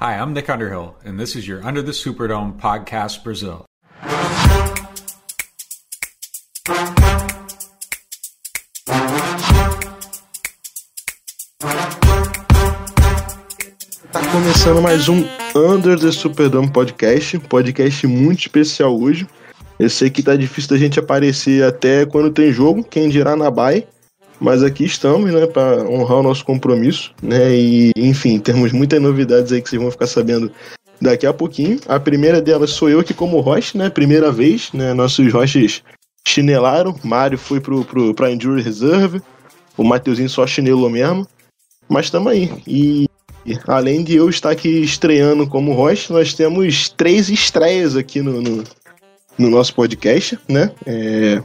Hi, I'm Nick Underhill, and this is your Under the Superdome podcast Brazil. Tá começando mais um Under the Superdome podcast, podcast muito especial hoje. Eu sei que tá difícil da gente aparecer até quando tem jogo, quem dirá na Bay, mas aqui estamos, né, para honrar o nosso compromisso, né? E enfim, temos muitas novidades aí que vocês vão ficar sabendo daqui a pouquinho. A primeira delas sou eu aqui como host, né? Primeira vez, né? Nossos hosts chinelaram. Mário foi pro, pro, pra Injury Reserve. O Mateuzinho só chinelou mesmo. Mas estamos aí. E além de eu estar aqui estreando como host, nós temos três estreias aqui no, no, no nosso podcast, né? É,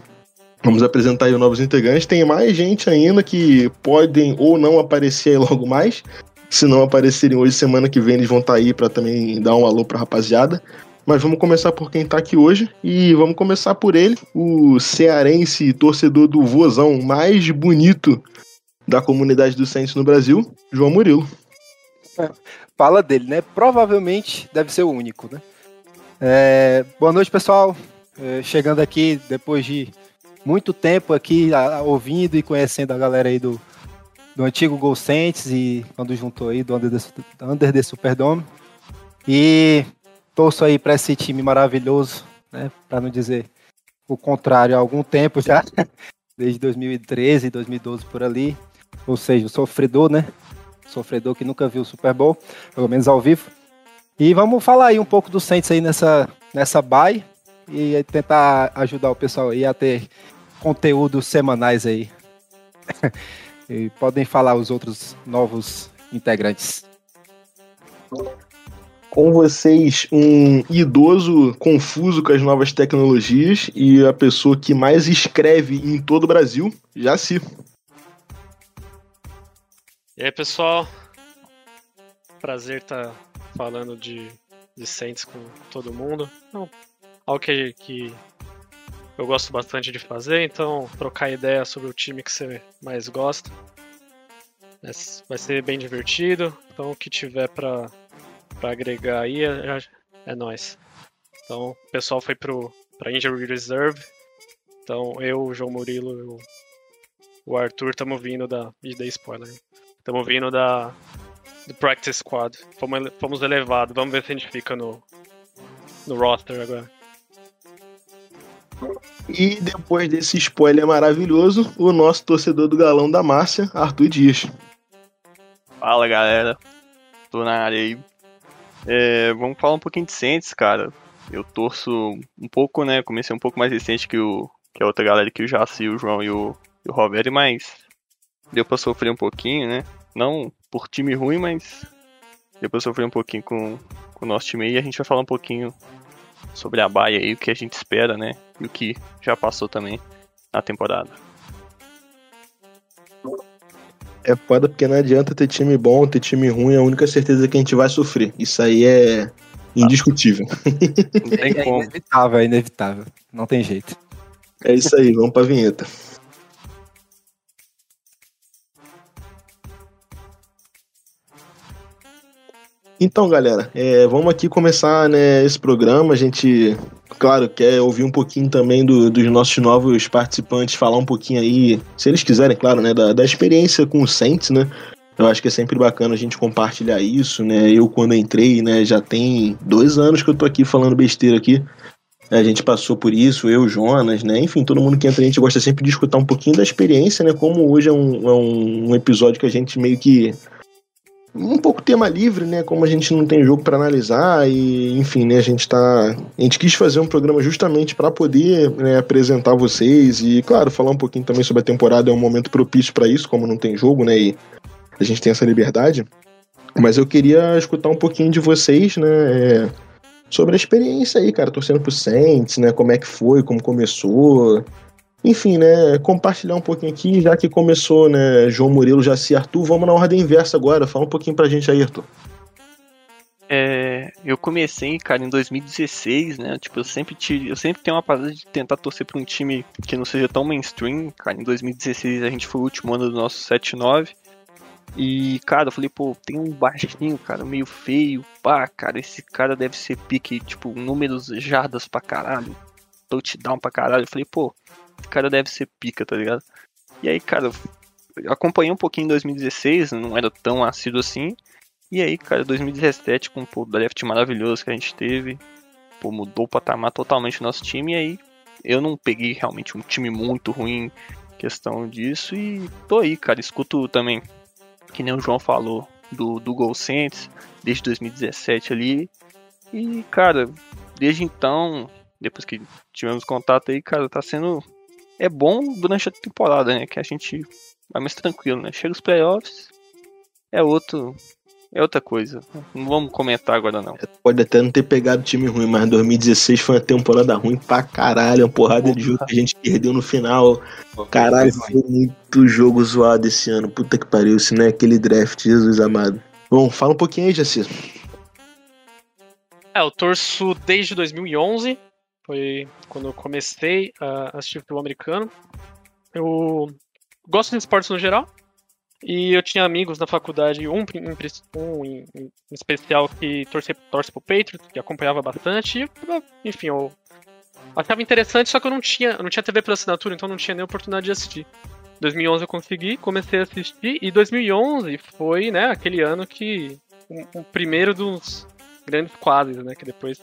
vamos apresentar aí os novos integrantes. Tem mais gente ainda que podem ou não aparecer aí logo mais. Se não aparecerem hoje, semana que vem eles vão estar aí para também dar um alô pra rapaziada. Mas vamos começar por quem tá aqui hoje e vamos começar por ele, o cearense torcedor do vozão mais bonito da comunidade do Saints no Brasil, João Murilo. Fala dele, né? Provavelmente deve ser o único, né? É, boa noite, pessoal. É, chegando aqui depois de muito tempo aqui a, ouvindo e conhecendo a galera aí do, do antigo Gol Saints e quando juntou aí do Under the, Under the Superdome. E torço aí para esse time maravilhoso, né? Para não dizer o contrário há algum tempo já, desde 2013, 2012 por ali. Ou seja, o sofredor, né? Sofredor que nunca viu o Super Bowl, pelo menos ao vivo. E vamos falar aí um pouco do Saints aí nessa, nessa bye e tentar ajudar o pessoal aí a ter conteúdos semanais aí. e podem falar os outros novos integrantes. Com vocês, um idoso confuso com as novas tecnologias e a pessoa que mais escreve em todo o Brasil, Jaci. E aí, pessoal? Prazer estar tá falando de, de Saints com todo mundo. Não, algo que, que eu gosto bastante de fazer, então trocar ideia sobre o time que você mais gosta. Vai ser bem divertido, então o que tiver para agregar aí é, é nós. Então o pessoal foi pro, pra Injury Reserve, então eu, o João Murilo e o Arthur estamos vindo da. E dei spoiler. Estamos vindo da, do Practice Squad. Fomos, fomos elevados. Vamos ver se a gente fica no, no roster agora. E depois desse spoiler maravilhoso, o nosso torcedor do galão da Márcia, Arthur Dias. Fala galera, tô na área aí. É, vamos falar um pouquinho de Saints, cara. Eu torço um pouco, né? Comecei um pouco mais recente que, o, que a outra galera que o Jaci, o João e o, e o Roberto, mas deu pra sofrer um pouquinho, né? Não por time ruim, mas deu pra sofrer um pouquinho com, com o nosso time aí. E a gente vai falar um pouquinho sobre a baia e o que a gente espera, né? E o que já passou também na temporada. É foda porque não adianta ter time bom, ter time ruim, a única certeza é que a gente vai sofrer. Isso aí é indiscutível. Não tem como. É inevitável, é inevitável. Não tem jeito. É isso aí, vamos pra vinheta. Então, galera, é, vamos aqui começar né, esse programa. A gente, claro, quer ouvir um pouquinho também do, dos nossos novos participantes, falar um pouquinho aí, se eles quiserem, claro, né, da, da experiência com o Saints, né? Eu acho que é sempre bacana a gente compartilhar isso, né? Eu, quando entrei, né, já tem dois anos que eu tô aqui falando besteira aqui. A gente passou por isso, eu, Jonas, né? Enfim, todo mundo que entra, a gente gosta sempre de escutar um pouquinho da experiência, né? Como hoje é um, é um episódio que a gente meio que um pouco tema livre, né? Como a gente não tem jogo para analisar e, enfim, né? A gente tá, a gente quis fazer um programa justamente para poder né, apresentar vocês e, claro, falar um pouquinho também sobre a temporada. É um momento propício para isso, como não tem jogo, né? E a gente tem essa liberdade. Mas eu queria escutar um pouquinho de vocês, né? É, sobre a experiência aí, cara, torcendo pro Saints, né? Como é que foi, como começou. Enfim, né, compartilhar um pouquinho aqui, já que começou, né, João Murilo, Jaci Arthur, vamos na ordem inversa agora, fala um pouquinho pra gente aí, Arthur. É, eu comecei, cara, em 2016, né, tipo, eu sempre tive, eu sempre tenho uma parada de tentar torcer pra um time que não seja tão mainstream, cara, em 2016 a gente foi o último ano do nosso 7-9, E, cara, eu falei, pô, tem um baixinho, cara, meio feio. Pá, cara, esse cara deve ser pique, tipo, números jardas pra caralho. Touchdown pra caralho. Eu falei, pô, esse cara deve ser pica, tá ligado? E aí, cara, acompanhei um pouquinho em 2016, não era tão assíduo assim. E aí, cara, 2017, com o draft maravilhoso que a gente teve, pô, mudou o patamar totalmente o nosso time. E aí, eu não peguei realmente um time muito ruim, questão disso. E tô aí, cara, escuto também que nem o João falou, do, do Gol Saints, desde 2017 ali. E, cara, desde então, depois que tivemos contato aí, cara, tá sendo. É bom durante a temporada, né? Que a gente vai mais tranquilo, né? Chega os playoffs, é outro. É outra coisa. Não vamos comentar agora, não. Pode até não ter pegado time ruim, mas 2016 foi uma temporada ruim pra caralho. Uma porrada de jogo que a gente perdeu no final. Caralho, foi muito jogo zoado esse ano. Puta que pariu. Se não é aquele draft, Jesus amado. Bom, fala um pouquinho aí, Jaci. É, eu torço desde 2011. Foi quando eu comecei a assistir futebol americano. Eu gosto de esportes no geral. E eu tinha amigos na faculdade, um, um em, em, especial que torce, torce pro Patriots, que acompanhava bastante. E, enfim, eu achava interessante, só que eu não tinha, não tinha TV por assinatura, então não tinha nem oportunidade de assistir. 2011 eu consegui, comecei a assistir, e 2011 foi, né, aquele ano que o, o primeiro dos grandes quadros, né, que depois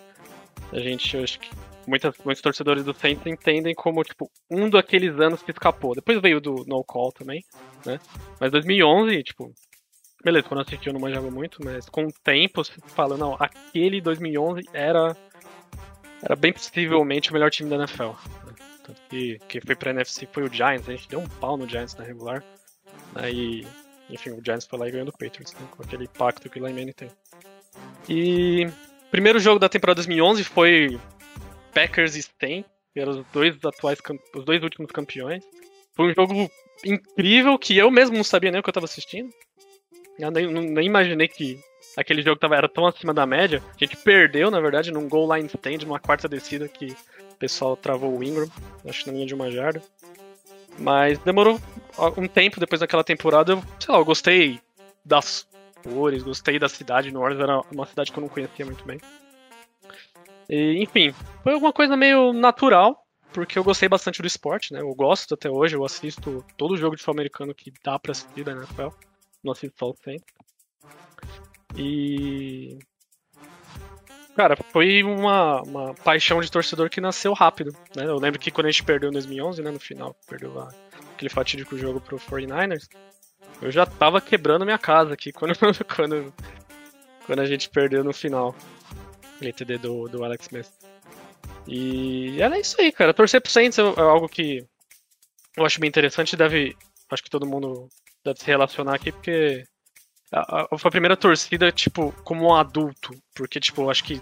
a gente, acho que muitas, muitos torcedores do Saints entendem como, tipo, um daqueles anos que escapou. Depois veio do No Call também, né? Mas 2011, tipo, beleza, quando eu assisti eu não manjava muito, mas com o tempo você fala, não, aquele 2011 era era bem possivelmente o melhor time da NFL. Né? Tanto que, foi pra NFC foi o Giants, a gente deu um pau no Giants na regular. Aí, enfim, o Giants foi lá e ganhou do Patriots, né? com aquele pacto que o Lyman tem. E primeiro jogo da temporada 2011 foi Packers e Stain, que eram os dois atuais, os dois últimos campeões. Foi um jogo incrível que eu mesmo não sabia nem o que eu tava assistindo. Eu nem, nem imaginei que aquele jogo tava, era tão acima da média. A gente perdeu, na verdade, num goal line stand, numa quarta descida que o pessoal travou o Ingram, acho que na linha de uma jarda. Mas demorou um tempo depois daquela temporada, eu, sei lá, eu gostei das cores, gostei da cidade. New Orleans era uma cidade que eu não conhecia muito bem. E, enfim, foi alguma coisa meio natural, porque eu gostei bastante do esporte, né? Eu gosto até hoje, eu assisto todo jogo de futebol americano que dá pra assistir da NFL. Não assisto só o sempre. E. Cara, foi uma, uma paixão de torcedor que nasceu rápido. Né? Eu lembro que quando a gente perdeu em 2011, né, no final, perdeu aquele fatídico jogo pro 49ers, eu já tava quebrando minha casa aqui quando, quando, quando a gente perdeu no final. Aquele TD do, do Alex Smith. E era isso aí, cara. Torcer pro Saints é, é algo que eu acho bem interessante. Deve, acho que todo mundo deve se relacionar aqui, porque a, a, foi a primeira torcida, tipo, como um adulto. Porque, tipo, acho que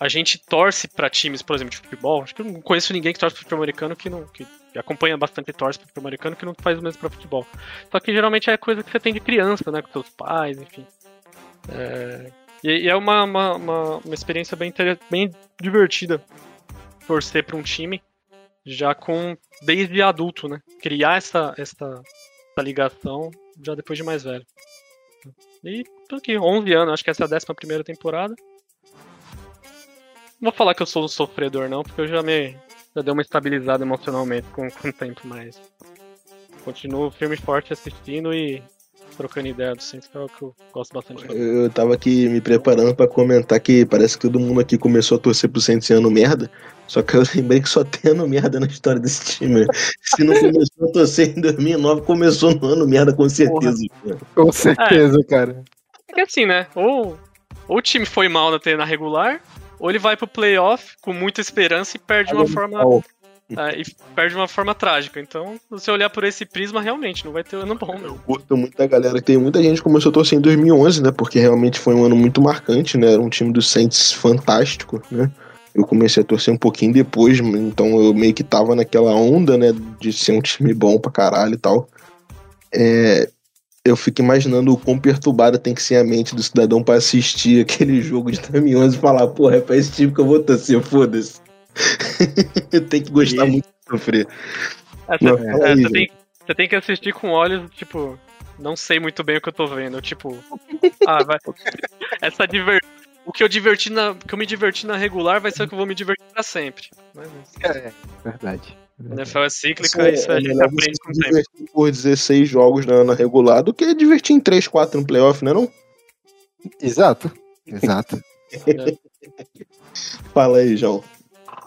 a gente torce para times, por exemplo, de futebol. Acho que eu não conheço ninguém que torce pro futebol americano que não. Que acompanha bastante torce pro futebol americano que não faz o mesmo pra futebol. Só que geralmente é coisa que você tem de criança, né? Com seus pais, enfim. É, e, e, é uma, uma, uma, uma experiência bem, bem divertida torcer para um time já com desde adulto, né? Criar essa, essa, essa ligação já depois de mais velho. E tô aqui, 11 anos, acho que essa é a 11 primeira temporada. Não vou falar que eu sou um sofredor, não, porque eu já me. Já dei uma estabilizada emocionalmente com, com o tempo, mas. Continuo firme e forte assistindo e trocando ideia do Saints, que é o que eu gosto bastante. Eu tava aqui me preparando para comentar que parece que todo mundo aqui começou a torcer pro Saints ano merda, só que eu lembrei que só tem ano merda na história desse time. Se não começou a torcer em 2009, começou no ano merda, com certeza. Com certeza, é. cara. É que assim, né? Ou, ou o time foi mal na, na regular, ou ele vai pro playoff com muita esperança e perde de uma forma e perde de uma forma trágica. Então, se você olhar por esse prisma, realmente não vai ter ano bom. Eu curto muito da galera. Tem muita gente que começou a torcer em 2011, né? Porque realmente foi um ano muito marcante, né? Era um time do Saints fantástico, né? Eu comecei a torcer um pouquinho depois, então eu meio que tava naquela onda, né? De ser um time bom pra caralho e tal. É, eu fico imaginando o quão perturbada tem que ser a mente do cidadão para assistir aquele jogo de 2011 e falar, porra, é pra esse time que eu vou torcer, foda-se. tem que gostar e... muito de sofrer. É, você, é, você, tem, você tem que assistir com olhos, tipo, não sei muito bem o que eu tô vendo. Tipo, ah, vai. Essa diver... O que eu diverti na. que eu me diverti na regular vai ser o que eu vou me divertir pra sempre. Mas, É, verdade. a NFL é cíclica, isso a gente melhor aprende você com o tempo. divertir por 16 jogos na, na regular do que divertir em 3, 4 no playoff, né não? Exato. Exato. Fala aí, João.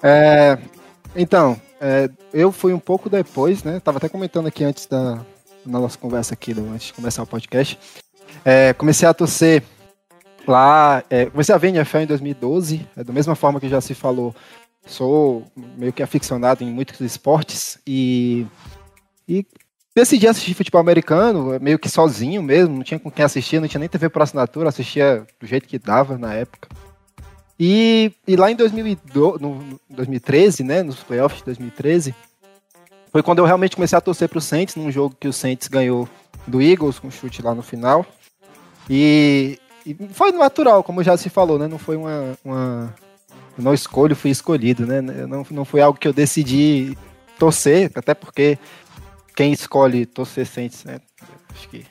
É, então, é, eu fui um pouco depois, né? Tava até comentando aqui antes da nossa conversa aqui, antes de começar o podcast. É, comecei a torcer lá, é, comecei a ver NFL em 2012, é, da mesma forma que já se falou, sou meio que aficionado em muitos esportes e, e decidi assistir futebol americano, meio que sozinho mesmo, não tinha com quem assistir, não tinha nem TV por assinatura, assistia do jeito que dava na época. E, e lá em 2012, no, no 2013, né, nos playoffs de 2013, foi quando eu realmente comecei a torcer pro Saints, num jogo que o Saints ganhou do Eagles, com chute lá no final. E, e foi natural, como já se falou, né, não foi uma... uma eu não escolho, fui escolhido, né, não, não foi algo que eu decidi torcer, até porque quem escolhe torcer Saints, né, acho que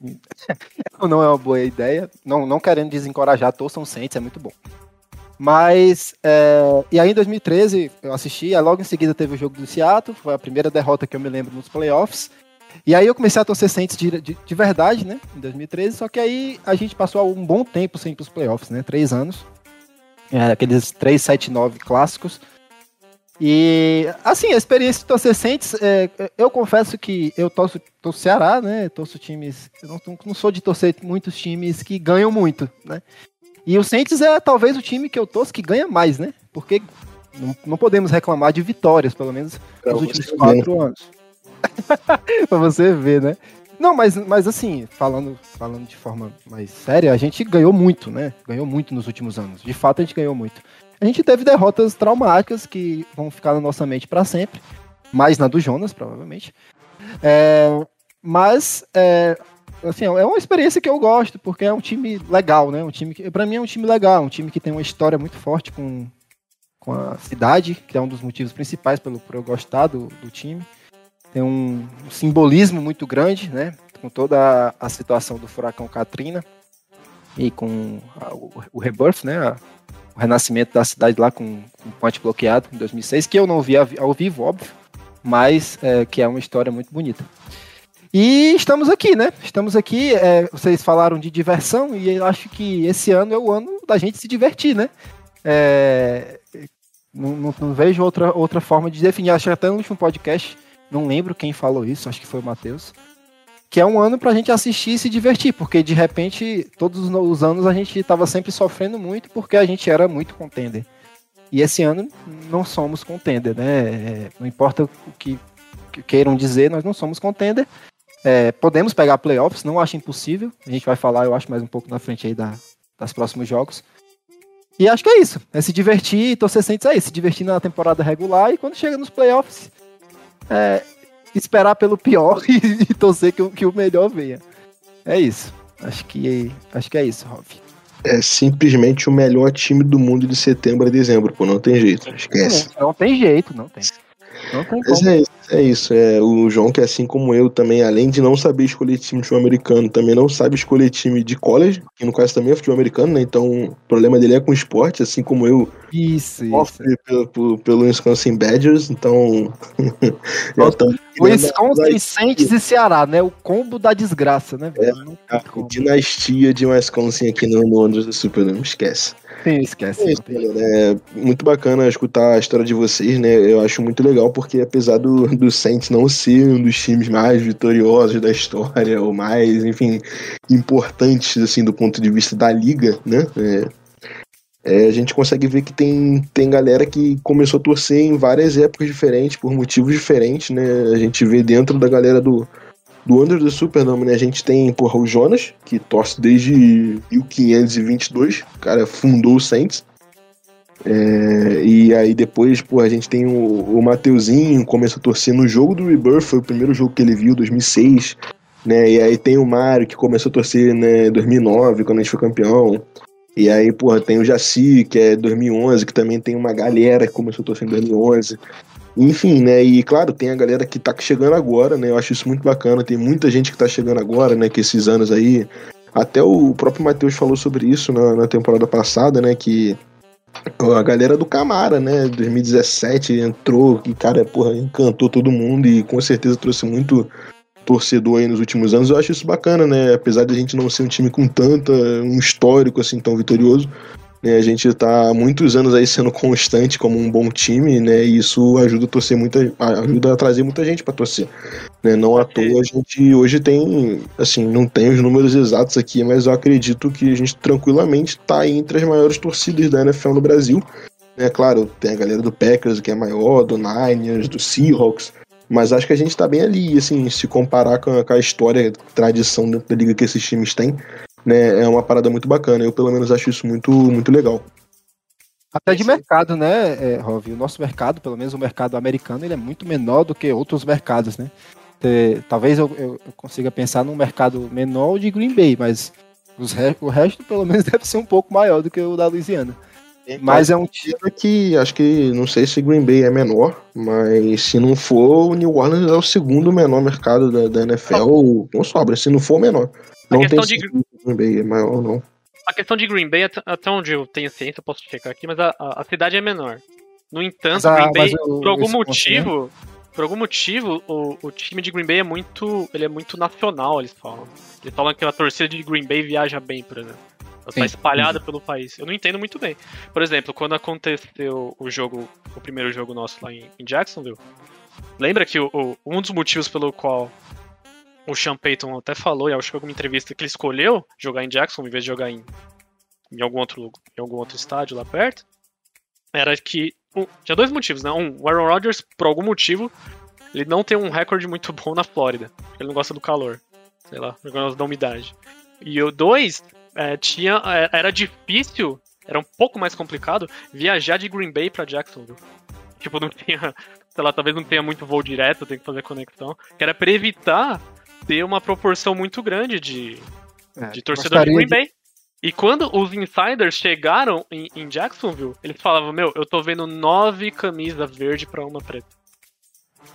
não é uma boa ideia, não, não querendo desencorajar, torçam Saints, é muito bom. Mas, é, e aí em 2013 eu assisti, aí logo em seguida teve o jogo do Seattle, foi a primeira derrota que eu me lembro nos playoffs. E aí eu comecei a torcer Saints de, de, de verdade, né, em 2013, só que aí a gente passou um bom tempo sem ir pros playoffs, né, três anos. É, aqueles 3, 7, 9 clássicos. E, assim, a experiência de torcer Saints, é, eu confesso que eu torço, torço Ceará, né, torço times, eu não, não sou de torcer muitos times que ganham muito, né. E o Saints é talvez o time que eu torço que ganha mais, né? Porque não, não podemos reclamar de vitórias, pelo menos Pra nos últimos ver. quatro anos. pra você ver, né? Não, mas, mas assim, falando, falando de forma mais séria, a gente ganhou muito, né? Ganhou muito nos últimos anos. De fato, a gente ganhou muito. A gente teve derrotas traumáticas que vão ficar na nossa mente para sempre. Mais na do Jonas, provavelmente. É, mas é, assim, é uma experiência que eu gosto, porque é um time legal, né? Um time que, para mim é um time legal, um time que tem uma história muito forte com, com a cidade, que é um dos motivos principais pelo por eu gostar do, do time. Tem um, um simbolismo muito grande, né? Com toda a, a situação do furacão Katrina e com a- o, o rebirth, né? A- o renascimento da cidade lá com, com o ponte bloqueado em 2006, que eu não vi- ao vivo, óbvio, mas é, que é uma história muito bonita. E estamos aqui, né? Estamos aqui. é, vocês falaram de diversão e eu acho que esse ano é o ano da gente se divertir, né? É, não, não- não vejo outra, outra forma de definir. Acho que até no último podcast, não lembro quem falou isso, acho que foi o Matheus. Que é um ano pra gente assistir e se divertir, porque de repente, todos os no- os anos a gente tava sempre sofrendo muito porque a gente era muito contender. E esse ano não somos contender, né? É, não importa o que queiram dizer, nós não somos contender. É, podemos pegar playoffs, não acho impossível. A gente vai falar, eu acho, mais um pouco na frente aí da, das próximos jogos. E acho que é isso. É se divertir e torcer Saints aí. Se divertir na temporada regular e quando chega nos playoffs, é, esperar pelo pior e, e torcer que, o- que o melhor venha. É isso. Acho que, acho que é isso, Rob. É simplesmente o melhor time do mundo de setembro a dezembro, pô, não tem jeito, esquece. Não, não tem jeito, não tem. Mas é isso, é isso. É, o João, que assim como eu também, além de não saber escolher time de futebol americano, também não sabe escolher time de college, que no caso também é futebol americano, né? Então o problema dele é com esporte, assim como eu Isso, isso. pelo, pelo, pelo Wisconsin Badgers, então. O Wisconsin, Saints e Ceará, né? O combo da desgraça, né? tem a dinastia de Wisconsin aqui no, no Under the Super, não esquece. Sim, esquece. É isso, galera. É muito bacana escutar a história de vocês, né? Eu acho muito legal, porque apesar do, do Saints não ser um dos times mais vitoriosos da história, ou mais, enfim, importantes, assim, do ponto de vista da liga, né? É, é, a gente consegue ver que tem, tem galera que começou a torcer em várias épocas diferentes, por motivos diferentes, né? A gente vê dentro da galera do, do Under the Supernome? A gente tem, porra, o Jonas, que torce desde 1522, o cara fundou o Saints. É, e aí depois, pô, a gente tem o, o Mateuzinho, começou a torcer no jogo do Rebirth, foi o primeiro jogo que ele viu, 2006, né? E aí tem o Mário, que começou a torcer, né, 2009, quando a gente foi campeão. E aí, porra, tem o Jaci, que é 2011, que também tem uma galera que começou a torcer em 2011. Enfim, né? E claro, tem a galera que tá chegando agora, né? Eu acho isso muito bacana. Tem muita gente que tá chegando agora, né? Que esses anos aí. Até o próprio Matheus falou sobre isso na, na temporada passada, né? Que a galera do Camara, né? 2017 entrou e, cara, porra, encantou todo mundo e com certeza trouxe muito torcedor aí nos últimos anos. Eu acho isso bacana, né? Apesar de a gente não ser um time com tanta, um histórico assim tão vitorioso, né? A gente está há muitos anos aí sendo constante como um bom time, né? E isso ajuda a torcer muita, ajuda a trazer muita gente para torcer. Né? Não à toa a gente hoje tem, assim, não tem os números exatos aqui, mas eu acredito que a gente tranquilamente está entre as maiores torcidas da NFL no Brasil. É né? claro, tem a galera do Packers que é maior, do Niners, do Seahawks, mas acho que a gente tá bem ali, assim, se comparar com a, com a história, tradição da liga que esses times têm, né, é uma parada muito bacana. Eu, pelo menos, acho isso muito, muito legal. Até de mercado, né, é, Rov? O nosso mercado, pelo menos o mercado americano, ele é muito menor do que outros mercados, né? talvez eu, eu, consiga pensar num mercado menor de Green Bay, mas re o resto, pelo menos, deve ser um pouco maior do que o da Louisiana. Então, mas é um time que acho que não sei se Green Bay é menor, mas se não for, o New Orleans é o segundo menor mercado da, da NFL, não sobra, se não for menor. Não a questão de Green Bay é maior, não. A questão de Green Bay, até onde eu tenho ciência, eu posso checar aqui, mas a, a, cidade é menor. No entanto, Green Bay, eu, por algum motivo, por algum motivo, o, o time de Green Bay é muito, ele é muito nacional, eles falam. Eles falam que a torcida de Green Bay viaja bem, por exemplo. Ela tá espalhada pelo país. Eu não entendo muito bem. Por exemplo, quando aconteceu o jogo, o primeiro jogo nosso lá em, em Jacksonville, lembra que o, o, um dos motivos pelo qual o Sean Payton até falou, e acho que alguma entrevista, que ele escolheu jogar em Jackson em vez de jogar em, em, algum, outro, em algum outro estádio lá perto, era que. Um, tinha dois motivos, né? Um, o Aaron Rodgers, por algum motivo, ele não tem um recorde muito bom na Flórida. Ele não gosta do calor. Sei lá, não da umidade. E o dois, é, tinha, é, era difícil, era um pouco mais complicado viajar de Green Bay para Jacksonville. Tipo, não tinha, sei lá, talvez não tenha muito voo direto, tem que fazer conexão. Que era para evitar ter uma proporção muito grande de, é, de torcedor de Green Bay. De... E quando os insiders chegaram em, em, Jacksonville, eles falavam: Meu, eu tô vendo nove camisas verde para uma preta.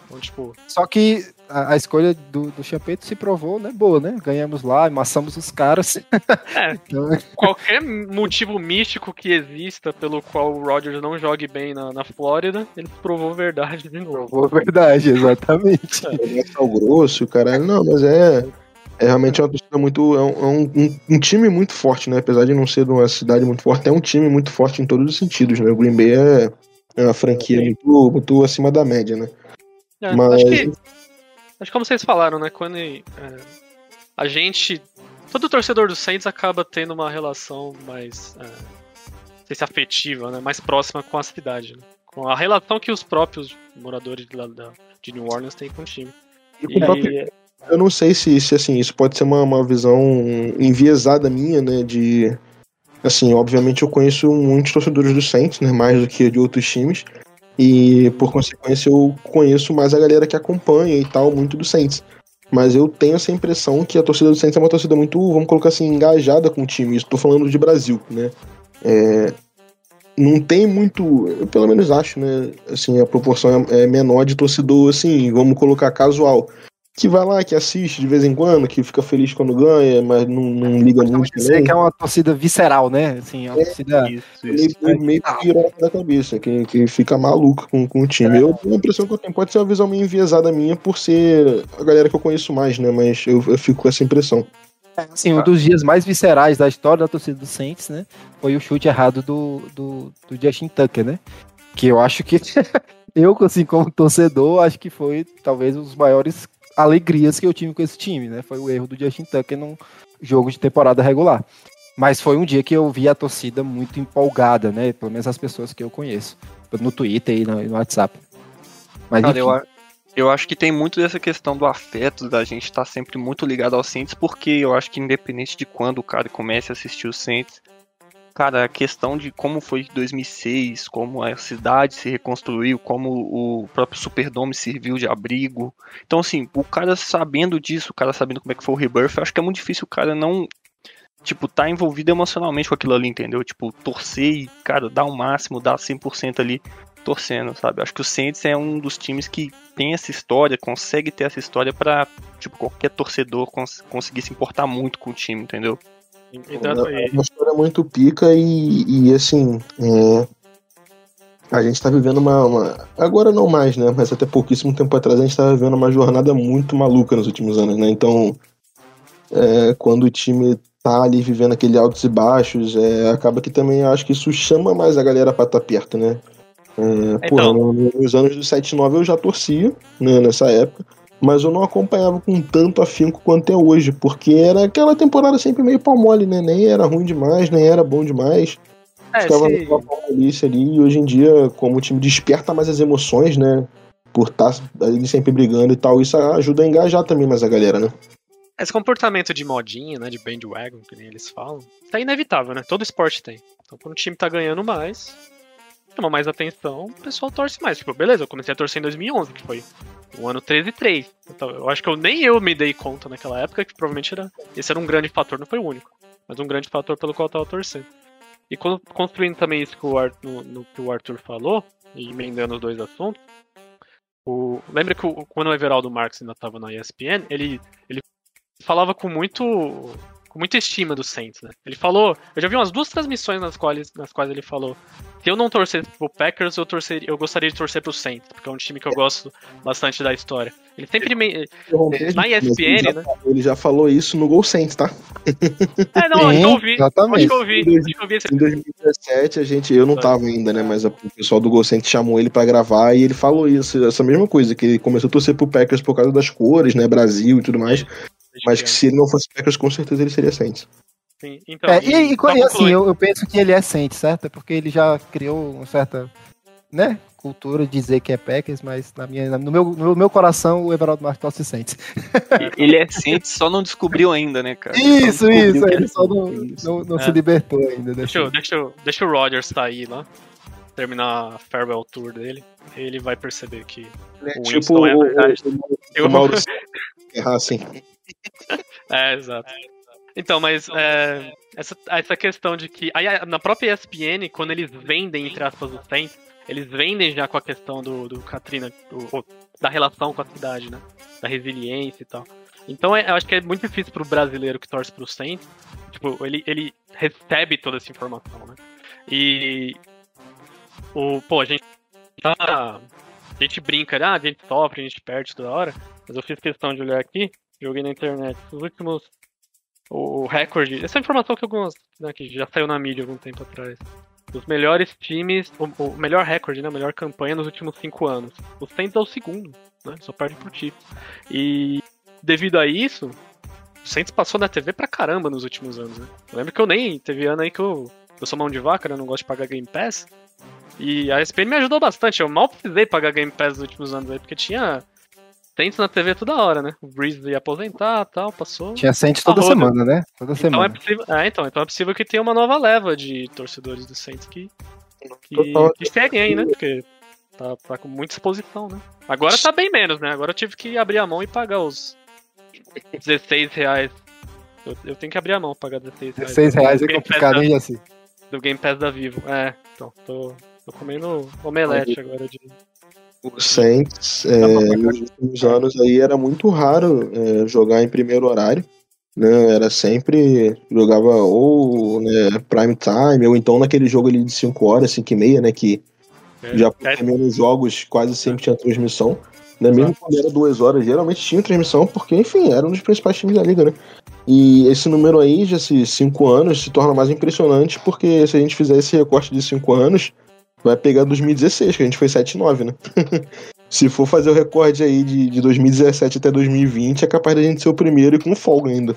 Então, tipo... Só que a, a escolha do, do Champeto se provou, né, boa, né? Ganhamos lá, amassamos os caras. É, então... qualquer motivo místico que exista pelo qual o Rodgers não jogue bem na, na Flórida, ele provou verdade de novo. Provou verdade, exatamente. É, é o grosso, caralho. Não, mas é... É realmente uma torcida muito. É, um, um, um, time muito forte, né? Apesar de não ser de uma cidade muito forte, é um time muito forte em todos os sentidos, né? O Green Bay é, é uma franquia muito, muito acima da média, né? É, Mas... Acho que, que como vocês falaram, né? Quando é, a gente. Todo torcedor do Saints acaba tendo uma relação mais. É, não sei se afetiva, né? Mais próxima com a cidade. Né? Com a relação que os próprios moradores de, de New Orleans têm com o time. E, e eu não sei se, se assim, isso pode ser uma, uma visão enviesada minha, né? De. Assim, obviamente eu conheço muitos torcedores do Saints, né? Mais do que de outros times. E por consequência eu conheço mais a galera que acompanha e tal, muito do Saints. Mas eu tenho essa impressão que a torcida do Saints é uma torcida muito, vamos colocar assim, engajada com o time. Estou falando de Brasil, né? É, não tem muito, eu pelo menos acho, né? Assim, a proporção é, é menor de torcedor, assim, vamos colocar casual que vai lá, que assiste de vez em quando, que fica feliz quando ganha, mas não, não liga muito. Dizer que é uma torcida visceral, né? Assim, é uma é, torcida. Isso, isso. Meio, meio piroca da cabeça, que, que fica maluca com, com o time. É. Eu tenho a impressão que eu tenho, pode ser uma visão meio enviesada minha por ser a galera que eu conheço mais, né? Mas eu, eu fico com essa impressão. É, assim, um dos dias mais viscerais da história da torcida do Saints, né? Foi o chute errado do, do, do Justin Tucker, né? Que eu acho que. eu, assim, como torcedor, acho que foi talvez um dos maiores alegrias que eu tive com esse time, né? Foi o erro do Justin Tucker num jogo de temporada regular. Mas foi um dia que eu vi a torcida muito empolgada, né? Pelo menos as pessoas que eu conheço. No Twitter e no, no WhatsApp. Mas, Cara, eu, eu acho que tem muito dessa questão do afeto, da gente estar tá sempre muito ligado ao Saints, porque eu acho que independente de quando o cara comece a assistir o Saints, cara, a questão de como foi 2006, como a cidade se reconstruiu, como o próprio Superdome serviu de abrigo. Então, assim, o cara sabendo disso, o cara sabendo como é que foi o Rebirth, eu acho que é muito difícil o cara não, tipo, tá envolvido emocionalmente com aquilo ali, entendeu? Tipo, torcer e, cara, dar o máximo, dar 100% ali. torcendo, sabe? Acho que o Saints é um dos times que tem essa história, consegue ter essa história para tipo qualquer torcedor cons conseguir se importar muito com o time, entendeu? É uma história muito pica e, e assim, é, a gente tá vivendo uma, uma, Agora não mais, né? Mas até pouquíssimo tempo atrás a gente tá vivendo uma jornada muito maluca nos últimos anos, né? Então, é, quando o time tá ali vivendo aquele altos e baixos, é, acaba que também acho que isso chama mais a galera pra estar tá perto, né? É, então... porra, nos anos do 7-9 eu já torcia, né, nessa época, mas eu não acompanhava com tanto afinco quanto é hoje, porque era aquela temporada sempre meio pau mole, né? Nem era ruim demais, nem era bom demais. É, Ficava se... naquela polícia ali, e hoje em dia, como o time desperta mais as emoções, né? Por estar tá ali sempre brigando e tal, isso ajuda a engajar também mais a galera, né? Esse comportamento de modinha, né, de bandwagon, que nem eles falam, tá inevitável, né? Todo esporte tem. Então, quando o time tá ganhando mais, chama mais atenção, o pessoal torce mais. Tipo, beleza, eu comecei a torcer em 2011, que foi o ano 13 e 3. Então, eu acho que eu nem eu me dei conta naquela época que provavelmente era, esse era um grande fator, não foi o único, mas um grande fator pelo qual eu tava torcendo. E construindo também isso que o Arthur, no, no, que o Arthur falou, e emendando os dois assuntos, o, lembra que o, quando o Everaldo Marques ainda estava na ESPN, ele, ele falava com muito com muita estima do Saints, né? Ele falou, eu já vi umas duas transmissões nas quais, nas quais ele falou, se eu não torcesse pro Packers, eu torceria, eu gostaria de torcer pro Saints, porque é um time que eu gosto bastante da história. Ele sempre me, na ESPN, ele já, né? Ele já falou isso no Gol Saints, tá? É, não, acho que eu ouvi. Exatamente. Acho que eu ouvi. Em, acho que eu ouvi esse... em 2017 a gente, eu não tava ainda, né, mas o pessoal do Gol Saints chamou ele para gravar e ele falou isso, essa mesma coisa, que ele começou a torcer pro Packers por causa das cores, né, Brasil e tudo mais. Mas que se ele não fosse Packers, com certeza ele seria Saints. Sim, então, é, e, e, e assim, eu, eu, penso que ele é Saints, certo? É porque ele já criou uma certa né, cultura de dizer que é Packers, mas na minha, no, meu, no meu coração o Everaldo Marques se Saints. Ele é Saints, só não descobriu ainda, né, cara? Isso, isso, ele só não, não, não é. se libertou ainda. Deixa, eu, deixa, eu, deixa o Rodgers sair lá, terminar a farewell tour dele, ele vai perceber que é, o tipo é verdade. O, o, o Maurício assim. É, exato. Então, mas é, essa, essa questão de que. Aí, na própria ESPN, quando eles vendem, entre aspas, os Saints, eles vendem já com a questão do, do Katrina, do, da relação com a cidade, né? Da resiliência e tal. Então é, eu acho que é muito difícil pro brasileiro que torce pro Saints. Tipo, ele, ele recebe toda essa informação, né? E. O, pô, a gente tá. A gente brinca, ah, a gente sofre, a gente perde toda hora. Mas eu fiz questão de olhar aqui, joguei na internet. Os últimos o recorde. Essa informação que algumas. Né, que já saiu na mídia algum tempo atrás. Os melhores times, o, o, melhor recorde, né? A melhor campanha nos últimos cinco anos. O Saints é o segundo, né? Só perde pro Chiefs. E devido a isso, o Saints passou na TV pra caramba nos últimos anos, né? Eu lembro que eu nem. Teve ano aí que eu. Eu sou mão de vaca, né? Não gosto de pagar Game Pass. E a ESPN me ajudou bastante. Eu mal precisei pagar Game Pass nos últimos anos aí, porque tinha Saints na TV toda hora, né? O Breeze ia aposentar tal, passou. Tinha Saints toda semana, né? Toda então semana. É possível, é, então, então é possível que tenha uma nova leva de torcedores do Saints que, que, que seguem aí, né? Porque tá, tá, com muita exposição, né? Agora tá bem menos, né? Agora eu tive que abrir a mão e pagar os 16 reais. Eu, eu tenho que abrir a mão pra pagar 16 reais. 16 reais é complicado, hein, assim. Do Game Pass da Vivo. É, então, tô, tô comendo omelete agora de o Saints, é, nos últimos anos aí era muito raro é, jogar em primeiro horário. Né, era sempre jogava ou né, prime time, ou então naquele jogo ali de 5 horas, 5 e meia, né? Que é, já por menos jogos quase sempre tinha transmissão. Né, mesmo quando era duas horas, geralmente tinha transmissão, porque, enfim, era um dos principais times da liga, né? E esse número aí, de 5 anos, se torna mais impressionante, porque se a gente fizer esse recorte de 5 anos, vai pegar 2016, que a gente foi 7-9, né? Se for fazer o recorde aí de, de 2017 até 2020, é capaz da gente ser o primeiro e com folga ainda.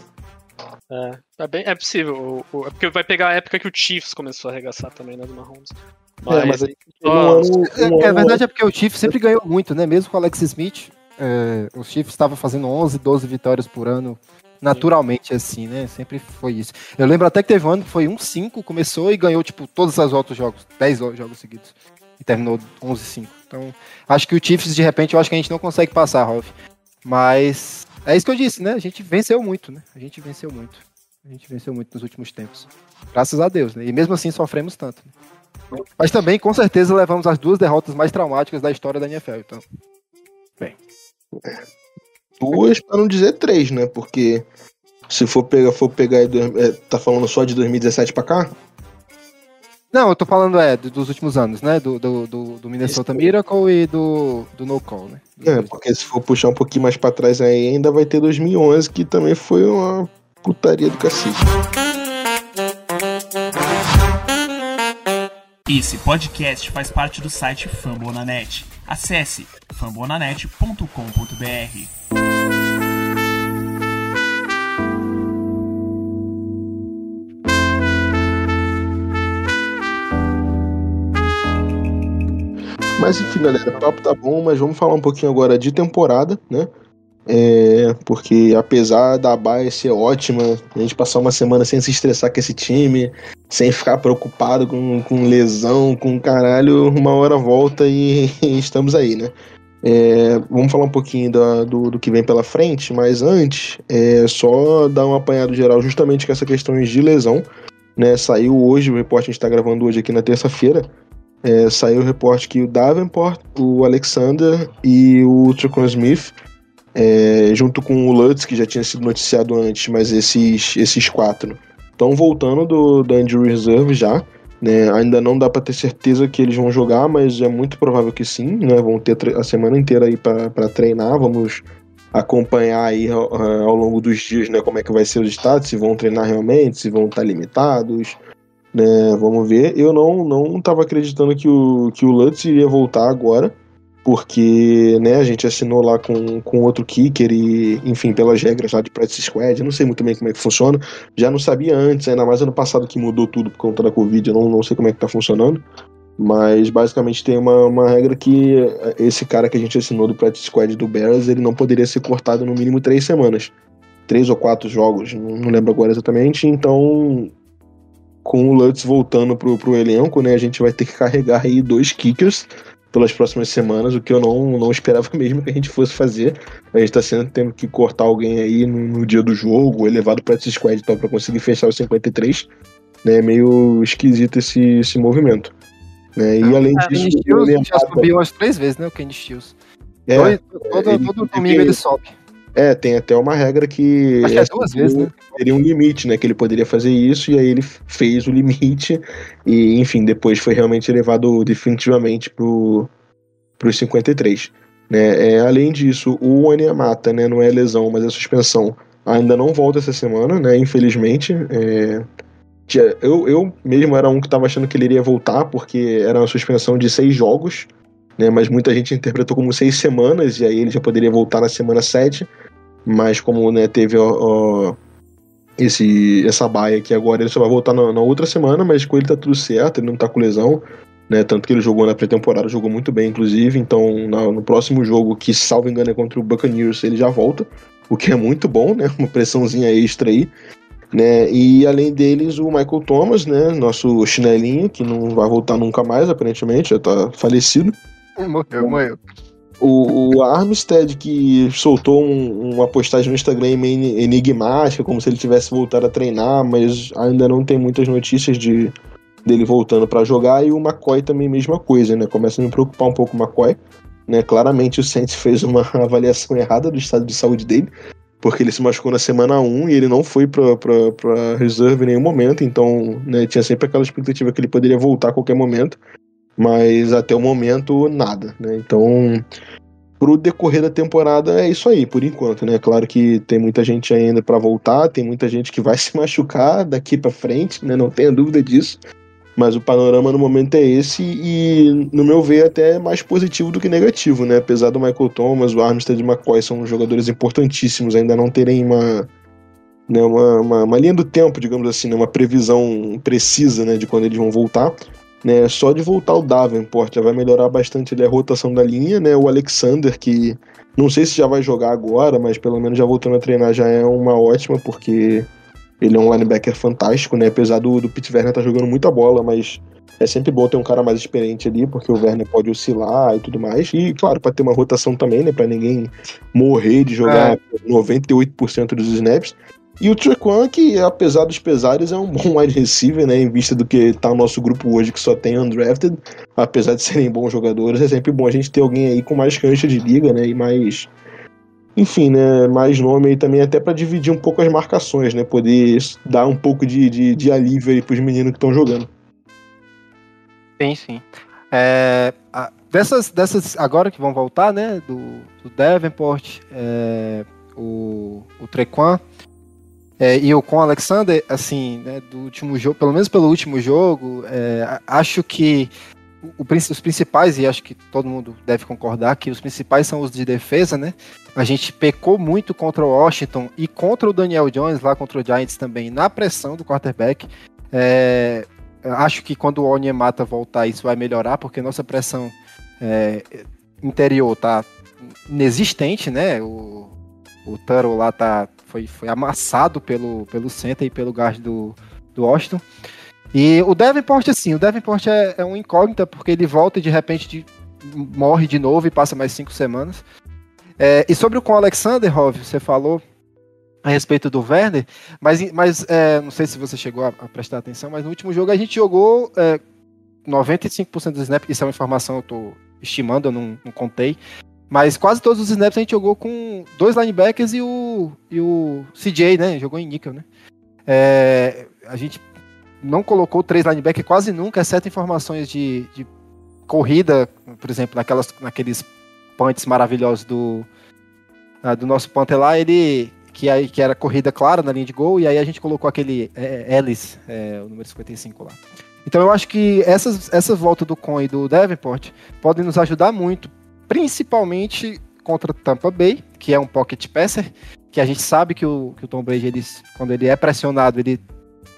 É, é, bem, é possível. O, o, é porque vai pegar a época que o Chiefs começou a arregaçar também, né, do Mahomes. Mas, é, mas aí, um ano, um é, é, a verdade é porque o Chiefs sempre ganhou muito, né? Mesmo com o Alex Smith, é, o Chiefs estava fazendo 11, 12 vitórias por ano naturalmente assim, né? Sempre foi isso. Eu lembro até que teve um ano que foi um 5, começou e ganhou, tipo, todos os outros jogos, 10 jogos seguidos. E terminou 11-5. Então, acho que o Chiefs, de repente, eu acho que a gente não consegue passar, Rolf. Mas é isso que eu disse, né? A gente venceu muito, né? A gente venceu muito. A gente venceu muito nos últimos tempos. Graças a Deus, né? E mesmo assim sofremos tanto. Né? Mas também, com certeza, levamos as duas derrotas mais traumáticas da história da NFL. Então, Duas, pra não dizer três, né? Porque se for pegar, for pegar é, tá falando só de 2017 pra cá? não, eu tô falando é do- dos últimos anos, né? Do, do, do, do Minnesota Miracle e do, do No Call, né? Dos É, porque se for puxar um pouquinho mais pra trás aí, ainda vai ter 2011, que também foi uma putaria do cacete. Esse podcast faz parte do site Fambonanet. Acesse fambonanet.com.br. Mas enfim, galera, o papo tá bom, mas vamos falar um pouquinho agora de temporada, né? É, porque apesar da Baia ser ótima, a gente passar uma semana sem se estressar com esse time, sem ficar preocupado com, com lesão, com caralho, uma hora volta e, estamos aí, né? É, vamos falar um pouquinho da- do, do que vem pela frente, mas antes, é só dar um apanhado geral justamente com essa questão de lesão. Né, saiu hoje, o reporte a gente tá gravando hoje aqui na terça-feira, é, saiu o reporte que o Davenport, o Alexander e o Tricon Smith, é, junto com o Lutz, que já tinha sido noticiado antes, mas esses, esses quatro estão voltando do, da Injury Reserve já. Né? Ainda não dá para ter certeza que eles vão jogar, mas é muito provável que sim. Né? Vão ter a semana inteira aí para treinar. Vamos acompanhar aí ao, ao longo dos dias né, como é que vai ser os estados, se vão treinar realmente, se vão estar limitados né? Vamos ver. Eu não não estava acreditando que o que o Lutz iria voltar agora, porque né, a gente assinou lá com, com outro kicker e, enfim, pelas regras lá de practice squad, eu não sei muito bem como é que funciona. Já não sabia antes, ainda mais ano passado que mudou tudo por conta da Covid, eu não, não sei como é que tá funcionando. Mas basicamente tem uma, uma regra que esse cara que a gente assinou do practice squad do Bears, ele não poderia ser cortado no mínimo três semanas. Três ou quatro jogos, não lembro agora exatamente. Então, com o Lutz voltando pro, pro elenco, né, a gente vai ter que carregar aí dois kickers pelas próximas semanas, o que eu não, não esperava mesmo que a gente fosse fazer. A gente tá sendo tendo que cortar alguém aí no, no dia do jogo, elevado para esse squad então, para conseguir fechar os 53. Né, é meio esquisito esse, esse movimento. Né, e além O Kenny disso, Stills ele já subiu umas três vezes, né? O Kenny Stills. é, todo todo, todo ele- domingo ele sobe. É, tem até uma regra que Acho que é duas vezes, né? teria um limite, né? Que ele poderia fazer isso, e aí ele fez o limite, e enfim, depois foi realmente elevado definitivamente pro, pros 53. Né? É, além disso, o Onyemata, né? Não é lesão, mas é suspensão. Ainda não volta essa semana, né? Infelizmente. É, eu, eu mesmo era um que estava achando que ele iria voltar, porque era uma suspensão de seis jogos, né? Mas muita gente interpretou como seis semanas, e aí ele já poderia voltar na semana 7 mas como né, teve ó, ó, esse, essa baia aqui agora, ele só vai voltar na, na outra semana, mas com ele tá tudo certo, ele não tá com lesão, né? Tanto que ele jogou na pré-temporada, jogou muito bem, inclusive. Então, na- no próximo jogo, que salvo engano é contra o Buccaneers, ele já volta, o que é muito bom, né? Uma pressãozinha extra aí. Né? E além deles, o Michael Thomas, né? Nosso chinelinho, que não vai voltar nunca mais, aparentemente, já tá falecido. Morreu, morreu. O, o Armstead que soltou um- uma postagem no Instagram meio enigmática, como se ele tivesse voltado a treinar, mas ainda não tem muitas notícias de dele voltando para jogar. E o McCoy também, mesma coisa, né? Começa a me preocupar um pouco o McCoy. Né? Claramente o Saints fez uma avaliação errada do estado de saúde dele, porque ele se machucou na semana 1 e ele não foi pra reserve em nenhum momento, então né, tinha sempre aquela expectativa que ele poderia voltar a qualquer momento mas até o momento nada, né? Então, pro decorrer da temporada é isso aí, por enquanto, né? Claro que tem muita gente ainda para voltar, tem muita gente que vai se machucar daqui para frente, né? Não tenha dúvida disso. Mas o panorama no momento é esse e, no meu ver, até é mais positivo do que negativo, né? Apesar do Michael Thomas, o Armstead e o McCoy são jogadores importantíssimos, ainda não terem uma, né, uma, uma, uma linha do tempo, digamos assim, né? uma previsão precisa né, de quando eles vão voltar né? Só de voltar o Davenport já vai melhorar bastante ali a rotação da linha, né? O Alexander, que não sei se já vai jogar agora, mas pelo menos já voltando a treinar já é uma ótima, porque ele é um linebacker fantástico, né? Apesar do, do Pete Werner estar tá jogando muita bola, mas é sempre bom ter um cara mais experiente ali, porque o Werner pode oscilar e tudo mais. E, claro, para ter uma rotação também, né? Para ninguém morrer de jogar 98% dos snaps. E o Trequan, que apesar dos pesares, é um bom wide receiver, né? Em vista do que tá o nosso grupo hoje, que só tem undrafted. Apesar de serem bons jogadores, é sempre bom a gente ter alguém aí com mais cancha de liga, né? E mais. Enfim, né? Mais nome aí também, até para dividir um pouco as marcações, né? Poder dar um pouco de, de, de alívio aí pros meninos que estão jogando. Sim, sim. É, dessas, dessas, agora que vão voltar, né? Do, do Davenport, é, o, o Trequan é, e o com Alexander, assim, né, do último jogo, pelo menos pelo último jogo, é, acho que o, os principais, e acho que todo mundo deve concordar, que os principais são os de defesa, né? A gente pecou muito contra o Washington e contra o Daniel Jones, lá contra o Giants também, na pressão do quarterback. É, acho que quando o Onyemata voltar, isso vai melhorar, porque nossa pressão é, interior tá inexistente, né? O, o Taro lá tá foi, foi amassado pelo, pelo center e pelo guard do, do Washington. E o Davenport, assim, o Davenport é, é um incógnita, porque ele volta e de repente de, morre de novo e passa mais cinco semanas. É, e sobre o com Alexander, Rov, você falou a respeito do Werner, mas, mas é, não sei se você chegou a, a, prestar atenção, mas no último jogo a gente jogou é, 95% dos snaps, isso é uma informação que eu estou estimando, eu não, não contei, mas quase todos os snaps a gente jogou com dois linebackers e o, e o CJ, né? Jogou em níquel, né? É, a gente não colocou três linebackers quase nunca, exceto informações de, de corrida, por exemplo, naquelas, naqueles punts maravilhosos do, uh, do nosso punter lá, ele que, aí, que era corrida clara na linha de gol, e aí a gente colocou aquele é, Ellis, é, o número 55 lá. Então eu acho que essas, essa volta do Con e do Davenport podem nos ajudar muito, principalmente contra Tampa Bay, que é um pocket passer, que a gente sabe que o, que o Tom Brady, ele, quando ele é pressionado, ele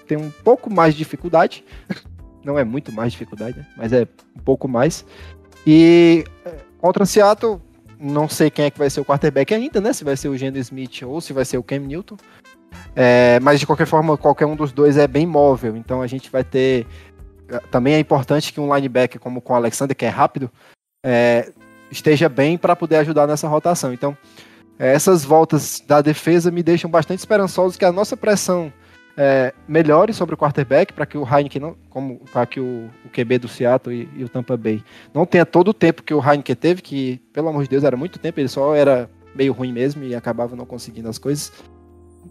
tem um pouco mais de dificuldade. Não é muito mais dificuldade, né? mas é um pouco mais. E é, contra Seattle, não sei quem é que vai ser o quarterback ainda, né? Se vai ser o Geno Smith ou se vai ser o Cam Newton. É, mas de qualquer forma, qualquer um dos dois é bem móvel. Então a gente vai ter. É, também é importante que um linebacker como com o Alexander, que é rápido, é, esteja bem para poder ajudar nessa rotação. Então, é, essas voltas da defesa me deixam bastante esperançosos que a nossa pressão é, melhore sobre o quarterback para que o Heineken não, como para que o, o, QB do Seattle e, e, o Tampa Bay não tenha todo o tempo que o Heineken teve, que pelo amor de Deus era muito tempo, ele só era meio ruim mesmo e acabava não conseguindo as coisas.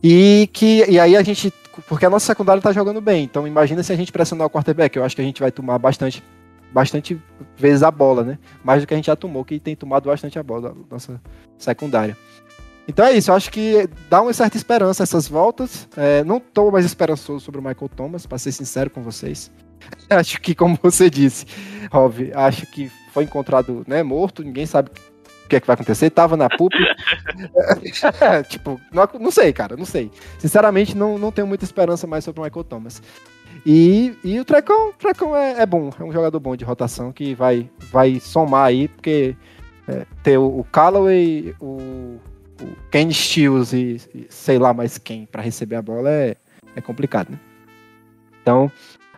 E que e aí a gente, porque a nossa secundária está jogando bem, então imagina se a gente pressionar o quarterback, eu acho que a gente vai tomar bastante bastante vezes a bola, né? Mais do que a gente já tomou, que tem tomado bastante a bola nossa secundária. Então é isso, eu acho que dá uma certa esperança essas voltas. É, não estou mais esperançoso sobre o Michael Thomas, para ser sincero com vocês. acho que, como você disse, Rob, acho que foi encontrado né, morto, ninguém sabe o que é que vai acontecer. Tava na PUP. tipo, não, não, sei, cara, não sei. Sinceramente, não, não tenho muita esperança mais sobre o Michael Thomas. E, e o Trecão, Trecão é, é, bom, é um jogador bom de rotação que vai, vai somar aí, porque é, ter o, o Callaway, o, o Ken Stills e, e, sei lá mais quem para receber a bola é, é complicado, né? Então,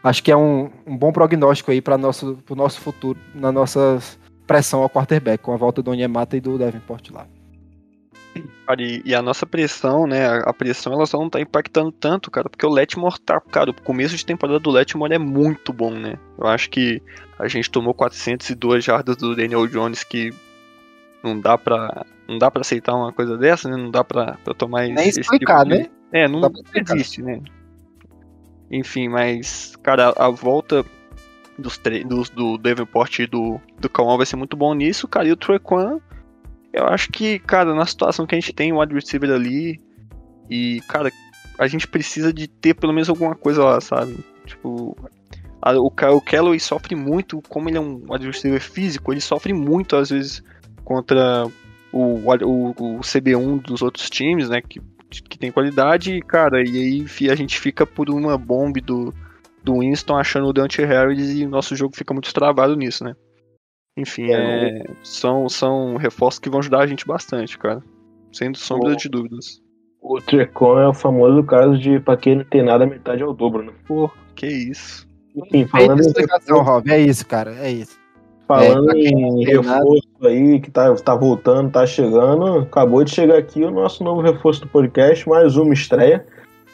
acho que é um, um bom prognóstico aí para nosso, o nosso futuro, na nossa pressão ao quarterback, com a volta do Onyemata e do Davenport lá. Cara, e, e, a nossa pressão, né? A, a, pressão ela só não tá impactando tanto, cara, porque o Letmore tá. Cara, o começo de temporada do Letmore é muito bom, né? Eu acho que a gente tomou 402 jardas do Daniel Jones que não dá pra. Não dá pra aceitar uma coisa dessa, né? Não dá pra, pra tomar Nem esse explicar, tipo de... né? É, não, não existe, né? Enfim, mas, cara, a, a volta dos, dos do Davenport e do, do Calmon vai ser muito bom nisso, cara. E o Trequan eu acho que, cara, na situação que a gente tem um wide receiver ali, e, cara, a gente precisa de ter pelo menos alguma coisa lá, sabe? Tipo, a, o, o Callaway sofre muito, como ele é um wide receiver físico, ele sofre muito às vezes contra o, o, o CB1 dos outros times, né? Que, que tem qualidade, e, cara, e aí a gente fica por uma bomba do, do Winston achando o Dante Harris e o nosso jogo fica muito travado nisso, né? Enfim, é, é, são, são reforços que vão ajudar a gente bastante, cara. Sem sombra de dúvidas. O Trecon é o famoso caso de pra quem não tem nada, metade é o dobro, né? Pô, que isso. Enfim, falando em explicação, Rob, é isso, cara, é isso. Falando é, em reforço nada. aí, que tá, tá voltando, tá chegando, acabou de chegar aqui o nosso novo reforço do podcast, mais uma estreia.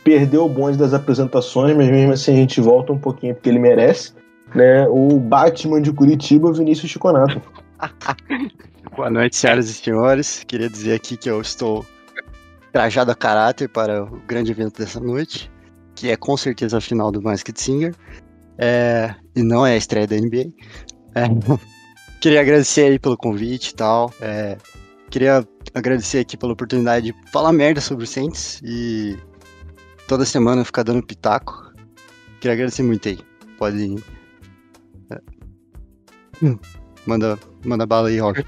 perdeu o bonde das apresentações, mas mesmo assim a gente volta um pouquinho porque ele merece. Né? O Batman de Curitiba, Vinícius Chiconato. Boa noite, senhoras e senhores. Queria dizer aqui que eu estou trajado a caráter para o grande evento dessa noite, que é com certeza a final do Masked Singer, é, e não é a estreia da NBA. É, queria agradecer aí pelo convite e tal. É, queria agradecer aqui pela oportunidade de falar merda sobre o Saints e toda semana ficar dando pitaco. Queria agradecer muito aí. Pode. Hum, Manda, manda bala aí, Rob.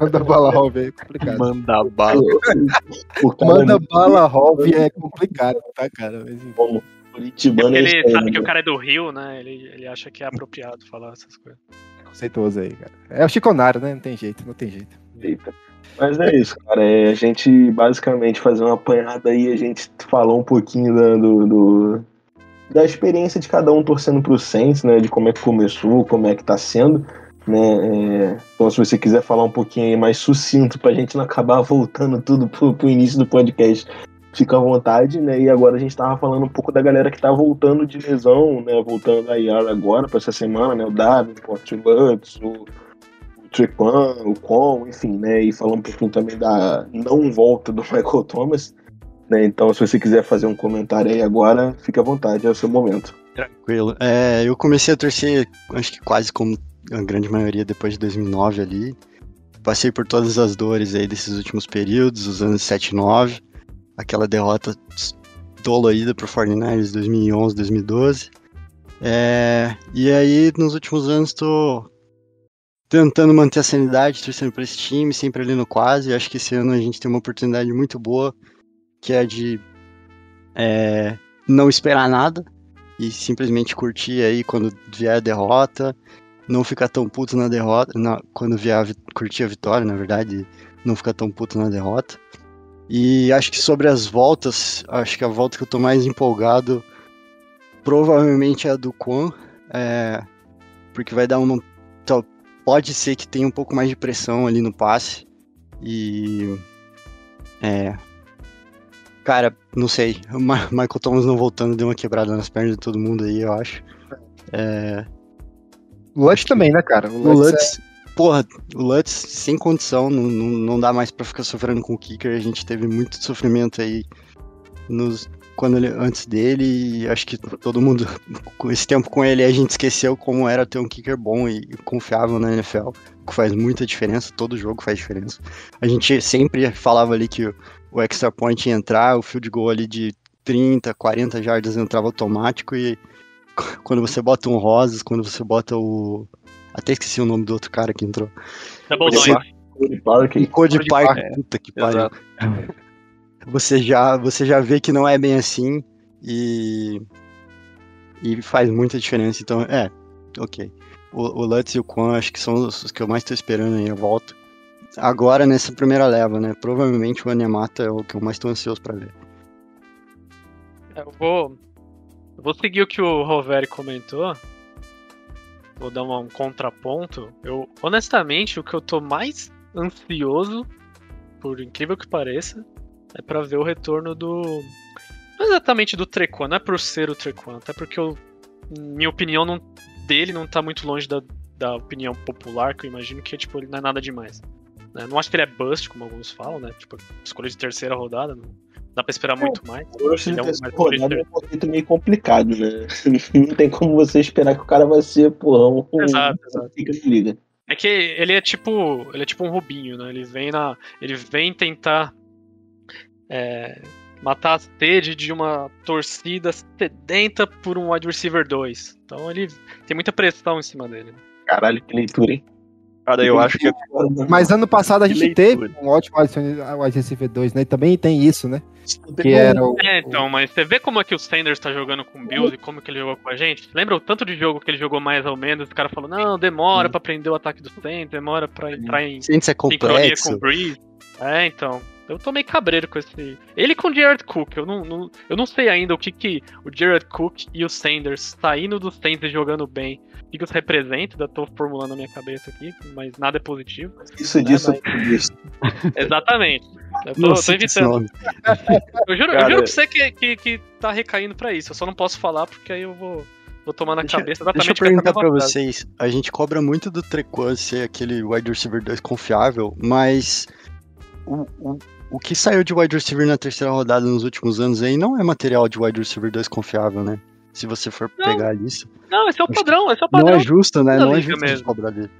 Manda bala, Rob, é complicado. Manda bala. Manda bala, Rob, é complicado, tá, cara? Mas, como Curitibano é Ele sabe né? que o cara é do Rio, né? Ele, ele acha que é apropriado falar essas coisas. Conceituoso aí, cara. É o Chiconário, né? Não tem jeito, não tem jeito. Eita. Mas é isso, cara. É, a gente basicamente fazer uma apanhada aí, a gente falou um pouquinho do, do- da experiência de cada um torcendo pro Saints, né? De como é que começou, como é que tá sendo. Né? É, então, se você quiser falar um pouquinho mais sucinto pra gente não acabar voltando tudo pro, pro início do podcast, fica à vontade, né? E agora a gente tava falando um pouco da galera que tá voltando de lesão, né? Voltando da IR agora pra essa semana, né? O Davenport, o Lutz, o, o Trepan, o Con, enfim, né? E falar um pouquinho também da não volta do Michael Thomas. Né? Então, se você quiser fazer um comentário aí agora, fique à vontade, é o seu momento. Tranquilo. É, eu comecei a torcer, acho que quase como a grande maioria depois de 2009 ali. Passei por todas as dores aí desses últimos períodos, os anos 7 e 9. Aquela derrota dolorida pro 49ers 2011, 2012. É, e aí, nos últimos anos, tô tentando manter a sanidade, torcendo pra esse time, sempre ali no quase. Acho que esse ano a gente tem uma oportunidade muito boa, que é de é, não esperar nada e simplesmente curtir aí quando vier a derrota, não ficar tão puto na derrota, na- quando vier a curtir a vitória, na verdade, não ficar tão puto na derrota. E acho que sobre as voltas, acho que a volta que eu tô mais empolgado provavelmente é a do Quan, é, porque vai dar uma. tal- Pode ser que tenha um pouco mais de pressão ali no passe. E. É. Cara, não sei. O Michael Thomas não voltando deu uma quebrada nas pernas de todo mundo aí, eu acho. É, Lutz também, né, cara? o Lutz, porra, o Lutz sem condição, não, não, não dá mais pra ficar sofrendo com o kicker. A gente teve muito sofrimento aí nos, quando ele, antes dele. E acho que todo mundo, com esse tempo com ele, a gente esqueceu como era ter um kicker bom e, e confiável na NFL, que faz muita diferença. Todo jogo faz diferença. A gente sempre falava ali que o, extra point entrar, o field goal ali de 30, 40 jardas entrava automático e quando você bota um Rosas, quando você bota o. Até esqueci o nome do outro cara que entrou. Double Você-. O Cody Cody Parker, Parker. puta que pariu. Exato. Você já, você já vê que não é bem assim e. E faz muita diferença. Então, é, ok. O, o Lutz e o Quan acho que são os, os que eu mais tô esperando aí a volta. Agora nessa primeira leva, né? Provavelmente o Anemata é o que eu mais tô ansioso pra ver. Eu vou. Eu vou seguir o que o Roveri comentou. Vou dar uma- um contraponto. Eu, honestamente, o que eu tô mais ansioso, por incrível que pareça, é pra ver o retorno do. Não exatamente do Trequan, não é por ser o Trequan, até porque eu, minha opinião não, dele não tá muito longe da, da opinião popular, que eu imagino que tipo, ele não é nada demais. Né? Não acho que ele é bust, como alguns falam, né? Tipo, escolha de terceira rodada, não dá pra esperar muito mais. Ele é um rodada é um momento meio complicado, né? Não tem como você esperar que o cara vai ser, porra, um. Exato, exato. Liga. É que ele é tipo. Ele é tipo um Rubinho, né? Ele vem na. Ele vem tentar é, matar a sede de uma torcida sedenta por um wide receiver 2. Então ele tem muita pressão em cima dele. né? Caralho, que leitura, hein? Cara, eu acho que Mas ano passado a gente leitura. teve um ótimo wide receiver 2, né? E também tem isso, né? Que era o. É, então, mas você vê como é que o Sanders tá jogando com o Bills e como que ele jogou com a gente? Lembra o tanto de jogo que ele jogou mais ou menos? O cara falou, não, demora pra aprender o ataque do Saints, demora pra entrar em Saints é sincronia complexo. com o Breeze. É, então. Eu tô meio cabreiro com esse. Ele com o Jared Cook. Eu não, não- eu não sei ainda o que, que o Jared Cook e o Sanders saindo Saints e jogando bem. O que, que isso representa? Ainda tô formulando na minha cabeça aqui, mas nada é positivo. Isso É, disso, mas- disso. Exatamente. Eu tô, Não eu tô evitando. nome. Eu juro, eu Cara, juro pra você que, que, que tá recaindo pra isso. Eu só não posso falar porque aí eu vou, vou tomar na Deixa- cabeça Deixa eu exatamente perguntar pra vocês. A gente cobra muito do Trequan ser aquele wide receiver 2 confiável, mas o, o, o que saiu de wide receiver na terceira rodada nos últimos anos aí não é material de wide receiver 2 confiável, né? Se você for Não. pegar a lista. Não, esse é o padrão, esse é o Não padrão. é justo, né? Não é justo mesmo. cobrar dele.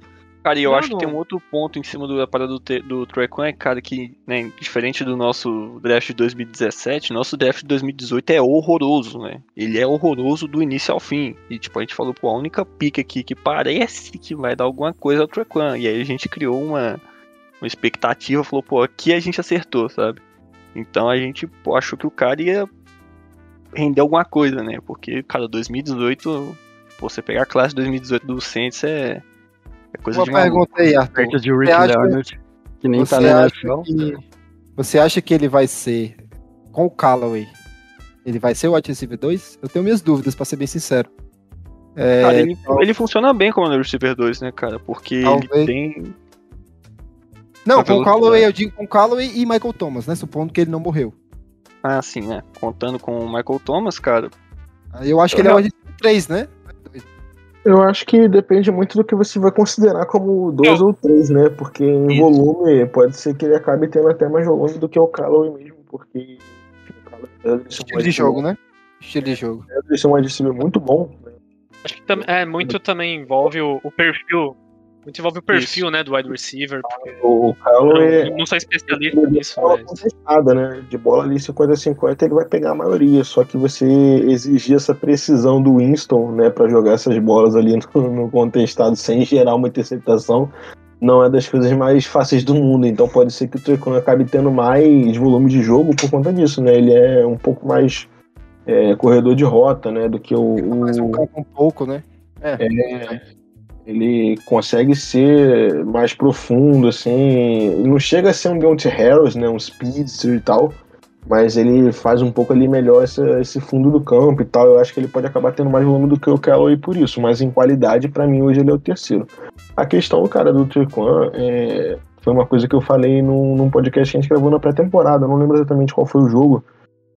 Cara, e eu Não, acho que tem não. um outro ponto em cima do- da parada do, te- do Trequan, é, cara, que, né, diferente do nosso draft de 2017, nosso draft de 2018 é horroroso, né? Ele é horroroso do início ao fim. E, tipo, a gente falou, pô, a única pica aqui que parece que vai dar alguma coisa é o Trequan. E aí a gente criou uma, uma expectativa, falou, pô, aqui a gente acertou, sabe? Então a gente, pô, achou que o cara ia render alguma coisa, né? Porque, cara, 2018, pô, você pegar a classe 2018 do Saints é, é coisa Uma de pergunta aí, Arthur. Perto de Rick Leonard, que nem Você tá na acha, NFL. que, você acha que ele vai ser com o Callaway? Ele vai ser o wide receiver 2? Eu tenho minhas dúvidas, pra ser bem sincero. É, Cara, ele, ele funciona bem como wide receiver 2, né, cara? Porque Talvez. ele tem. não, com o. Callaway, eu digo com o Callaway e Michael Thomas, né? Supondo que ele não morreu. Ah, sim, né? Contando com o Michael Thomas, cara. Aí Eu acho que ele é o wide receiver 3, né? Eu acho que depende muito do que você vai considerar como dois Eu- ou três, né? Porque em Isso. volume pode ser que ele acabe tendo até mais volume do que o Callaway mesmo, porque o Callaway é um Estilo de jogo, né? Estilo de jogo. Ele é um receiver muito bom. né? Acho que é, muito também envolve o, o perfil. Muito envolve o perfil, né, do wide receiver. O, eu Callaway não, sou especialista nisso, bola mas. contestada, né? De bola ali 50-50 ele vai pegar a maioria. Só que você exigir essa precisão do Winston, né, para jogar essas bolas ali no, no contestado sem gerar uma interceptação, não é das coisas mais fáceis do mundo. Então pode ser que o Trecon acabe tendo mais volume de jogo por conta disso, né? Ele é um pouco mais é, corredor de rota, né, do que o, Mas um um pouco, né? Ele consegue ser mais profundo, assim. Ele não chega a ser um Deontay Harris, né? Um speedster e tal. Mas ele faz um pouco ali melhor esse, esse fundo do campo e tal. Eu acho que ele pode acabar tendo mais volume do que o Callaway por isso. Mas em qualidade, pra mim, hoje ele é o terceiro. A questão, cara, do Trequan é, foi uma coisa que eu falei num, num podcast que a gente gravou na pré-temporada. Não lembro exatamente qual foi o jogo.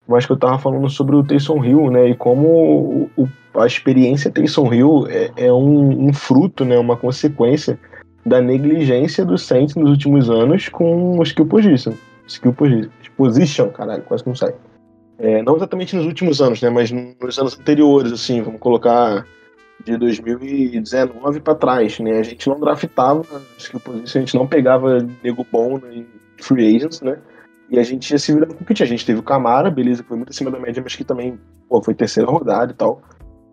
Mas que eu tava falando sobre o Taysom Hill, né? E como o, o- a experiência Taysom Hill é, é um, um fruto, né? Uma consequência da negligência do Saints nos últimos anos com o skill position. Skill posi- position, caralho, quase não sai. É, não exatamente nos últimos anos, né? Mas nos anos anteriores, assim, vamos colocar de 2019 pra trás, né? A gente não draftava skill position, a gente não pegava nego bom em free agents, né? E a gente ia se virando com o que tinha. A gente teve o Camara, beleza, que foi muito acima da média, mas que também pô, foi terceira rodada e tal.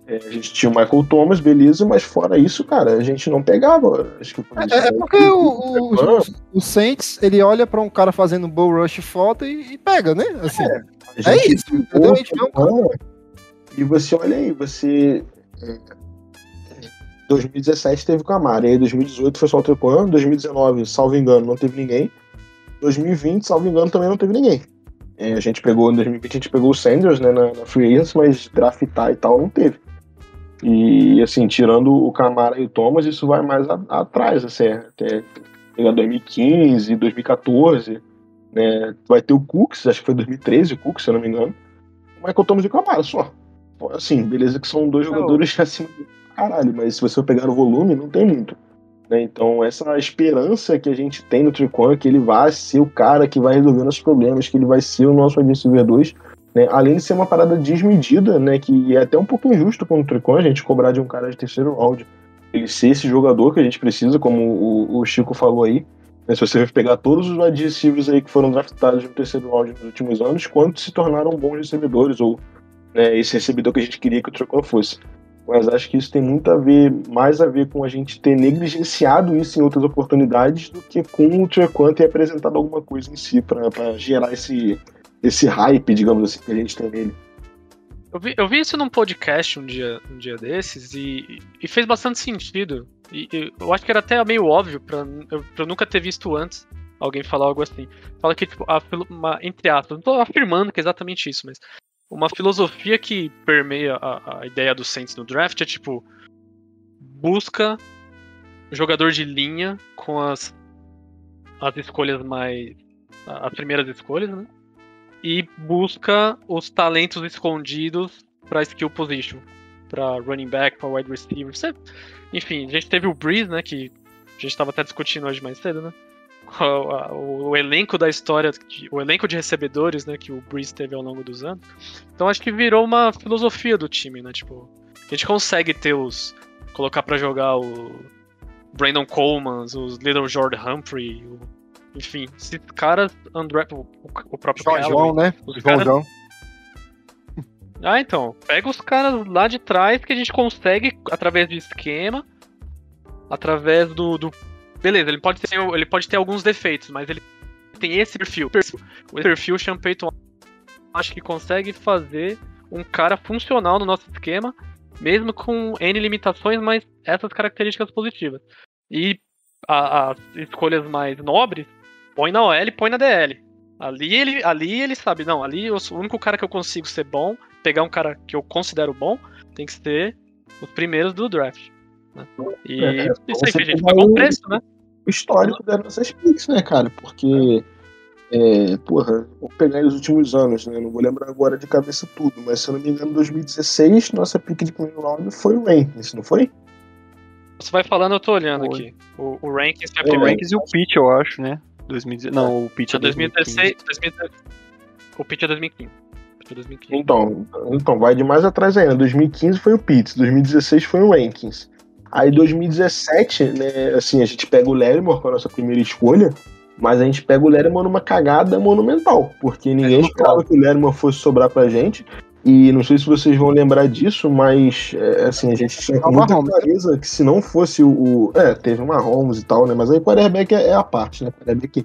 É, a gente tinha o Michael Thomas, beleza, mas fora isso, cara, a gente não pegava. Acho que É, é porque o, o, o Saints, ele olha pra um cara fazendo bull rush foda e, e pega, né? Assim, é, gente isso, entendeu? A gente vê um cara Não. E você olha aí, você. é, 2017 teve o Camara, e aí 2018 foi só o Trepan, 2019, salvo engano, não teve ninguém. 2020, salvo engano, também não teve ninguém. É, a gente pegou, em 2020 a gente pegou o Sanders né, na, na Free Agents, mas draftar e tal não teve. E assim, tirando o Camara e o Thomas, isso vai mais a- atrás, assim, até pegar 2015, 2014, né? Vai ter o Cooks, acho que foi 2013 o Cooks, se eu não me engano. O Michael Thomas e o Camara só. Assim, beleza que são dois Não. jogadores acima do caralho, mas se você pegar o volume, não tem muito. Né? Então, essa esperança que a gente tem no Tricon é que ele vai ser o cara que vai resolver nossos problemas, que ele vai ser o nosso wide receiver 2, né? além de ser uma parada desmedida, né? que é até um pouco injusto com o Tricon a gente cobrar de um cara de terceiro round ele ser esse jogador que a gente precisa, como o, o Chico falou aí. né? Se você pegar todos os receivers aí que foram draftados no terceiro round nos últimos anos, quantos se tornaram bons recebedores, ou né, esse recebedor que a gente queria que o Tricon fosse. Mas acho que isso tem muito a ver, mais a ver com a gente ter negligenciado isso em outras oportunidades do que com o Trequan ter apresentado alguma coisa em si para gerar esse, esse hype, digamos assim, que a gente tem nele. Eu vi, eu vi isso num podcast um dia, um dia desses e, e fez bastante sentido. E, e eu acho que era até meio óbvio pra, eu, eu nunca ter visto antes alguém falar algo assim. Fala que, tipo, a, uma, entre aspas, não tô afirmando que é exatamente isso, mas uma filosofia que permeia a, a ideia do Saints no draft é tipo busca jogador de linha com as, as escolhas mais as primeiras escolhas, né? E busca os talentos escondidos para skill position, para running back, para wide receiver. Enfim, a gente teve o Breeze, né? Que a gente estava até discutindo hoje mais cedo, né? O, elenco da história, o elenco de recebedores, né, que o Breeze teve ao longo dos anos. Então acho que virou uma filosofia do time, né? Tipo, a gente consegue ter os colocar para jogar o Brandon Coleman, os Little Jordan Humphrey, o, enfim, esses caras, André, o, o próprio João, João né? Os João, caras, João. ah, então, pega os caras lá de trás que a gente consegue através do esquema, através do, do beleza, ele pode ter ele pode ter alguns defeitos, mas ele tem esse perfil. O perfil Sean Payton acho que consegue fazer um cara funcional no nosso esquema mesmo com N limitações, mas essas características positivas. E as escolhas mais nobres, põe na OL põe na DL. Ali ele, ali ele sabe, não, ali o único cara que eu consigo ser bom, pegar um cara que eu considero bom, tem que ser os primeiros do draft. Né? E É, isso aí, você gente, pegar pagou o- preço, né? O histórico nossas picks, né, cara? Porque, é, porra, vou pegar os últimos anos, né? Não vou lembrar agora de cabeça tudo, mas se eu não me engano, em 2016, nossa pick de primeiro round foi o Rankings, não foi? Você vai falando, eu tô olhando Foi. aqui. O, o Rankings foi É, O Rankings e o Pitch, eu acho, né? 2016. Não, o Pitch é 2016, 2016. O pitch é 2015. Pitch é 2015. Então, então, vai de mais atrás ainda. 2015 foi o Pitts, 2016 foi o Rankings. Aí 2017, né, assim, a gente pega o Lermor com a nossa primeira escolha, mas a gente pega o Lermor numa cagada monumental, porque ninguém esperava que o Lermor fosse sobrar pra gente. E não sei se vocês vão lembrar disso, mas é, assim, a gente tinha muita Mahomes. clareza que se não fosse o. o- é, teve uma Holmes e tal, né? Mas aí o quarterback é, é a parte, né? O quarterback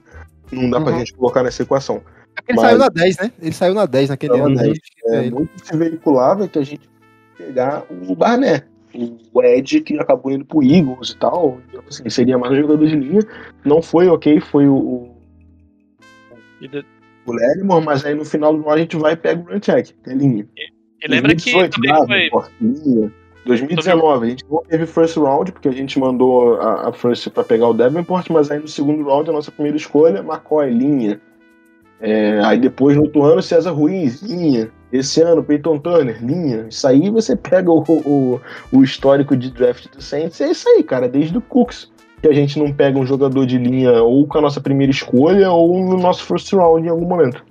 não dá pra Uhum. gente colocar nessa equação. Ele Mas- saiu na 10, né? Ele saiu na 10 naquele ano. É, Ele- muito se veiculava que a gente pegar o Barnett. O Ed que acabou indo pro Eagles e tal. Então, assim, seria mais um jogador de linha. Não foi ok, foi o, o, o Lermor, mas aí no final do ano a gente vai e pega o Runcheck, que é linha. e lembra que 2018, também dado, foi. forte linha. 2019, a gente não teve first round, porque a gente mandou a, a first pra pegar o Davenport, mas aí no segundo round, a nossa primeira escolha, McCoy, linha. É, aí depois, no outro ano, César Ruiz, linha. Esse ano, Peyton Turner, linha. Isso aí você pega o, o, o histórico de draft do Saints, é isso aí, cara, desde o Cooks. Que a gente não pega um jogador de linha ou com a nossa primeira escolha ou no nosso first round em algum momento.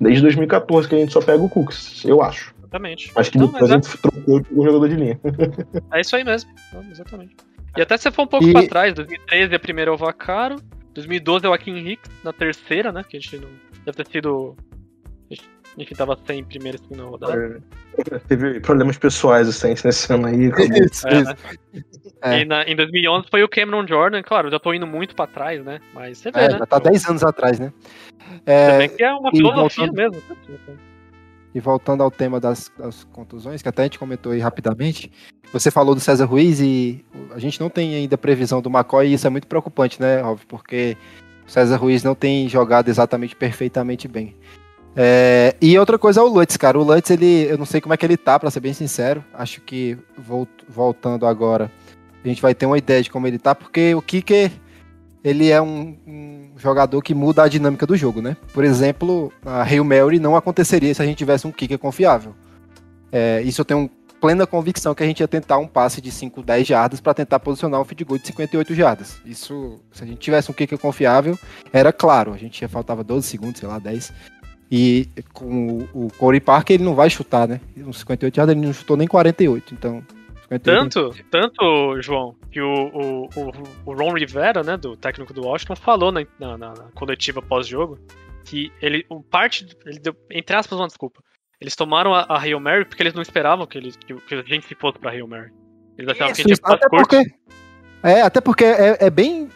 Desde 2014 que a gente só pega o Cooks, eu acho. Exatamente. Acho que Não, depois a gente trocou o jogador de linha. É isso aí mesmo. Não, exatamente. E até se você for um pouco E- pra trás, 2013 a primeira é o Vacaro, 2012 é o Akin Hicks na terceira, né? Que a gente não. Deve ter sido. A gente, Enfim, tava sem primeira e segunda rodada. Teve problemas pessoais o Saints nesse ano aí. Isso, É, isso. né? É. E na- em 2011 foi o Cameron Jordan, claro, já tô indo muito pra trás, né? Mas você vê, É, né? já tá 10 anos atrás, né? É, que é uma e filosofia voltando- mesmo. E voltando ao tema das, das contusões, que até a gente comentou aí rapidamente, você falou do César Ruiz e a gente não tem ainda previsão do McCoy e isso é muito preocupante, né, óbvio, porque o César Ruiz não tem jogado exatamente perfeitamente bem. É, e outra coisa é o Lutz, cara. O Lutz, ele, eu não sei como é que ele tá, pra ser bem sincero. Acho que volt- voltando agora, a gente vai ter uma ideia de como ele tá, porque o Kicker, ele é um, um jogador que muda a dinâmica do jogo, né? Por exemplo, a Hail Mary não aconteceria se a gente tivesse um kicker confiável. É, isso eu tenho plena convicção que a gente ia tentar um passe de 5, 10 jardas para tentar posicionar um feed goal de 58 jardas. Isso, se a gente tivesse um kicker confiável, era claro. A gente ia faltava 12 segundos, sei lá, 10. E com o, o Corey Parker, ele não vai chutar, né? Uns 58 jardas, ele não chutou nem 48, então... 58 Tanto, tanto, João, que o, o, o, o Ron Rivera, né, do técnico do Washington, falou na, na, na coletiva pós-jogo que ele, um parte, ele deu, entre aspas, uma desculpa. Eles tomaram a, a Hail Mary porque eles não esperavam que, eles, que, que a gente se fosse pra Hail Mary. Eles achavam que a gente ia Isso, até curto. porque, é, até porque é, é bem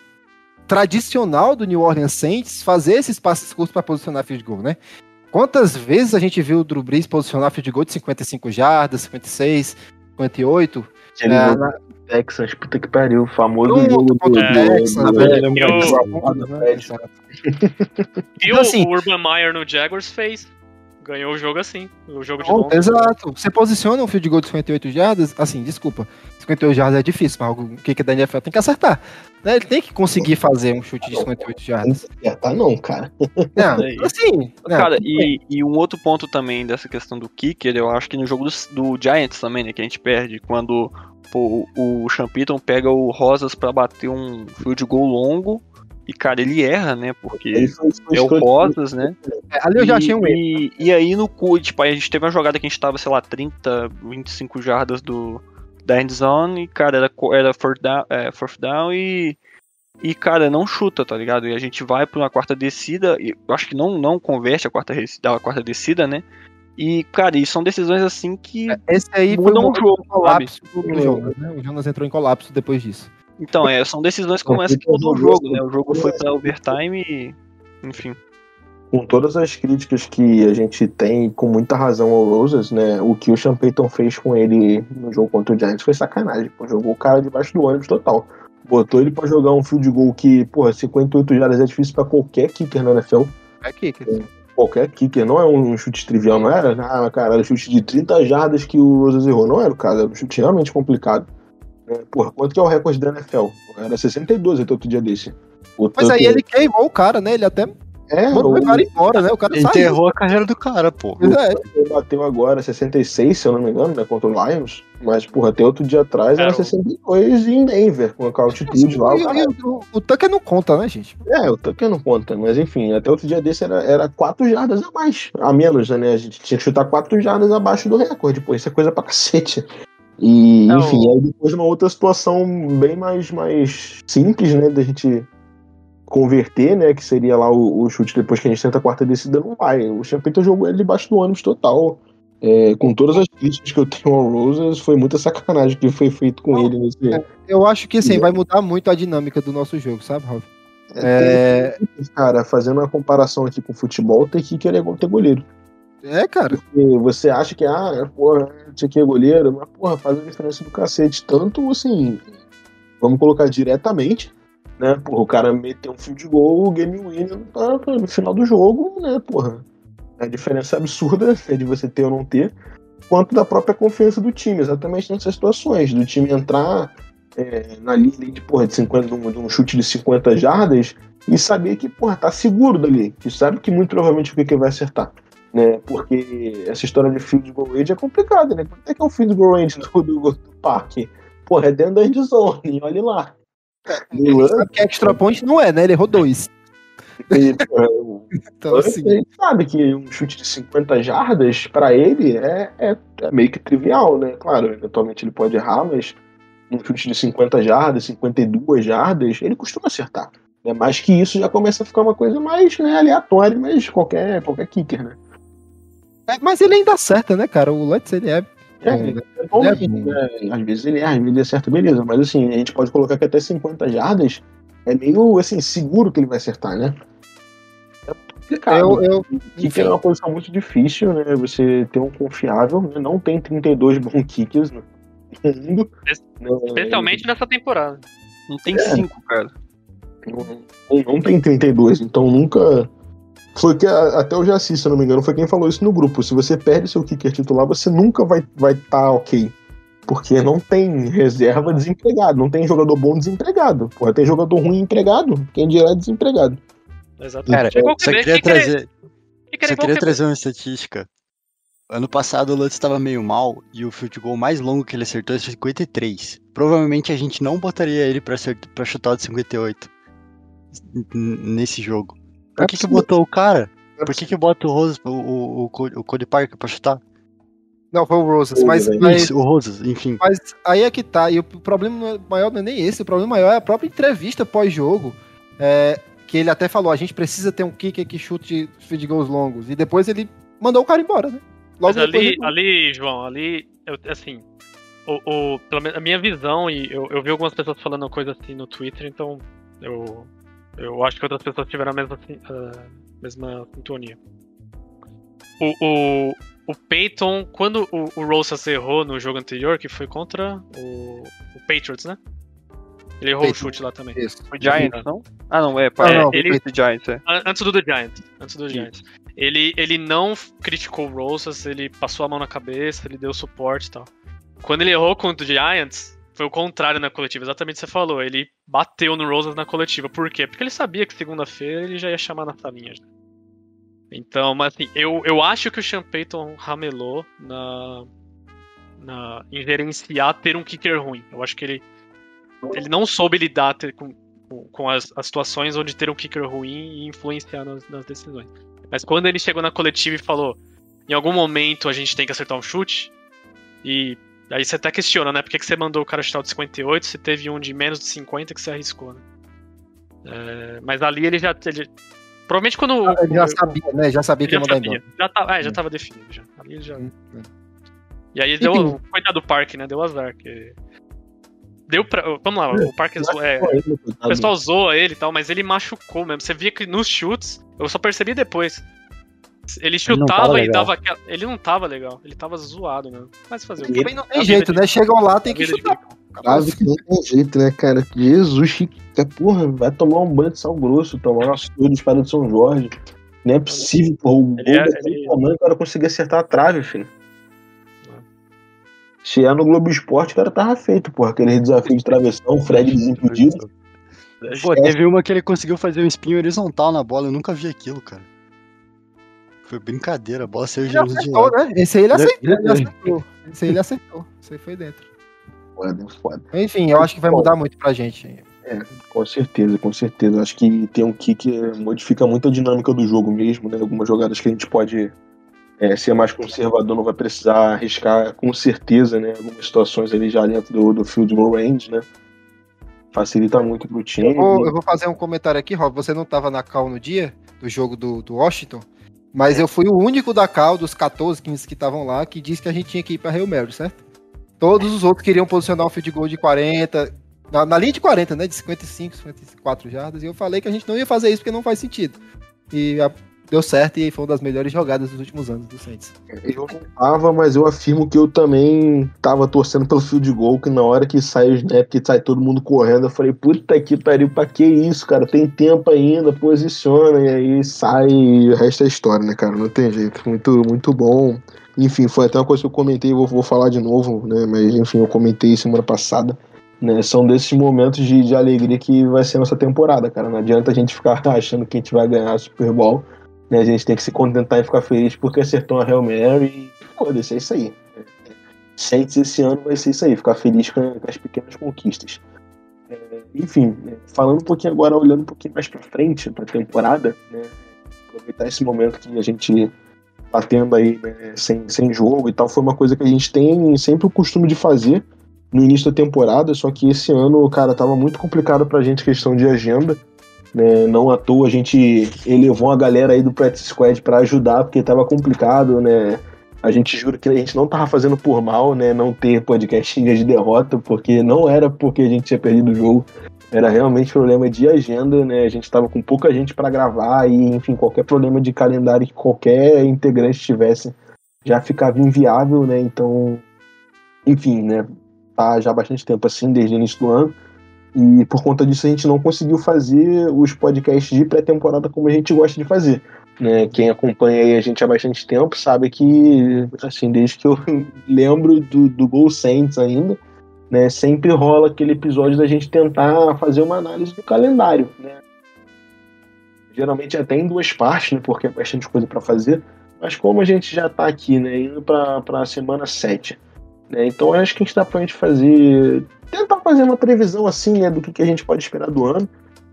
tradicional do New Orleans Saints fazer esses passes curtos para posicionar field goal, né? Quantas vezes a gente viu o Drew Brees posicionar field goal de 55 jardas, 56, 58? Aquele É, na- do Texans, puta que pariu, o famoso Pronto, jogo do, e o, assim- o Urban Meyer no Jaguars fez ganhou o jogo assim. O jogo de Pronto, Londres. exato. Você posiciona um field goal de 58 jardas, assim, desculpa. 58 jardas é difícil, mas o kicker da NFL tem que acertar. né? Ele tem que conseguir fazer um chute de 58 jardas. Acertar não, cara. Não, É assim. não, Cara, e, e um outro ponto também dessa questão do kicker, eu acho que no jogo do, do Giants também, né, que a gente perde, quando pô, o, Payton pega o Rosas pra bater um field goal longo, e cara, ele erra, né, porque foi- foi é o. Rosas, né, É, ali eu já achei um erro. e, e aí no cu, tipo, aí a gente teve uma jogada que a gente tava, sei lá, 30, 25 jardas do, da end zone, e cara, era, era fourth down, é, fourth down e, e, cara, não chuta, tá ligado? E a gente vai pra uma quarta descida, e eu acho que não, não converte a quarta, a quarta descida, né? E, cara, e são decisões assim que. Esse aí foi Mudam o o jogo, colapso do, do Jonas, né? O Jonas entrou em colapso depois disso. Então, é, são decisões como essa que mudou o jogo, né? O jogo foi pra overtime e. Enfim. com todas as críticas que a gente tem, com muita razão ao Rosas, né? O que o Sean Payton fez com ele no jogo contra o Giants foi sacanagem. Pô, jogou o cara debaixo do ônibus total. Botou ele pra jogar um field goal que, porra, 58 jardas é difícil pra qualquer kicker na NFL. É kicker. Qualquer kicker, não é um chute trivial, não era? Ah, cara, era um chute de 30 jardas que o Rosas errou. Não era o caso, era um chute realmente complicado. É, porra, quanto que é o recorde da NFL? Era 62 até outro dia desse. O Mas aí ele queimou o cara, né? Ele até é, mandou o- o cara embora, né? O cara saiu. Enterrou a carreira do cara, pô. É, Ele bateu agora 66, se eu não me engano, né, contra o Lions. Mas, porra, até outro dia atrás era Era o- 62 em Denver, com a altitude lá. O, E- cara, o, o Tucker não conta, né, gente? é, o Tucker não conta, mas enfim, até outro dia desse era, era 4 jardas a mais, a menos, né? A gente tinha que chutar 4 jardas abaixo do recorde, pô, isso é coisa pra cacete. E, É, enfim, o- aí depois uma outra situação bem mais, mais simples, né, da gente converter, né, que seria lá o, o chute depois que a gente tenta a quarta descida, não vai. O Champeta jogou ele debaixo do ônibus total. É, com todas as críticas que eu tenho ao Rosas, foi muita sacanagem que foi feito com ele nesse. Eu acho que, assim, vai mudar muito a dinâmica do nosso jogo, sabe, Ralf? É, Cara, fazendo uma comparação aqui com futebol, tem que querer ter goleiro. É, cara. Você acha que, ah, porra, esse aqui é goleiro, mas, porra, faz a diferença do cacete. Tanto, assim, vamos colocar diretamente, né? Porra, o cara meteu um field goal, o game winner tá, no final do jogo, né, porra. A diferença absurda é de você ter ou não ter, quanto da própria confiança do time, exatamente nessas situações, do time entrar é, na linha de, porra, de, 50, de, um, de um chute de 50 jardas e saber que, porra, tá seguro dali, que sabe que muito provavelmente o que que vai acertar né? Porque essa história de field goal range é complicada, né? Quanto é que é o field goal range do, do, do parque? Porra, é dentro da end zone, olha lá. E, Sabe que extra point não é, né? Ele errou dois. e, porra, Então, assim, a gente sabe que um chute de 50 jardas, pra ele, é, é, é meio que trivial, né? Claro, eventualmente ele pode errar, mas um chute de 50 jardas, 52 jardas, ele costuma acertar. Né? Mais que isso já começa a ficar uma coisa mais né, aleatória, mas qualquer, qualquer kicker, né? É, mas ele ainda acerta, né, cara? O Lutz, ele é. É, bom, né? é bom, É né? Às vezes ele erra, às vezes ele acerta, beleza. Mas assim, a gente pode colocar que até 50 jardas é meio assim, seguro que ele vai acertar, né? É complicado. Eu, eu, Kicker é uma posição muito difícil, né? Você ter um confiável, né? não tem 32 bons kickers no mundo. né? Especialmente nessa temporada. Não tem É. cinco, cara. Não, não tem 32, então nunca. Foi que a- até o Jaci, se eu não me engano, foi quem falou isso no grupo. Se você perde seu kicker titular, você nunca vai estar vai tá ok. Porque não tem reserva desempregado, não tem jogador bom desempregado. Porra, tem jogador ruim empregado, quem dirá desempregado. Exatamente. Cara, a queria querer- trazer, querer só igual queria que- trazer uma estatística. Ano passado o Lutz estava meio mal e o field goal mais longo que ele acertou é 53. Provavelmente a gente não botaria ele pra chutar o de 58 n- nesse jogo. Por É que, que botou o cara? Por que, que bota o Rosas, o, o, o, Co- o Cody Parker pra chutar? Não, foi o Rosas. Mas, velho. mas, Isso, o Rosas, enfim. mas aí é que tá. E o problema é- maior não é nem esse. O problema maior é a própria entrevista pós-jogo. é, que ele até falou: a gente precisa ter um kicker que chute field goals longos. E depois ele mandou o cara embora, né? Mas depois ali, ali, João, ali, eu, assim, o, o, pelo menos a minha visão, e eu, eu vi algumas pessoas falando coisa assim no Twitter, então eu, eu acho que outras pessoas tiveram a mesma, a mesma sintonia. O, o, o Peyton, quando o, o Rosas errou no jogo anterior, que foi contra o, o Patriots, né? Ele errou o Peyton. chute lá também. Isso. O Giants, não? Ah, não, é, para não, ele ele- do Giants, é. An- Antes do do Giants. Antes do Giants. Ele, ele não criticou o Rosas, ele passou a mão na cabeça, ele deu suporte e tal. Quando ele errou contra o Giants, foi o contrário na coletiva, exatamente o que você falou. Ele bateu no Rosas na coletiva. Por quê? Porque ele sabia que segunda-feira ele já ia chamar na salinha. Então, mas assim, eu, eu acho que o Sean Payton ramelou na, na, em gerenciar ter um kicker ruim. Eu acho que ele, ele não soube lidar ter, com, com as, as, situações onde ter um kicker ruim e influenciar nas, nas, decisões. Mas quando ele chegou na coletiva e falou: em algum momento a gente tem que acertar um chute, e aí você até questiona, né? Por que, que você mandou o cara chutar de 58 se teve um de menos de 50 que você arriscou, né? É, mas ali ele já. Ele, provavelmente quando. Ah, ele já sabia, né? Já sabia que ia mandar embora. Já, tá, é, já tava definido. Já. Ali ele já. Hum, é. E aí deu. Coitado do Parque, né? Deu azar. Que... Deu pra. Vamos lá, o Parque é, O pessoal zoa ele e tal, mas ele machucou mesmo. Você via que nos chutes, eu só percebi depois. Ele chutava ele e dava aquela. Ele não tava legal, ele tava zoado mesmo. Mas fazer o quê? Também não tem jeito, né? Chegam lá, tem que chutar. Quase que não tem jeito, né, cara? Jesus, porra, vai tomar um banho de sal grosso, tomar uma surra de espada de São Jorge. Não é possível, porra. O gol é, tamanho, o cara conseguir acertar a trave, filho. Se é no Globo Esporte, o cara tava feito, porra. Aquele desafio de travessão, Fred desimpedido. Pô, teve uma que ele conseguiu fazer um espinho horizontal na bola, eu nunca vi aquilo, cara. Foi brincadeira, a bola saiu de lado. Né? Esse aí ele aceitou, ele aceitou. Esse aí ele aceitou. Esse aí foi dentro. Foda, foda. Enfim, eu acho que vai mudar muito pra gente. É, com certeza, com certeza. Acho que tem um kick que modifica muito a dinâmica do jogo mesmo, né? Algumas jogadas que a gente pode é, ser mais conservador, não vai precisar arriscar com certeza, né? Algumas situações ali já dentro do, do field goal range, né? Facilita muito pro time. Eu vou, eu vou fazer um comentário aqui, Rob. Você não tava na cal no dia do jogo do, do Washington, mas eu fui o único da cal, dos 14, 15 que estavam lá, que disse que a gente tinha que ir pra Rio Mary, certo? Todos os outros queriam posicionar um field goal de 40, na, na, linha de 40, né? De 55, 54 jardas. E eu falei que a gente não ia fazer isso porque não faz sentido. E a, deu certo e foi uma das melhores jogadas dos últimos anos do Saints. Eu não tava, mas eu afirmo que eu também tava torcendo pelo field goal, que na hora que sai o snap, que sai todo mundo correndo, eu falei, puta que pariu, pra que isso, cara? Tem tempo ainda, posiciona, e aí sai e o resto é história, né, cara? Não tem jeito. Muito, muito bom. Enfim, foi até uma coisa que eu comentei, vou, vou falar de novo, né? Mas enfim, eu comentei semana passada. Né, são desses momentos de, de alegria que vai ser nossa temporada, cara. Não adianta a gente ficar achando que a gente vai ganhar Super Bowl né? A gente tem que se contentar e ficar feliz porque acertou a Hail Mary e foda-se, é isso aí. Saints esse ano vai ser isso aí, ficar feliz com, as pequenas conquistas. É, enfim, né, falando um pouquinho agora, olhando um pouquinho mais pra frente, pra temporada, né? aproveitar esse momento que a gente tá tendo aí né, sem, sem jogo e tal, foi uma coisa que a gente tem sempre o costume de fazer no início da temporada, só que esse ano, cara, tava muito complicado pra gente questão de agenda. Né? Não à toa a gente elevou a galera aí do Practice Squad para ajudar, porque estava complicado, né? A gente jura que a gente não tava fazendo por mal, né? Não ter podcast de derrota, porque não era porque a gente tinha perdido o jogo. Era realmente problema de agenda, né? A gente estava com pouca gente para gravar e, enfim, qualquer problema de calendário que qualquer integrante tivesse já ficava inviável, né? Então, enfim, né? Tá já há bastante tempo assim, desde o início do ano. E por conta disso a gente não conseguiu fazer os podcasts de pré-temporada como a gente gosta de fazer. Né? Quem acompanha a gente há bastante tempo sabe que, assim, desde que eu lembro do, do Gol Saints ainda, né, sempre rola aquele episódio da gente tentar fazer uma análise do calendário. Né? Geralmente até em duas partes, né, porque é bastante coisa para fazer. Mas como a gente já está aqui, né, indo para a semana 7, né, então acho que a gente dá para a gente fazer tentar fazer uma previsão assim, né, do que, que a gente pode esperar do ano,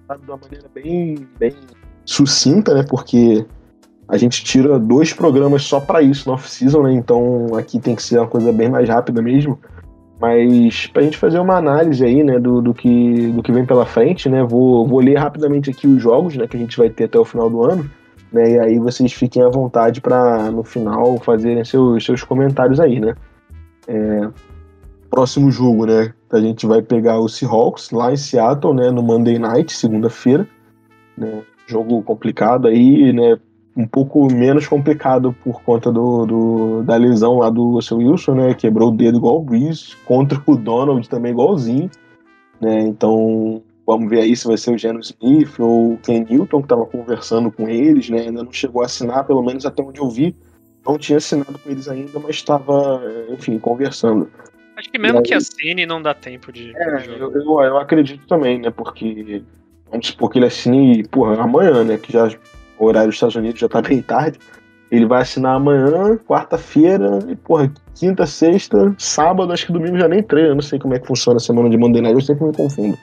sabe, de uma maneira bem, bem sucinta, né, porque a gente tira dois programas só para isso no off-season, né, então aqui tem que ser uma coisa bem mais rápida mesmo, mas para a gente fazer uma análise aí, né, do, do, que, do que vem pela frente, né, vou, vou ler rapidamente aqui os jogos, né, que a gente vai ter até o final do ano, né, e aí vocês fiquem à vontade para no final fazerem seus, seus comentários aí, né. É, próximo jogo, né? A gente vai pegar o Seahawks lá em Seattle, né? No Monday Night, segunda-feira. Né, jogo complicado aí, né? Um pouco menos complicado por conta do, do da lesão lá do Russell Wilson, né? Quebrou o dedo igual o Breeze, contra o Donald também igualzinho, né? Então, Vamos ver aí se vai ser o Geno Smith ou o Ken Newton, que estava conversando com eles, né? Ainda não chegou a assinar, pelo menos até onde eu vi. Não tinha assinado com eles ainda, mas estava, enfim, conversando. Acho que mesmo aí- que assine, não dá tempo de. É, eu, eu, eu acredito também, né? Porque vamos supor que ele assine, porra, amanhã, né? Que já o horário dos Estados Unidos já tá bem tarde. Ele vai assinar amanhã, quarta-feira, e, porra, quinta, sexta, sábado, acho que domingo já nem treina. Eu não sei como é que funciona a semana de Monday Night, eu sempre me confundo.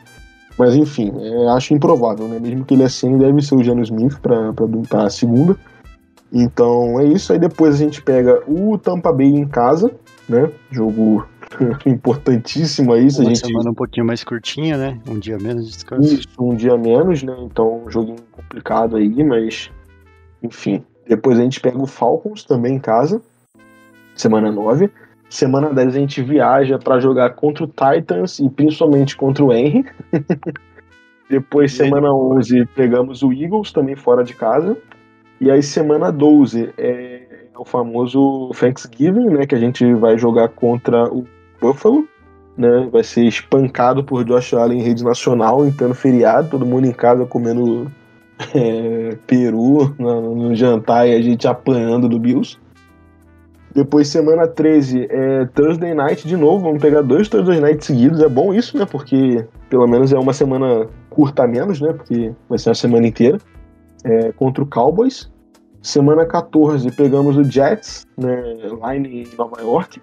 Mas enfim, é, acho improvável, né? Mesmo que ele assine, deve ser o Geno Smith pra, pra, pra a segunda. Então é isso. Aí depois a gente pega o Tampa Bay em casa, né? Jogo importantíssimo aí. Se a Uma gente semana um pouquinho mais curtinha, né? Um dia menos de descanso. isso, um dia menos, né? Então, um joguinho complicado aí, mas. Enfim. Depois a gente pega o Falcons também em casa. Semana 9. Semana 10 a gente viaja pra jogar contra o Titans e principalmente contra o Henry. Depois, semana 11, pegamos o Eagles também fora de casa. E aí, semana 12 é o famoso Thanksgiving, né? Que a gente vai jogar contra o Buffalo né? Vai ser espancado por Josh Allen em rede nacional, em feriado, todo mundo em casa comendo é, peru no, no jantar e a gente apanhando do Bills. Depois, semana 13, é Thursday Night de novo. Vamos pegar dois Thursday Night seguidos. É bom isso, né? Porque pelo menos é uma semana curta menos, né? Porque vai ser uma semana inteira. É, contra o Cowboys. Semana 14, pegamos o Jets, né? Lá em Nova York.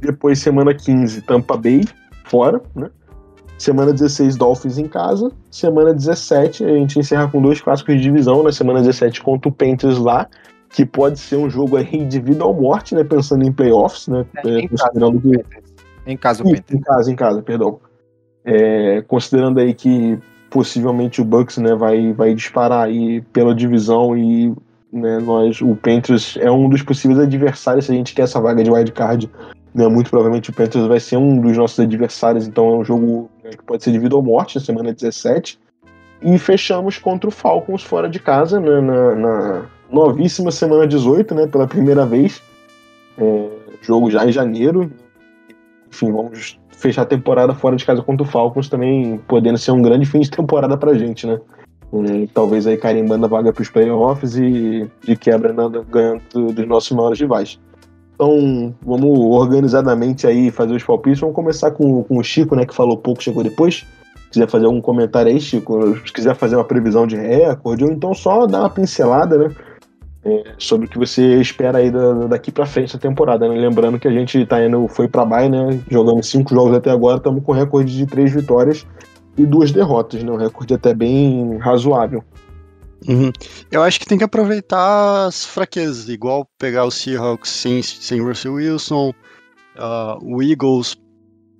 Depois, semana 15, Tampa Bay, fora, né? Semana 16, Dolphins em casa. Semana 17, a gente encerra com dois clássicos de divisão. Na semana 17, contra o Panthers lá, que pode ser um jogo aí de vida ou morte, né? Pensando em playoffs, né? É, em É, considerando que Em casa o Penta. em casa, em casa, perdão. É, considerando aí que possivelmente o Bucks né, vai, vai disparar aí pela divisão e né, nós, o Panthers é um dos possíveis adversários se a gente quer essa vaga de wildcard. Né, muito provavelmente o Panthers vai ser um dos nossos adversários, então é um jogo né, que pode ser de vida ou morte na semana 17. E fechamos contra o Falcons fora de casa né, na, na novíssima semana 18, né, pela primeira vez. É, jogo já em janeiro. Enfim, vamos fechar a temporada fora de casa contra o Falcons também, podendo ser um grande fim de temporada pra gente, né? Talvez aí carimbando a vaga pros playoffs e de quebra nada ganhando do- dos nossos maiores rivais. Então, vamos organizadamente aí fazer os palpites. Vamos começar com, com o Chico, né, que falou pouco, chegou depois. Se quiser fazer algum comentário aí, Chico, se quiser fazer uma previsão de recorde, ou então só dar uma pincelada, né? É, sobre o que você espera aí da- daqui pra frente da temporada, né? Lembrando que a gente tá indo, foi pra baixo, né? Jogando cinco jogos até agora, estamos com recorde de três vitórias e duas derrotas, né? Um recorde até bem razoável. Uhum. Eu acho que tem que aproveitar as fraquezas, igual pegar o Seahawks sem, sem Russell Wilson, ah, o Eagles,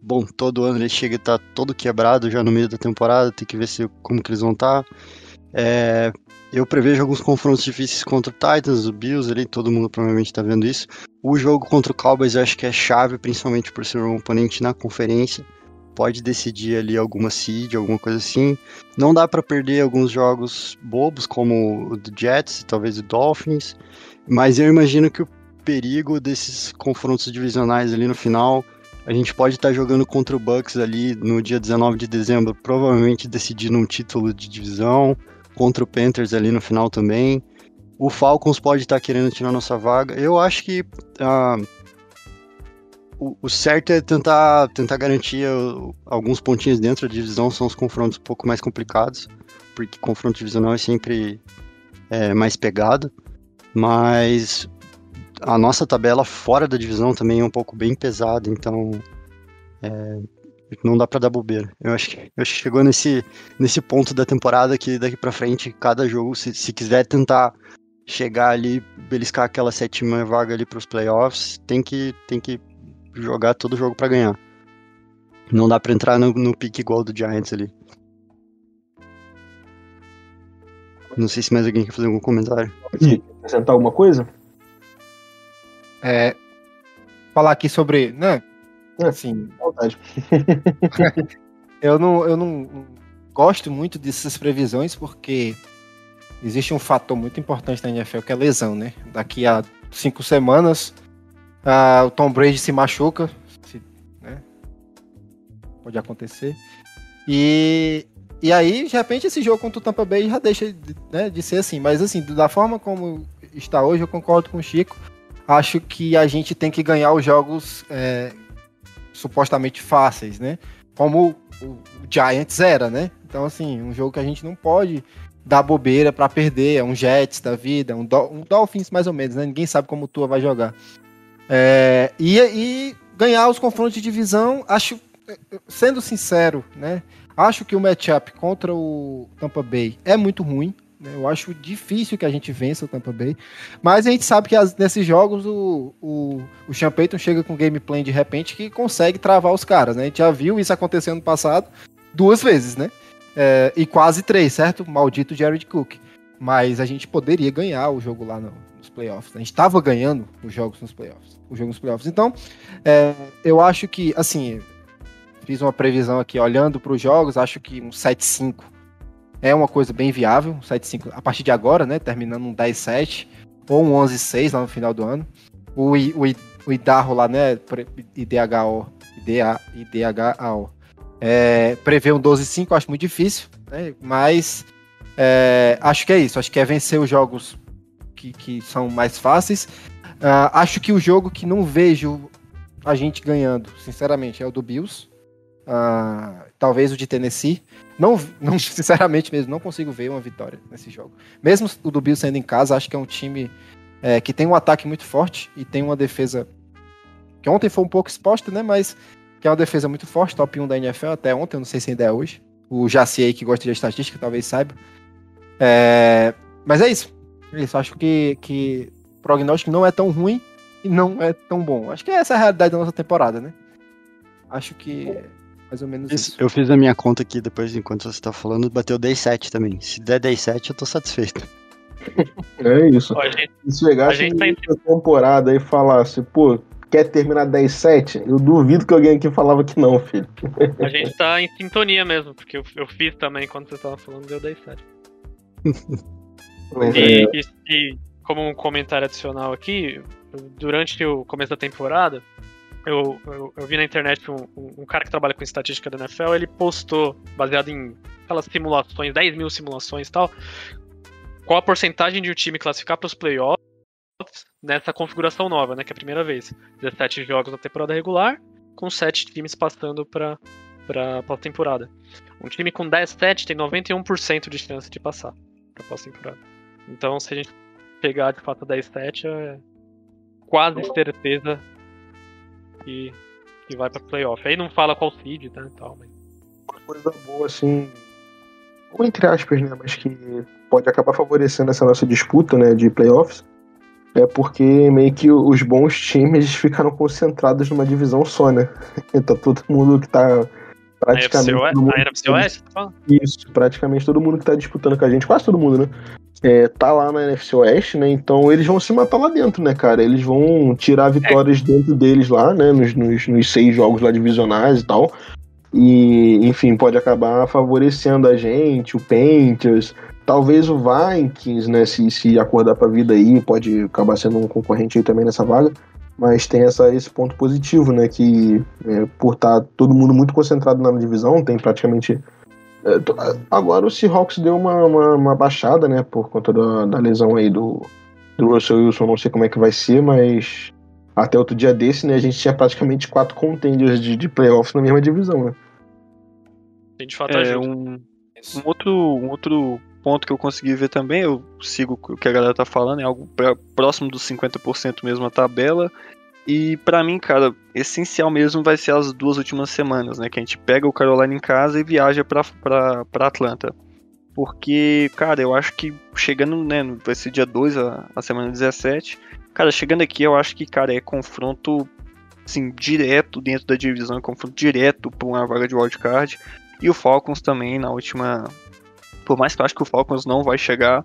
bom, todo ano ele chega e tá todo quebrado já no meio da temporada, tem que ver se, como que eles vão estar. Eu prevejo alguns confrontos difíceis contra o Titans, o Bills ali, todo mundo provavelmente tá vendo isso. O jogo contra o Cowboys eu acho que é chave, principalmente por ser um oponente na conferência. Pode decidir ali alguma seed, alguma coisa assim. Não dá pra perder alguns jogos bobos, como o do Jets, talvez o Dolphins, mas eu imagino que o perigo desses confrontos divisionais ali no final, a gente pode estar jogando contra o Bucks ali no dia 19 de dezembro, provavelmente decidindo um título de divisão, contra o Panthers ali no final também. O Falcons pode estar querendo tirar nossa vaga. Eu acho que ah, o, o certo é tentar, tentar garantir uh, alguns pontinhos dentro da divisão, são os confrontos um pouco mais complicados, porque confronto divisional é sempre é, mais pegado, mas a nossa tabela fora da divisão também é um pouco bem pesada, então é, não dá pra dar bobeira. Eu acho que, eu acho que chegou nesse, nesse ponto da temporada que daqui pra frente, cada jogo, se, se quiser tentar chegar ali, beliscar aquela sétima vaga ali pros playoffs, tem que, tem que jogar todo jogo pra ganhar. Não dá pra entrar no, no pique igual do Giants ali. Não sei se mais alguém quer fazer algum comentário. Quer acrescentar alguma coisa? É, falar aqui sobre, né? É. Assim, vontade. eu não, eu não gosto muito dessas previsões porque existe um fator muito importante na NFL que é lesão, né? Daqui a cinco semanas o Tom Brady se machuca, se- né? pode acontecer. E, e aí, de repente, esse jogo contra o Tampa Bay já deixa né, de ser assim. Mas assim, da forma como está hoje, eu concordo com o Chico. Acho que a gente tem que ganhar os jogos é, supostamente fáceis, né? Como o, Giants era, né? Então, assim, um jogo que a gente não pode dar bobeira para perder. É um Jets da vida, um, Do um Dolphins mais ou menos, né? Ninguém sabe como o Tua vai jogar. É, e, e ganhar os confrontos de divisão, acho, sendo sincero, né? Acho que o matchup contra o Tampa Bay é muito ruim. Né? Eu acho difícil que a gente vença o Tampa Bay. Mas a gente sabe que as, nesses jogos o, o, o Sean Payton chega com gameplay de repente que consegue travar os caras, né? A gente já viu isso acontecendo no passado duas vezes, né? É, e quase três, certo? Maldito Jared Cook. Mas a gente poderia ganhar o jogo lá no, nos playoffs. A gente estava ganhando os jogos nos playoffs. O jogo nos playoffs. Então, é, eu acho que, assim, fiz uma previsão aqui olhando para os jogos, acho que um 7-5 é uma coisa bem viável. Um 7-5 a partir de agora, né? Terminando um 10-7 ou um 11-6 lá no final do ano. O, o, o Idarro lá, né? IDHO. IDA, IDHO é, prever um 12-5 eu acho muito difícil, né? mas é, acho que é isso. Acho que é vencer os jogos que, que são mais fáceis. Uh, acho que o jogo que não vejo a gente ganhando, sinceramente, é o do Bills. Uh, talvez o de Tennessee. Não, não, sinceramente mesmo, não consigo ver uma vitória nesse jogo. Mesmo o do Bills sendo em casa, acho que é um time é, que tem um ataque muito forte e tem uma defesa que ontem foi um pouco exposta, né? Mas que é uma defesa muito forte, top 1 da NFL até ontem, eu não sei se ainda é hoje. O Jaci aí que gosta de estatística talvez saiba. É... Mas é isso. É isso. Acho que, que o prognóstico não é tão ruim e não é tão bom. Acho que essa é a realidade da nossa temporada, né? Acho que mais ou menos isso. Eu fiz a minha conta aqui depois, enquanto você tá falando, bateu 10-7 também. Se der 10-7, eu tô satisfeito. É isso. Ó, gente, Se chegasse tá em... temporada e falasse, pô, quer terminar 10-7? Eu duvido que alguém aqui falava que não, filho. A gente tá em sintonia mesmo, porque eu, eu fiz também quando você tava falando, deu 10-7. e, é. e, e, como um comentário adicional aqui, durante o começo da temporada, eu, eu, eu vi na internet um, um, cara que trabalha com estatística da NFL, ele postou, baseado em aquelas simulações, 10 mil simulações e tal, qual a porcentagem de um time classificar para os playoffs nessa configuração nova, né? Que é a primeira vez. 17 jogos na temporada regular, com 7 times passando para para pós-temporada. Um time com 10-7 tem 91% de chance de passar para pós-temporada. Então, se a gente pegar de fato 10-7, é quase certeza que, que vai para playoff. Aí não fala qual seed, tá, tal, mas... Uma coisa boa, assim, ou entre aspas, né, mas que pode acabar favorecendo essa nossa disputa, né, de playoffs, é porque meio que os bons times ficaram concentrados numa divisão só, né? Então todo mundo que tá praticamente. A NFC Oeste, tá Isso, praticamente todo mundo que tá disputando com a gente, quase todo mundo, né? É, tá lá na NFC Oeste, né? Então eles vão se matar lá dentro, né, cara? Eles vão tirar vitórias é. dentro deles lá, né? Nos, nos, nos seis jogos lá divisionais e tal. E, enfim, pode acabar favorecendo a gente, o Panthers, Talvez o Vikings, né, se, se acordar para a vida aí, pode acabar sendo um concorrente aí também nessa vaga. Mas tem essa, esse ponto positivo, né? Que é, por estar tá todo mundo muito concentrado na divisão, tem praticamente. É, agora o Seahawks deu uma, uma, uma, baixada, né? Por conta da, da lesão aí do, do Russell Wilson, não sei como é que vai ser, mas até outro dia desse, né? A gente tinha praticamente quatro contenders de, de playoffs na mesma divisão, né? Tem de fato é, um, um, outro, um outro ponto que eu consegui ver também, eu sigo o que a galera tá falando, é algo pra, próximo dos 50% mesmo a tabela. E para mim, cara, essencial mesmo vai ser as duas últimas semanas, né? Que a gente pega o Carolina em casa e viaja pra, pra, pra Atlanta. Porque, cara, eu acho que chegando, né? Vai ser dia 2, a, a semana 17. Cara, chegando aqui, eu acho que, cara, é confronto, assim, direto dentro da divisão, é confronto direto pra uma vaga de wildcard. E o Falcons também na última, por mais que eu acho que o Falcons não vai chegar,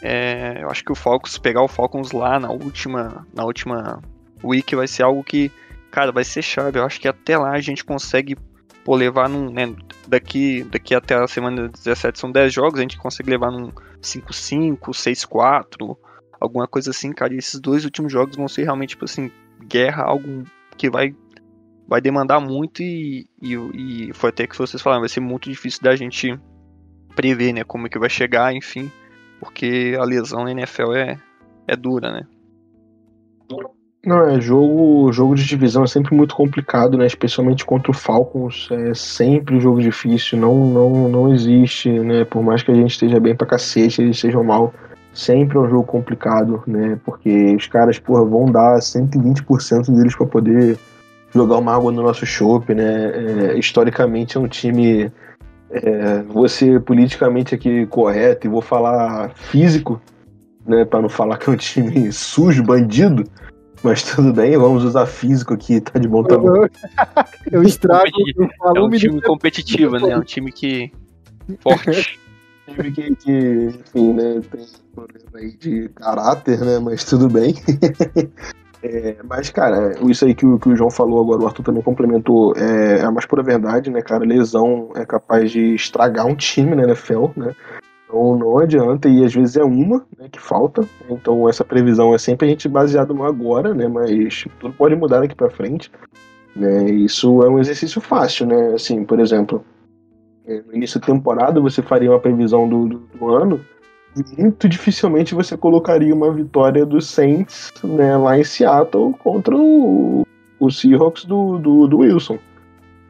é, eu acho que o Falcons, pegar o Falcons lá na última, na última week vai ser algo que, cara, vai ser chave. Eu acho que até lá a gente consegue pô, levar num. Né, daqui, daqui até a semana 17 são 10 jogos, a gente consegue levar num 5-5, 6-4, alguma coisa assim, cara. E esses dois últimos jogos vão ser realmente, tipo assim, guerra, algo que vai vai demandar muito e, e, e foi até que vocês falaram, vai ser muito difícil da gente prever, né, como é que vai chegar, enfim, porque a lesão na NFL é, é dura, né? Não, é jogo, jogo de divisão é sempre muito complicado, né? Especialmente contra o Falcons, é sempre um jogo difícil, não, não, não existe, né? Por mais que a gente esteja bem pra cacete, eles estejam mal, sempre é um jogo complicado, né? Porque os caras, porra, vão dar 120% deles para poder jogar uma água no nosso chope, né? É, historicamente é um time, é, vou ser politicamente aqui correto e vou falar físico, né? Para não falar que é um time sujo, bandido. Mas tudo bem, vamos usar físico aqui, tá de bom tamanho. Eu estrago, eu falo É um um time competitivo, né? É um time que. forte. time que, que, enfim, né, tem problema aí de caráter, né, mas tudo bem. É, mas, cara, isso aí que o, que o João falou agora, o Arthur também complementou, é, é a mais pura verdade, né, cara, lesão é capaz de estragar um time na NFL, né, então não adianta, e às vezes é uma né, que falta, então essa previsão é sempre a gente baseado no agora, né, mas tudo pode mudar daqui pra frente, né, isso é um exercício fácil, né, assim, por exemplo, é, no início da temporada você faria uma previsão do, do, do ano muito dificilmente você colocaria uma vitória do Saints né, lá em Seattle contra o, o Seahawks do, do, do Wilson.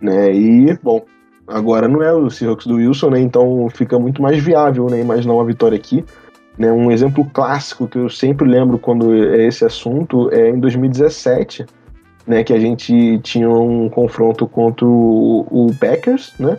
Né? E, bom, agora não é o Seahawks do Wilson, né? então fica muito mais viável né, imaginar uma vitória aqui. Né? Um exemplo clássico que eu sempre lembro quando é esse assunto é em 2017, né, que a gente tinha um confronto contra o, o Packers, né?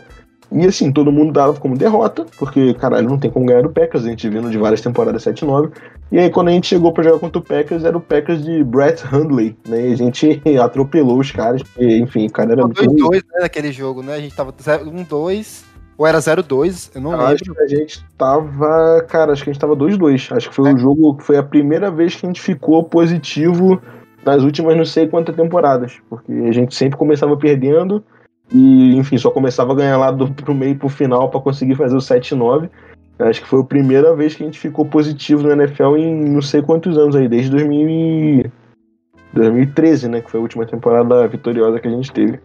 E assim, todo mundo dava como derrota, porque, caralho, não tem como ganhar do Packers, a gente vindo de várias temporadas 7-9. E aí, quando a gente chegou pra jogar contra o Packers, era o Packers de Brett Hundley, né? E a gente atropelou os caras, porque, enfim, o cara era muito. 2-2, né, naquele jogo, né? A gente tava 1-2, ou era 0-2, eu não acho lembro. que a gente tava. Cara, acho que a gente tava 2-2. Acho que foi o jogo. Foi a primeira vez que a gente ficou positivo nas últimas não sei quantas temporadas. Porque a gente sempre começava perdendo. E, enfim, só começava a ganhar lá do, pro meio pro final pra conseguir fazer o 7-9. Acho que foi a primeira vez que a gente ficou positivo no NFL em não sei quantos anos aí, desde 2000 e- 2013, né? Que foi a última temporada vitoriosa que a gente teve.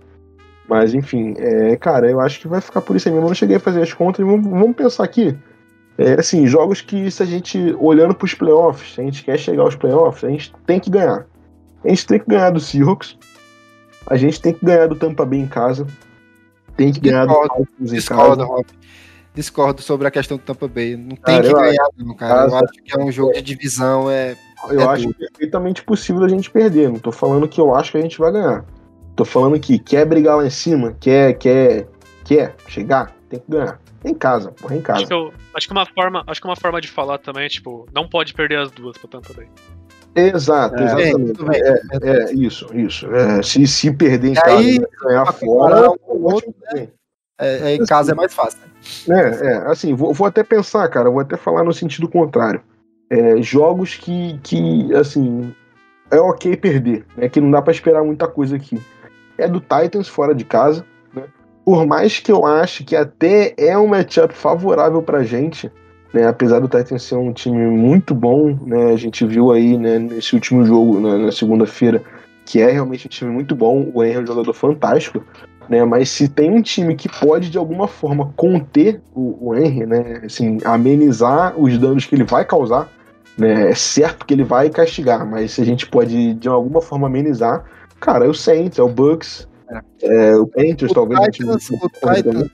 Mas enfim, é, cara, eu acho que vai ficar por isso aí mesmo. Eu não cheguei a fazer as contas e vamos, vamos pensar aqui. É, assim, jogos que se a gente, olhando pros playoffs, se a gente quer chegar aos playoffs, a gente tem que ganhar. A gente tem que ganhar do Seahawks. A gente tem que ganhar do Tampa Bay em casa. Tem que ganhar do Discordo, Falcons em Discordo, casa. Rob. Discordo sobre a questão do Tampa Bay. Não tem Cara, que eu ganhar, não, cara. Eu acho que é um jogo de divisão, é. Eu É acho duro. perfeitamente possível a gente perder. Não tô falando que eu acho que a gente vai ganhar. Tô falando que quer brigar lá em cima, quer, quer, quer chegar, tem que ganhar. Em casa, porra, em Acho casa. que, eu, acho, que uma forma, acho que uma forma de falar também é, tipo, não pode perder as duas pro Tampa Bay. Exato, É, exatamente. bem. É, é, isso, isso. É, se, se perder em casa aí, e ganhar fora, comparar um outro, também. é- é, em casa é mais fácil. É, é, assim, vou, vou até pensar, cara, vou até falar no sentido contrário. É, jogos que, que, assim, é ok perder, né? Que não dá pra esperar muita coisa aqui. É do Titans fora de casa, né? Por mais que eu ache que até é um matchup favorável pra gente, né? Apesar do Titans ser um time muito bom, né? A gente viu aí, né, nesse último jogo, na, na segunda-feira, que é realmente um time muito bom. O Henry é um jogador fantástico né? Mas se tem um time que pode de alguma forma conter o, o Henry, né? Assim, amenizar os danos que ele vai causar, né? É certo que ele vai castigar, mas se a gente pode de alguma forma amenizar, cara, é o Saints, é o Bucks, é, o Panthers, talvez. time Titans, o Titans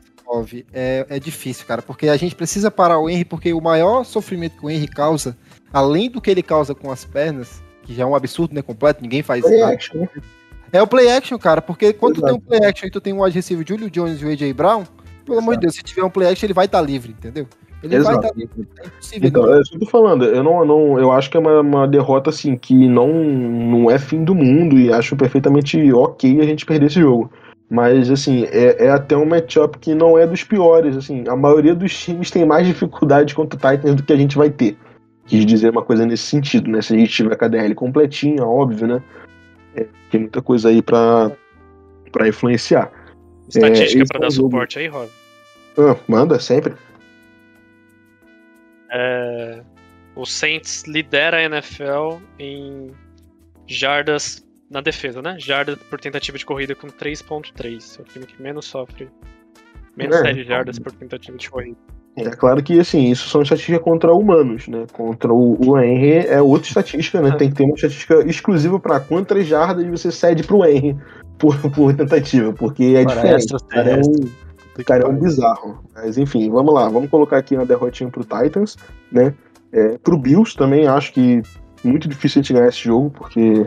é, é difícil, cara, porque a gente precisa parar o Henry, porque o maior sofrimento que o Henry causa, além do que ele causa com as pernas, que já é um absurdo, né, completo, ninguém faz Play nada, action, né? é o play action, cara, porque quando tu Exato. tem um play action e tu tem um wide receiver Julio Jones e o AJ Brown, pelo amor de Deus, se tiver um play action, ele vai estar livre, entendeu? Ele vai Exato. estar livre, é impossível. Então, ele- é isso que eu tô falando. Eu não, não, eu acho que é uma, uma derrota assim que não, não é fim do mundo e acho perfeitamente ok a gente perder esse jogo. Mas assim, é, é até um matchup que não é dos piores. Assim, a maioria dos times tem mais dificuldade contra o Titans do que a gente vai ter. Quis dizer uma coisa nesse sentido, né? Se a gente tiver a DL completinha, óbvio, né? É, tem muita coisa aí pra, pra influenciar. Estatística esse pra é dar jogo. suporte aí, Rob. Ah, manda sempre. É, o Saints lidera a NFL em jardas na defesa, né? Jardas por tentativa de corrida com 3.3. É o time que menos sofre. Menos É. 7 jardas por tentativa de corrida. É claro que, assim, isso são estatísticas contra humanos, né? Contra o, o Henry é outra estatística, né? É. Tem que ter uma estatística exclusiva para quantas jardas você cede pro Henry por, por tentativa, porque é Para diferente. O cara é um, cara é um bizarro. Mas, enfim, vamos lá. Vamos colocar aqui na derrotinha pro Titans, né? É, pro Bills também acho que muito difícil a gente ganhar esse jogo, porque...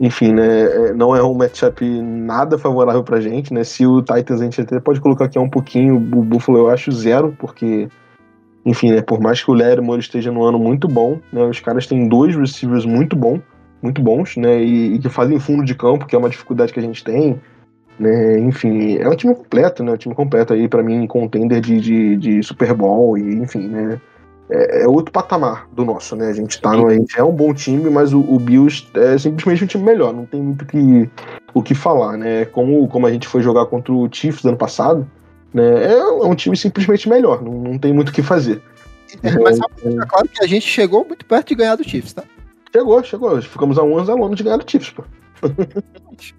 Enfim, né, é, não é um matchup nada favorável pra gente, né? Se o Titans a gente até pode colocar aqui um pouquinho, o Buffalo eu acho zero, porque enfim, né, por mais que o Lattimore esteja no ano muito bom, né, os caras têm dois receivers muito bom, muito bons, né, e, e que fazem fundo de campo, que é uma dificuldade que a gente tem, né, enfim, é um time completo, né, um time completo aí pra mim, contender de, de, de Super Bowl e enfim, né, é, é outro patamar do nosso, né, a gente tá, no, a gente é um bom time, mas o, o Bills é simplesmente um time melhor, não tem muito que, o que falar, né, como, como a gente foi jogar contra o Chiefs ano passado, né, é um time simplesmente melhor, não, não tem muito o que fazer. Mas só pra deixar claro que a gente chegou muito perto de ganhar do Chiefs, tá? Chegou, chegou. Ficamos a 11 alunos de ganhar do Chiefs, pô.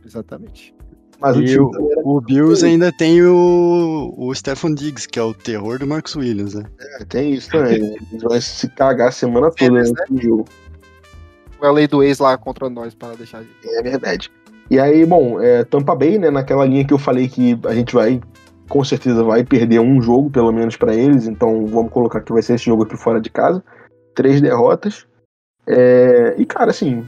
Exatamente. Mas o E o, o Bills ainda tem o, o Stefan Diggs, que é o terror do Marcus Williams, né? É, tem isso também. Eles vão se cagar a semana toda Eles, né, no jogo. A lei do ex lá contra nós para deixar. É verdade. E aí, bom, é, Tampa Bay, né, naquela linha que eu falei que a gente vai, com certeza, vai perder um jogo, pelo menos pra eles, então vamos colocar que vai ser esse jogo aqui fora de casa. Três derrotas. É, e, cara, assim,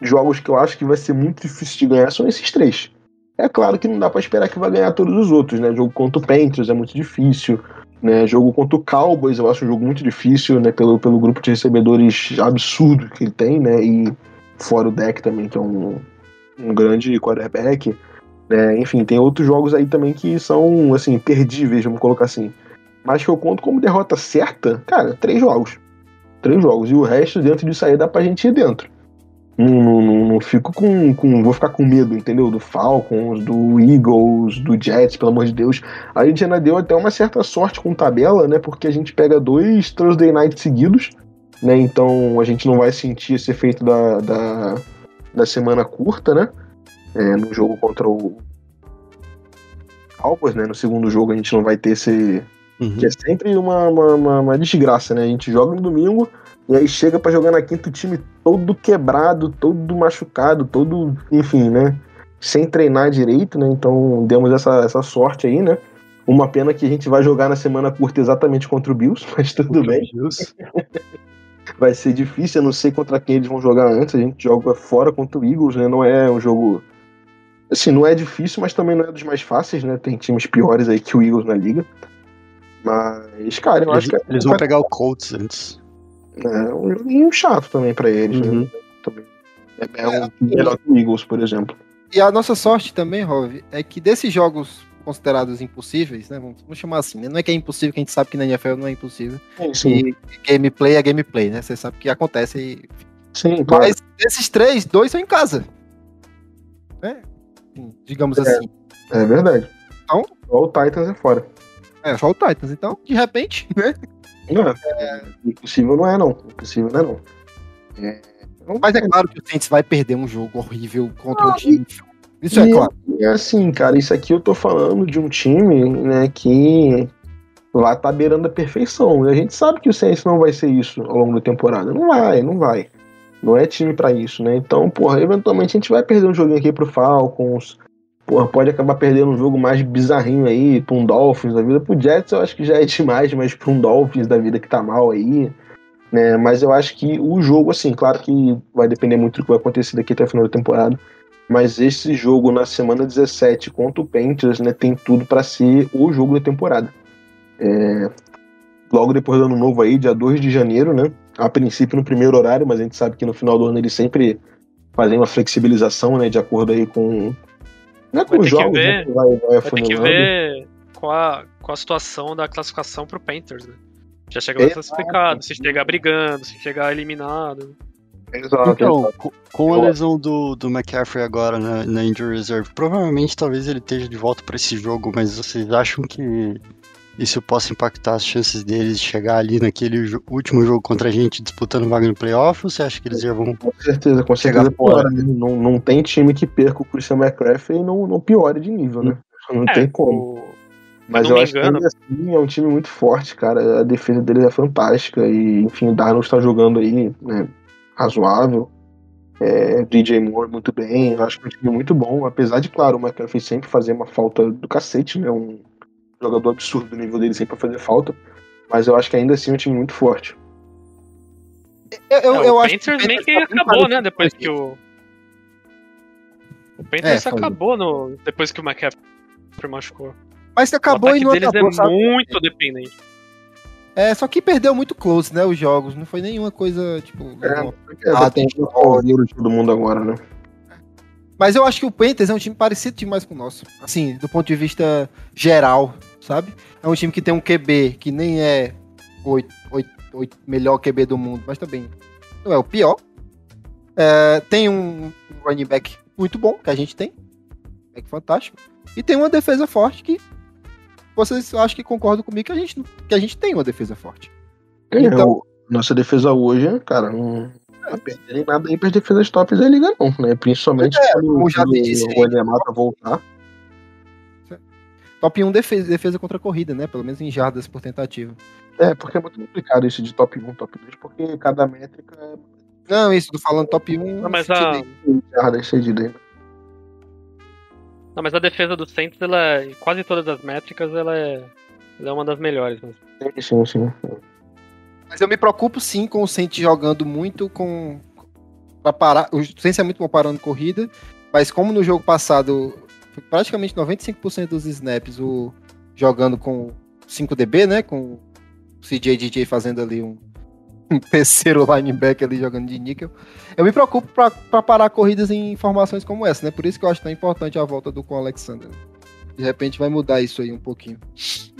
jogos que eu acho que vai ser muito difícil de ganhar são esses três. É claro que não dá pra esperar que vai ganhar todos os outros, né? Jogo contra o Panthers é muito difícil, né? Jogo contra o Cowboys eu acho um jogo muito difícil, né? Pelo, pelo grupo de recebedores absurdo que ele tem, né? E fora o deck também, que é um, um grande quarterback. Né? Enfim, tem outros jogos aí também que são, assim, perdíveis, vamos colocar assim. Mas que eu conto como derrota certa, cara, três jogos. Três jogos. E o resto, dentro disso aí, dá pra gente ir dentro. Não, não, não, não fico com, com. Vou ficar com medo, entendeu? Do Falcons, do Eagles, do Jets, pelo amor de Deus. A gente ainda deu até uma certa sorte com tabela, né? Porque a gente pega dois Thursday Night seguidos, né? Então a gente não vai sentir esse efeito da, da, da semana curta, né? É, no jogo contra o Cowboys, né? No segundo jogo a gente não vai ter esse. Uhum. Que é sempre uma, uma, uma, uma desgraça, né? A gente joga no domingo e aí chega pra jogar na quinta o time todo quebrado, todo machucado, todo, enfim, né? Sem treinar direito, né? Então demos essa, essa sorte aí, né? Uma pena que a gente vai jogar na semana curta exatamente contra o Bills, mas tudo bem. Bills. Vai ser difícil, eu não sei contra quem eles vão jogar antes. A gente joga fora contra o Eagles, né? Não é um jogo. Assim, não é difícil, mas também não é dos mais fáceis, né? Tem times piores aí que o Eagles na liga. Mas, cara, eu Eles, acho que é eles vão pegar o Colts antes. É um joguinho chato também pra eles, né? Uhum. Também. É, é um melhor que o Eagles, por exemplo. E a nossa sorte também, Rov, é que desses jogos considerados impossíveis, né? Vamos, vamos chamar assim, né? Não é que é impossível, que a gente sabe que na NFL não é impossível. Sim, E gameplay é gameplay, né? Você sabe que acontece e sim, claro. Mas desses três, dois são em casa. Né? Digamos assim. É verdade. Então? Só o Titans é fora. É, só o Titans. Então, de repente, né? Não, é, impossível não é, não. Impossível não é, não. É, Mas é claro que o Saints vai perder um jogo horrível contra Ah, um time. Isso é e- claro. E assim, cara, isso aqui eu tô falando de um time, né, que vai estar beirando a perfeição. E a gente sabe que o Saints não vai ser isso ao longo da temporada. Não vai, não vai. Não é time pra isso, né? Então, porra, eventualmente a gente vai perder um joguinho aqui pro Falcons. Porra, pode acabar perdendo um jogo mais bizarrinho aí, pra um Dolphins da vida. Pro Jets eu acho que já é demais, mas pra um Dolphins da vida que tá mal aí. Né? Mas eu acho que o jogo, assim, claro que vai depender muito do que vai acontecer daqui até o final da temporada. Mas esse jogo na semana 17 contra o Panthers, né, tem tudo pra ser o jogo da temporada. É, logo depois do ano novo aí, dia 2 de janeiro, né? A princípio no primeiro horário, mas a gente sabe que no final do ano eles sempre fazem uma flexibilização, né, de acordo aí com né, com Vai os ter que ver- né, que vai, vai Vai ter que ver qual a, qual a situação da classificação pro Panthers, né? Já chega mais classificado, se chegar brigando, se chegar eliminado. Exato, Então, exato. co- com a lesão do, do McCaffrey agora na, na injury reserve, provavelmente talvez ele esteja de volta pra esse jogo, mas vocês acham que isso possa impactar as chances deles de chegar ali naquele jo- último jogo contra a gente disputando vaga no playoff? Ou você acha que eles já vão. Com certeza, com Chegar certeza piora. né? Não, não tem time que perca o Christian McCaffrey e não, não piore de nível, né? Não É, tem como. o- Mas não eu acho que engano- ainda assim é um time muito forte, cara. A defesa deles é fantástica. E, enfim, o Darnold está jogando aí, né? Razoável. É, DJ Moore muito bem. Eu acho que é um time muito bom. Apesar de, claro, o McCaffrey sempre fazer uma falta do cacete, né? Um jogador absurdo do nível dele sempre pra fazer falta. Mas eu acho que ainda assim é um time muito forte. Eu, eu, É, eu o acho Panthers meio que tá acabou, né? Depois que o. O Panthers É, acabou no... depois que o McCaffrey machucou. Mas o acabou ataque e não deles acabou, é sabe? muito dependente. É, só que perdeu muito close, né, os jogos. Não foi nenhuma coisa, tipo... É, Ah, ah, tem o todo mundo agora, né? Mas eu acho que o Panthers é um time parecido demais com o nosso. Assim, do ponto de vista geral, sabe? É um time que tem um QB que nem é o melhor QB do mundo, mas também não é o pior. É, tem um, running back muito bom, que a gente tem. Back fantástico. E tem uma defesa forte que vocês acham que concordam comigo que a gente, que a gente tem uma defesa forte. É, Então- nossa defesa hoje, cara, não tá perdendo nada aí para defesas tops da liga, não, né? Principalmente É, quando, o Enemata voltar. Top 1 defesa, defesa contra a corrida, né? Pelo menos em jardas por tentativa. É, porque é muito complicado isso de top 1, top 2, porque cada métrica é Não, isso, tô falando top 1. Não, mas a, sentido de- jarda excedida ainda. não, mas a defesa do Saints, ela, é- em quase todas as métricas, ela é, ela é uma das melhores. Mas... Sim, sim, sim. Mas eu me preocupo sim com o Saints jogando muito com. Pra parar. O Saints é muito bom parando corrida, mas como no jogo passado, praticamente 95% dos snaps o, jogando com 5DB, né? Com o CJ DJ fazendo ali um, um terceiro linebacker ali jogando de níquel. Eu me preocupo pra parar corridas em formações como essa, né? Por isso que eu acho tão importante a volta do com Alexander. De repente vai mudar isso aí um pouquinho.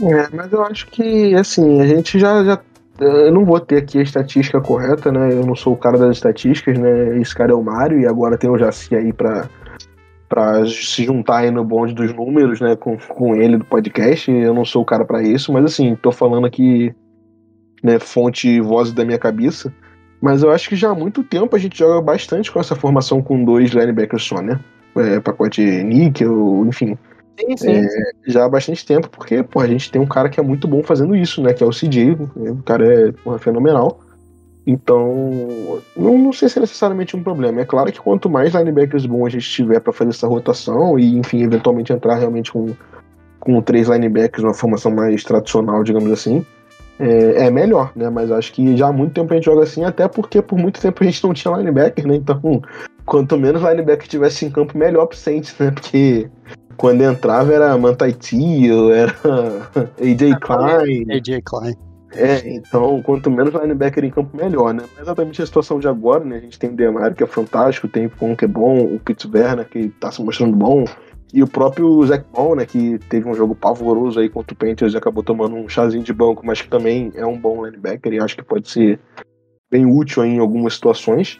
É, mas eu acho que, assim, a gente já, já. Eu não vou ter aqui a estatística correta, né? Eu não sou o cara das estatísticas, né? Esse cara é o Mário e agora tem o Jaci aí pra, pra se juntar aí no bonde dos números, né? Com, com ele do podcast. Eu não sou o cara pra isso, mas assim, tô falando aqui, né? Fonte e voz da minha cabeça. Mas eu acho que já há muito tempo a gente joga bastante com essa formação com dois linebackers só, né? É, pacote níquel, enfim Sim, sim. já há bastante tempo, porque pô, a gente tem um cara que é muito bom fazendo isso, né? Que é o CJ. O cara é porra, fenomenal. Então, não, não sei se é necessariamente um problema. É claro que quanto mais linebackers bons a gente tiver para fazer essa rotação e, enfim, eventualmente entrar realmente com, com três linebackers, uma formação mais tradicional, digamos assim, é, é melhor, né? Mas acho que já há muito tempo a gente joga assim, até porque por muito tempo a gente não tinha linebacker, né? Então, quanto menos linebacker tivesse em campo, melhor pro Saints, né? Porque quando entrava era Mantaiti, era AJ Klein. AJ Klein. É, então, quanto menos linebacker em campo, melhor, né? É exatamente a situação de agora, né? A gente tem o Demario, que é fantástico, tem o Pon, que é bom, o Pitts Werner, que tá se mostrando bom, e o próprio Zach Ball, né? Que teve um jogo pavoroso aí contra o Panthers e acabou tomando um chazinho de banco, mas que também é um bom linebacker e acho que pode ser bem útil em algumas situações.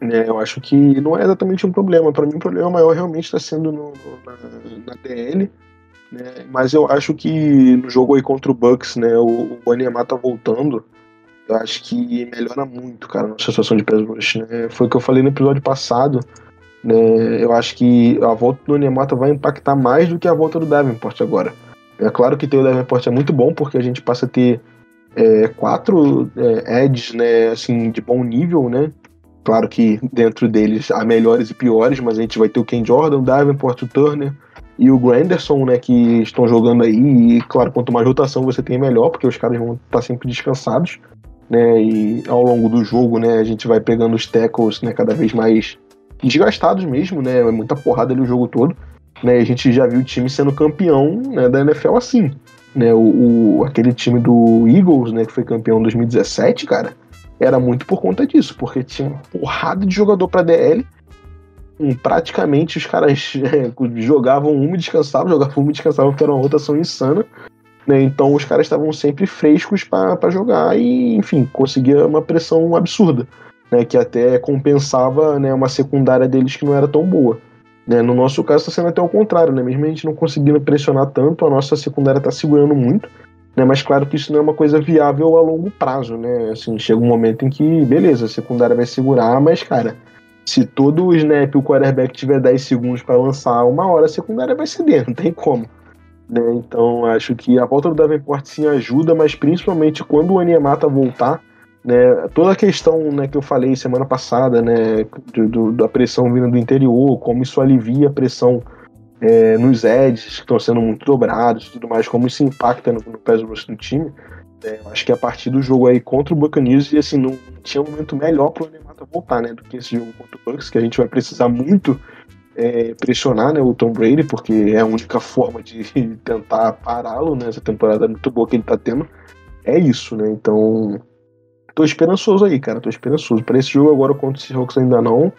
Né, eu acho que não é exatamente um problema. Para mim, o problema maior realmente está sendo no- na, na DL. Né, mas eu acho que no jogo aí contra o Bucks, né, o, o tá voltando. Eu acho que melhora muito, cara, a nossa situação de pass rush. Né? Foi o que eu falei no episódio passado. Né, eu acho que a volta do Onyemata vai impactar mais do que a volta do Davenport agora. É claro que ter o Davenport é muito bom, porque a gente passa a ter é, quatro é, edges, né, assim, de bom nível, né? Claro que dentro deles há melhores e piores, mas a gente vai ter o Ken Jordan, o Davenport, o Turner e o Granderson, né, que estão jogando aí. E, claro, quanto mais rotação você tem, melhor, porque os caras vão estar sempre descansados. Né, e ao longo do jogo, né, a gente vai pegando os tackles né, cada vez mais desgastados mesmo, né, é muita porrada ali o jogo todo. Né, a gente já viu o time sendo campeão né, da NFL assim. Né, o, o- aquele time do Eagles, né, que foi campeão em 2017, cara, era muito por conta disso, porque tinha uma porrada de jogador pra DL. Praticamente os caras jogavam uma e descansavam, jogavam uma e descansavam, porque era uma rotação insana. né? Então os caras estavam sempre frescos para jogar e, enfim, conseguia uma pressão absurda, né? que até compensava né, uma secundária deles que não era tão boa. Né? No nosso caso, está sendo até o contrário, né? Mesmo a gente não conseguindo pressionar tanto, a nossa secundária está segurando muito. Né? Mas claro que isso não é uma coisa viável a longo prazo, né? Assim, chega um momento em que, beleza, a secundária vai segurar, mas, cara, se todo o snap o quarterback tiver 10 segundos para lançar, uma hora a secundária vai ceder, não tem como. Né? Então acho que a volta do Davenport sim ajuda, mas principalmente quando o Aniemata voltar, né, toda a questão né, que eu falei semana passada, né, do, do, da pressão vindo do interior, como isso alivia a pressão é, nos edges que estão sendo muito dobrados e tudo mais, como isso impacta no, no rush do time. É, acho que a partir do jogo aí contra o Buccaneers, e assim, não tinha um momento melhor para o Voltar, né, do que esse jogo contra o Bucks, que a gente vai precisar muito é, pressionar né, o Tom Brady, porque é a única forma de tentar pará-lo nessa né, temporada muito boa que ele está tendo. É isso, né? Então, tô esperançoso aí, cara. Tô esperançoso. Para esse jogo agora contra o Seahawks ainda não.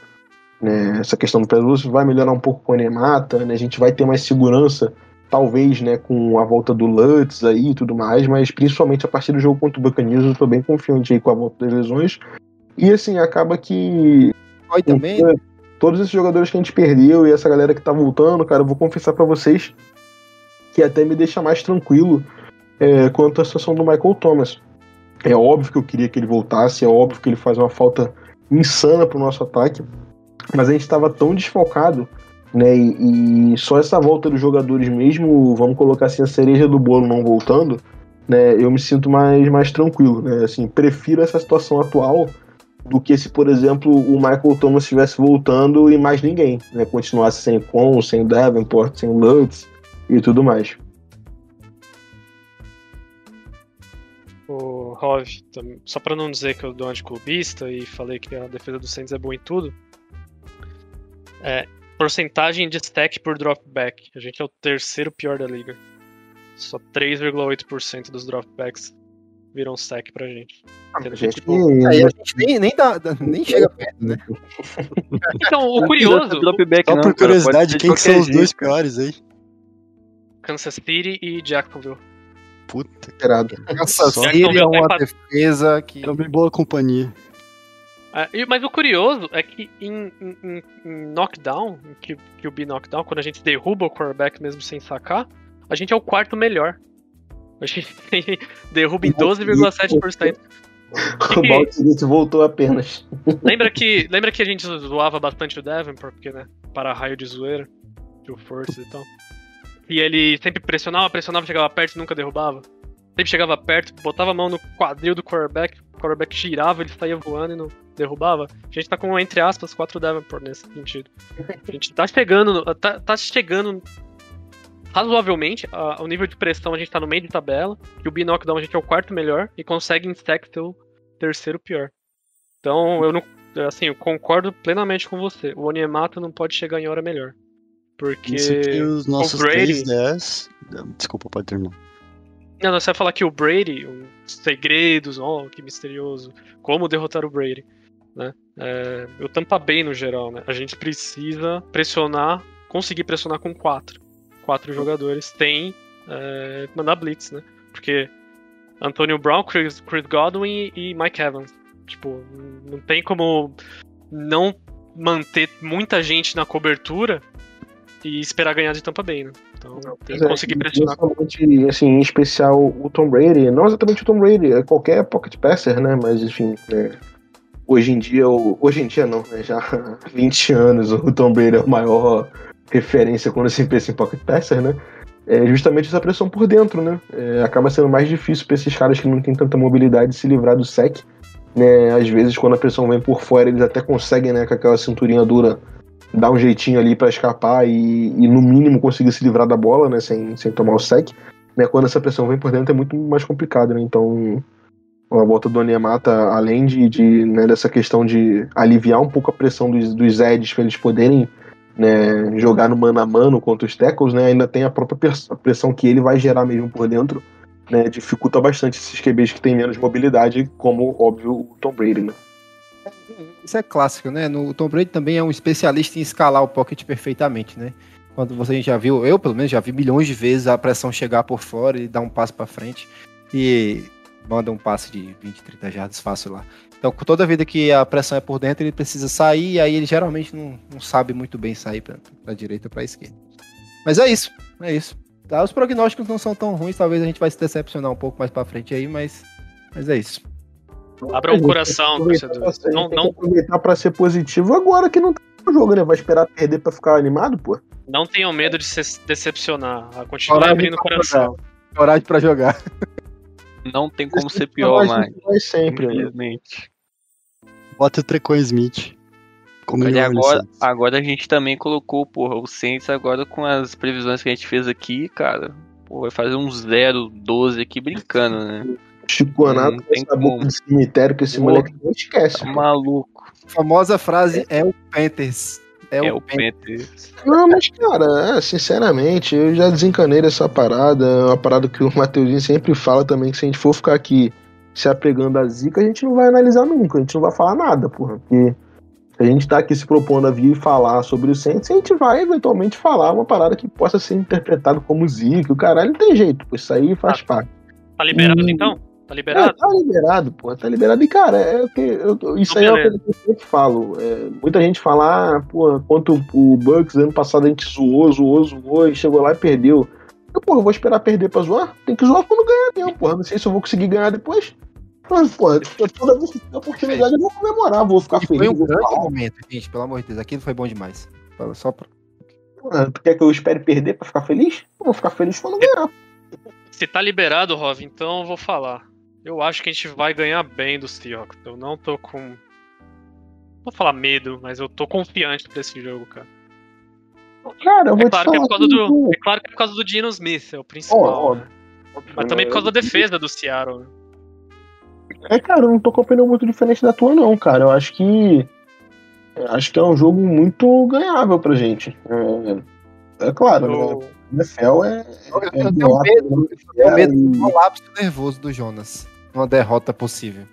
Né, essa questão do Pedroso vai melhorar um pouco com o Nemata, né? A gente vai ter mais segurança, talvez, né, com a volta do Lutz aí e tudo mais, mas principalmente a partir do jogo contra o Buccaneers, eu tô bem confiante aí com a volta das lesões. E assim, acaba que. Oi, também. Todos esses jogadores que a gente perdeu e essa galera que tá voltando, cara, eu vou confessar para vocês que até me deixa mais tranquilo é, quanto à situação do Michael Thomas. É óbvio que eu queria que ele voltasse, é óbvio que ele faz uma falta insana pro nosso ataque, mas a gente estava tão desfalcado, né? E, e, só essa volta dos jogadores, mesmo, vamos colocar assim, a cereja do bolo não voltando, né? Eu me sinto mais, mais tranquilo, né? Assim, prefiro essa situação atual do que se, por exemplo, o Michael Thomas estivesse voltando e mais ninguém, né? Continuasse sem Con, sem Davenport, sem Lutz e tudo mais. o Rov, só para não dizer que eu dou anticlubista e falei que a defesa do Saints é boa em tudo, é, porcentagem de stack por dropback. A gente é o terceiro pior da liga. Só 3,8% dos dropbacks viram stack pra gente. Ah, a gente, tipo, aí a gente nem, nem, dá, nem chega perto, né? Então, o curioso. Dropback, Só por curiosidade, quem que são os dois piores aí? Kansas City e Jacksonville. Puta que irado. Kansas City é uma defesa que. Também boa companhia. É, mas o curioso é que em, em, em knockdown, que, que o B knockdown, quando a gente derruba o quarterback mesmo sem sacar, a gente é o quarto melhor. A gente derruba em 12,7%. O Baltimore voltou apenas. Lembra que, lembra que a gente zoava bastante o Davenport, porque, né? Para raio de zoeira, de força e tal. E ele sempre pressionava, pressionava, chegava perto e nunca derrubava. Sempre chegava perto, botava a mão no quadril do quarterback, o quarterback girava, ele saía voando e não derrubava. A gente tá com, entre aspas, quatro Davenport nesse sentido. A gente tá chegando, tá, tá chegando razoavelmente, o nível de pressão a gente tá no meio de tabela, e o B-Knockdown a gente é o quarto melhor, e consegue em stack ter o terceiro pior. Então, eu não, assim, eu concordo plenamente com você. O Oniemata não pode chegar em hora melhor. Porque os nossos o Brady... 3 Desculpa, pode terminar. Não, não, você vai falar que o Brady, um segredos, oh, que misterioso, como derrotar o Brady, né? É, o Tampa Bay no geral, né? A gente precisa pressionar, conseguir pressionar com quatro. Quatro jogadores tem é, mandar blitz, né? Porque Antonio Brown, Chris, Chris Godwin e Mike Evans. Tipo, não tem como não manter muita gente na cobertura e esperar ganhar de Tampa Bay, né? Então tem que é, conseguir pressionar. Assim, em especial o Tom Brady, não exatamente o Tom Brady, é qualquer pocket passer, né? Mas enfim, né? hoje em dia, hoje em dia não, né? Já há 20 anos o Tom Brady é a maior referência quando se pensa em pocket passer, né? É justamente essa pressão por dentro, né? É, acaba sendo mais difícil para esses caras que não têm tanta mobilidade se livrar do sec. Né? Às vezes, quando a pressão vem por fora, eles até conseguem, né, com aquela cinturinha dura, dar um jeitinho ali para escapar e, e, no mínimo, conseguir se livrar da bola, né, sem, sem tomar o sec. Né, quando essa pressão vem por dentro é muito mais complicado, né, então a volta do Onyemata, além de, de né, dessa questão de aliviar um pouco a pressão dos, dos Eds para eles poderem né, jogar no mano a mano contra os tackles, né, ainda tem a própria pressão que ele vai gerar mesmo por dentro, né, dificulta bastante esses QBs que têm menos mobilidade, como, óbvio, o Tom Brady, né. Isso é clássico, né? No, o Tom Brady também é um especialista em escalar o pocket perfeitamente, né? Quando você já viu, eu pelo menos já vi milhões de vezes a pressão chegar por fora e dar um passo para frente e manda um passe de 20, 30 jardas fácil lá. Então, toda vida que a pressão é por dentro, ele precisa sair, e aí ele geralmente não, não sabe muito bem sair para a direita ou para a esquerda. Mas é isso, é isso. Tá, os prognósticos não são tão ruins, talvez a gente vai se decepcionar um pouco mais para frente aí, mas, mas é isso. Abra um coração, torcedor. Não, não... aproveitar para ser positivo agora que não tá no jogo, né? Vai esperar perder para ficar animado, pô? Não tenham medo de se decepcionar. Continue abrindo o coração. Coragem para jogar. Não tem como ser pior, mais. Vai sempre, né? infelizmente. Bota o Trecon Smith. Como Olha, agora, agora a gente também colocou, porra, o Saints agora com as previsões que a gente fez aqui, cara. Pô, vai fazer uns 0-12 aqui brincando, né? Chiconado Não com tem essa boca de cemitério que esse Porra. moleque não esquece. Tá maluco. A famosa frase é o Panthers. É, É o o Panthers. Panthers. Não, mas, cara, é, sinceramente, eu já desencanei dessa parada. É uma parada que o Mateuzinho sempre fala também, que se a gente for ficar aqui se apegando à zica, a gente não vai analisar nunca, a gente não vai falar nada, porra. Porque se a gente tá aqui se propondo a vir falar sobre o Saints, a gente vai eventualmente falar uma parada que possa ser interpretada como zica. O caralho não tem jeito, pô, isso aí faz parte. Tá liberado Hum. então? Tá É, liberado? tá liberado, pô, tá liberado. E, cara, é o que eu, isso Então, aí é coisa que eu sempre falo. É, muita gente fala, ah, pô, quanto o Bucks ano passado a gente zoou, zoou, zoou e chegou lá e perdeu. Eu, pô, eu vou esperar perder pra zoar? Tem que zoar quando ganhar mesmo, porra. Não sei se eu vou conseguir ganhar depois. Mas, porra, toda vez que tiver oportunidade eu vou comemorar, vou ficar E foi feliz. um vou grande falar. momento, gente, pelo amor de Deus. Aquilo foi bom demais. Fala Só pra... Porra, Tu quer que eu espere perder pra ficar feliz? Eu vou ficar feliz quando ganhar. Se tá liberado, Rov, então eu vou falar. Eu acho que a gente vai ganhar bem dos Seahawks. Eu não tô com. Não vou falar medo, mas eu tô confiante pra esse jogo, cara. Cara, eu vou É claro, te que é, falar. por causa que- do, é claro que é por causa do Dino Smith, é o principal. Ó, né? Mas também por causa da defesa do Seattle. né? É, cara, eu não tô com a opinião muito diferente da tua, não, cara. Eu acho que. eu Acho que é um jogo muito ganhável pra gente. É, é claro, né? Eu- O NFL é. Eu, é eu tenho medo, né? eu tenho medo e- do colapso nervoso do Jonas. Uma derrota possível.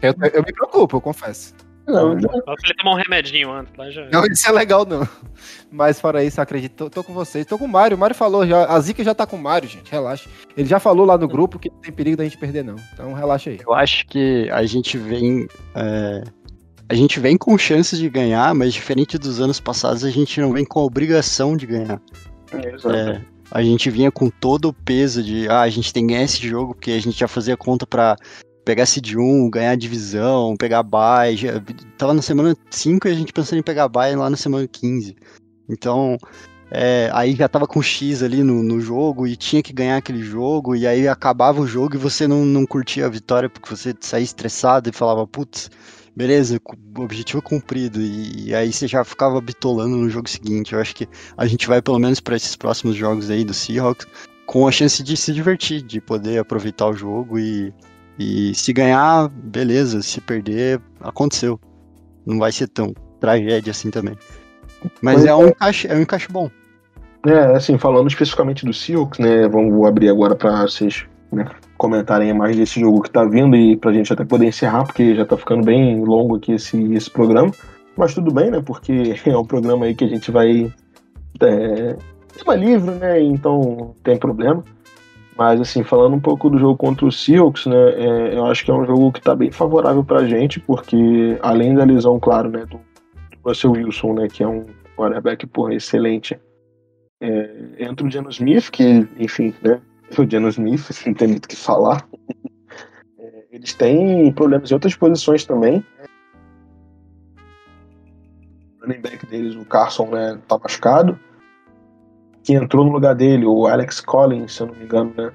Eu, eu me preocupo, eu confesso. Não, já- Só pra ele tomar um remedinho antes, lá já. Não, isso é legal, não. Mas fora isso, acredito. Tô, tô com vocês. Tô com o Mário. O Mário falou já. A Zica já tá com o Mário, gente. Relaxa. Ele já falou lá no grupo que não tem perigo da gente perder, não. Então relaxa aí. Eu acho que a gente vem. é, a gente vem com chances de ganhar, mas diferente dos anos passados, a gente não vem com a obrigação de ganhar. É, a gente vinha com todo o peso de ah, a gente tem que ganhar esse jogo, porque a gente já fazia conta pra pegar seed 1, ganhar divisão, pegar bye. Já, tava na semana 5 e a gente pensando em pegar bye lá na semana 15. Então, é, aí já tava com X ali no, no jogo e tinha que ganhar aquele jogo, e aí acabava o jogo e você não, não curtia a vitória porque você saía estressado e falava, putz, beleza, objetivo cumprido. E, e aí você já ficava bitolando no jogo seguinte. Eu acho que a gente vai pelo menos para esses próximos jogos aí do Seahawks com a chance de se divertir, de poder aproveitar o jogo e, e se ganhar, beleza, se perder, aconteceu. Não vai ser tão tragédia assim também. Mas Pois é um encaixe, é um encaixe bom. É, assim, falando especificamente do Seahawks, né? Vamos abrir agora pra vocês né, comentarem mais desse jogo que tá vindo e pra gente até poder encerrar, porque já tá ficando bem longo aqui esse, esse programa. Mas tudo bem, né? Porque é um programa aí que a gente vai. É, tema livre, né? Então não tem problema. Mas, assim, falando um pouco do jogo contra o Seahawks, né? é, eu acho que é um jogo que tá bem favorável pra gente, porque além da lesão, claro, né? Do Russell Wilson, né? Que é um quarterback, porra, excelente. É, entra o Geno Smith, que, enfim, né? O Geno Smith, não tem muito o que falar. É, eles têm problemas em outras posições também. O running back deles, o Carson, né, tá machucado. Que entrou no lugar dele, o Alex Collins, se eu não me engano, né?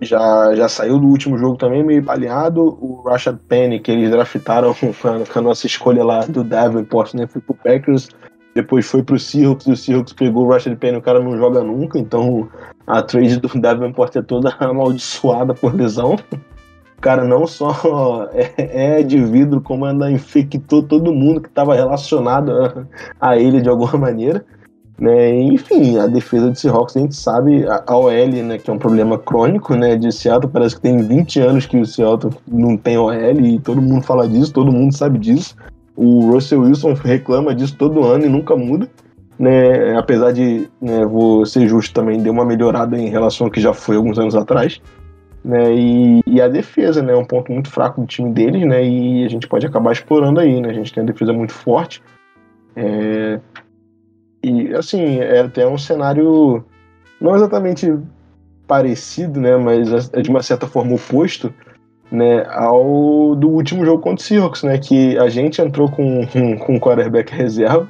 Já, já saiu do último jogo também meio baleado. O Rashad Penny, que eles draftaram com a, nossa escolha lá do Davenport, né? Foi pro Packers. Depois foi pro Seahawks, e o Seahawks pegou o Rashad Penny, o cara não joga nunca, então a trade do Davenport é toda amaldiçoada por lesão. O cara não só é, é de vidro, como ainda infectou todo mundo que estava relacionado a, a ele de alguma maneira. Né? Enfim, a defesa de Seahawks, a gente sabe, a a OL, né, que é um problema crônico né, de Seattle, parece que tem 20 anos que o Seattle não tem OL e todo mundo fala disso, todo mundo sabe disso. O Russell Wilson reclama disso todo ano e nunca muda. Né, apesar de, né, vou ser justo também, deu uma melhorada em relação ao que já foi alguns anos atrás. né? E, e a defesa, né? É um ponto muito fraco do time deles, né? E a gente pode acabar explorando aí, né? A gente tem uma defesa muito forte. É, e assim, é até um cenário não exatamente parecido, né? Mas é de uma certa forma oposto. Né, ao do último jogo contra o Seahawks, né, que a gente entrou com, com, com quarterback reserva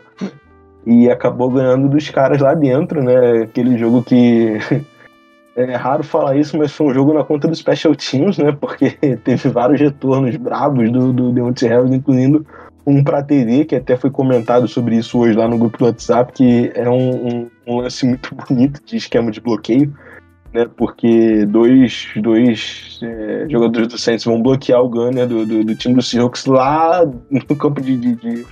e acabou ganhando dos caras lá dentro, né, aquele jogo que é raro falar isso, mas foi um jogo na conta dos special teams, né? Porque teve vários retornos bravos do, do Deontay Harris, incluindo um para TV, que até foi comentado sobre isso hoje lá no grupo do WhatsApp, que é um, um, um lance muito bonito de esquema de bloqueio, né? Porque dois, dois é, jogadores do Saints vão bloquear o Gunner do, do, do, time do Seahawks lá no campo de, de, de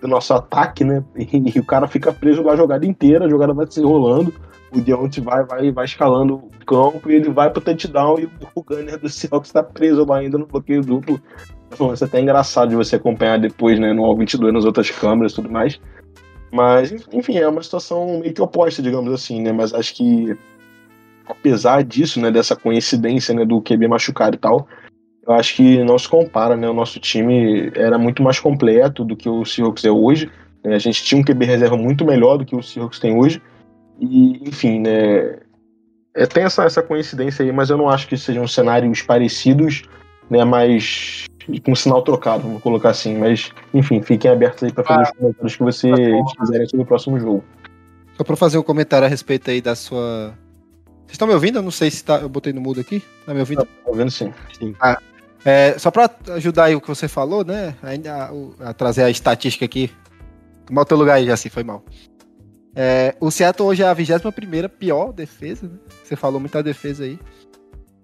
do nosso ataque, né? E, e, o cara fica preso lá a jogada inteira, a jogada vai se enrolando o Deontay vai, vai, vai escalando o campo e ele vai pro touchdown e o Gunner do Seahawks tá preso lá ainda no bloqueio duplo. É até engraçado de você acompanhar depois, né, no All-22, nas outras câmeras e tudo mais. Mas, enfim, é uma situação meio que oposta, digamos assim, né, mas acho que apesar disso, né, dessa coincidência, né, do QB machucado e tal, eu acho que não se compara, né, o nosso time era muito mais completo do que o Seahawks é hoje, né, a gente tinha um QB reserva muito melhor do que o Seahawks tem hoje, e, enfim, né? É, tem essa, essa coincidência aí, mas eu não acho que sejam cenários parecidos, né? Mas com um sinal trocado, vamos colocar assim. Mas, enfim, fiquem abertos aí para fazer ah, os comentários que vocês tá quiserem sobre o próximo jogo. Só para fazer um comentário a respeito aí da sua. Vocês estão me ouvindo? Eu não sei se tá... eu botei no mudo aqui. Tá me ouvindo? Tá ouvindo sim. sim. Ah, é, só para ajudar aí o que você falou, né? A, a, a trazer a estatística aqui. Tomar o teu lugar aí, já assim, foi mal. É, o Seattle hoje é a 21 pior defesa, né? Você falou muita defesa aí.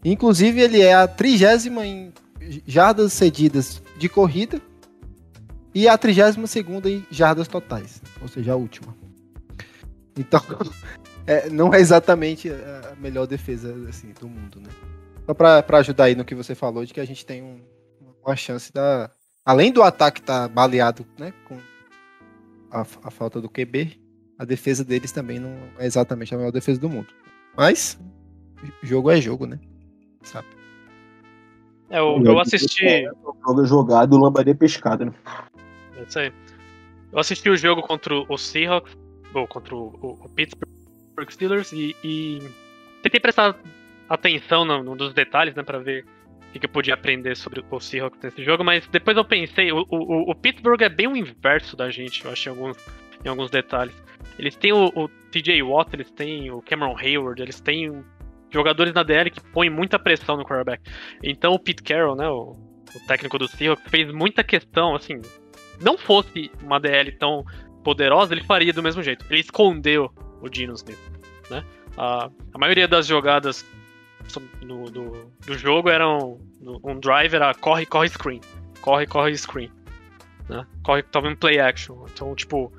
Inclusive, ele é a trigésima em jardas cedidas de corrida e a 32 em jardas totais, ou seja, a última. Então, é, não é exatamente a melhor defesa assim, do mundo, né? Só para ajudar aí no que você falou, de que a gente tem um, uma chance da. Além do ataque estar tá baleado né, com a, a falta do QB, a defesa deles também não é exatamente a maior defesa do mundo. Mas, jogo é jogo, né? Sabe? É, eu, eu assisti. Joga jogado, lambaria pescada, né? É isso aí. Eu assisti o jogo contra o Seahawks, ou contra o, o Pittsburgh Steelers, e, e, tentei prestar atenção no, no, dos detalhes, né, pra ver o que, eu podia aprender sobre o Seahawks nesse jogo, mas depois eu pensei, o, o, o Pittsburgh é bem o inverso da gente, eu achei alguns, em alguns detalhes. Eles têm o, o TJ Watt, eles têm o Cameron Hayward, eles têm jogadores na DL que põem muita pressão no quarterback. Então o Pete Carroll, né, o, o técnico do Seahawks, fez muita questão, assim, não fosse uma DL tão poderosa, ele faria do mesmo jeito. Ele escondeu o Dino Smith, né? A, a maioria das jogadas do, do, do jogo eram um drive era corre, corre screen, corre, corre screen, né? Corre, tava em play action. Então, tipo,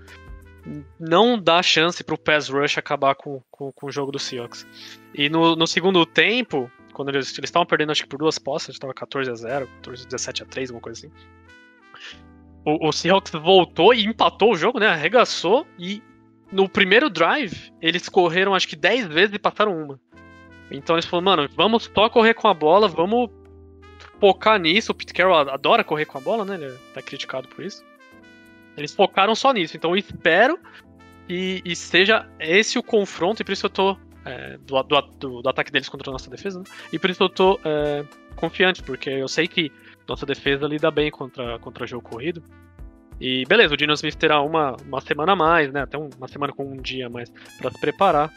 não dá chance pro pass rush acabar com, com, com o jogo do Seahawks. E no, no segundo tempo, quando eles estavam perdendo acho que por duas postas, estava 14 a 0, 14 17 a 3, alguma coisa assim. O, o Seahawks voltou e empatou o jogo, né? Arregaçou e no primeiro drive eles correram acho que 10 vezes e passaram uma. Então eles falaram, mano, vamos só correr com a bola, vamos focar nisso. O Pete Carroll adora correr com a bola, né? Ele tá criticado por isso. Eles focaram só nisso. Então eu espero que e seja esse o confronto, e por isso eu tô. É, do, do, do, ataque deles contra a nossa defesa, né? E por isso eu tô é, confiante, porque eu sei que nossa defesa lida bem contra, contra jogo corrido. E beleza, o Dino Smith terá uma, uma semana a mais, né? Até uma semana com um dia a mais para se preparar.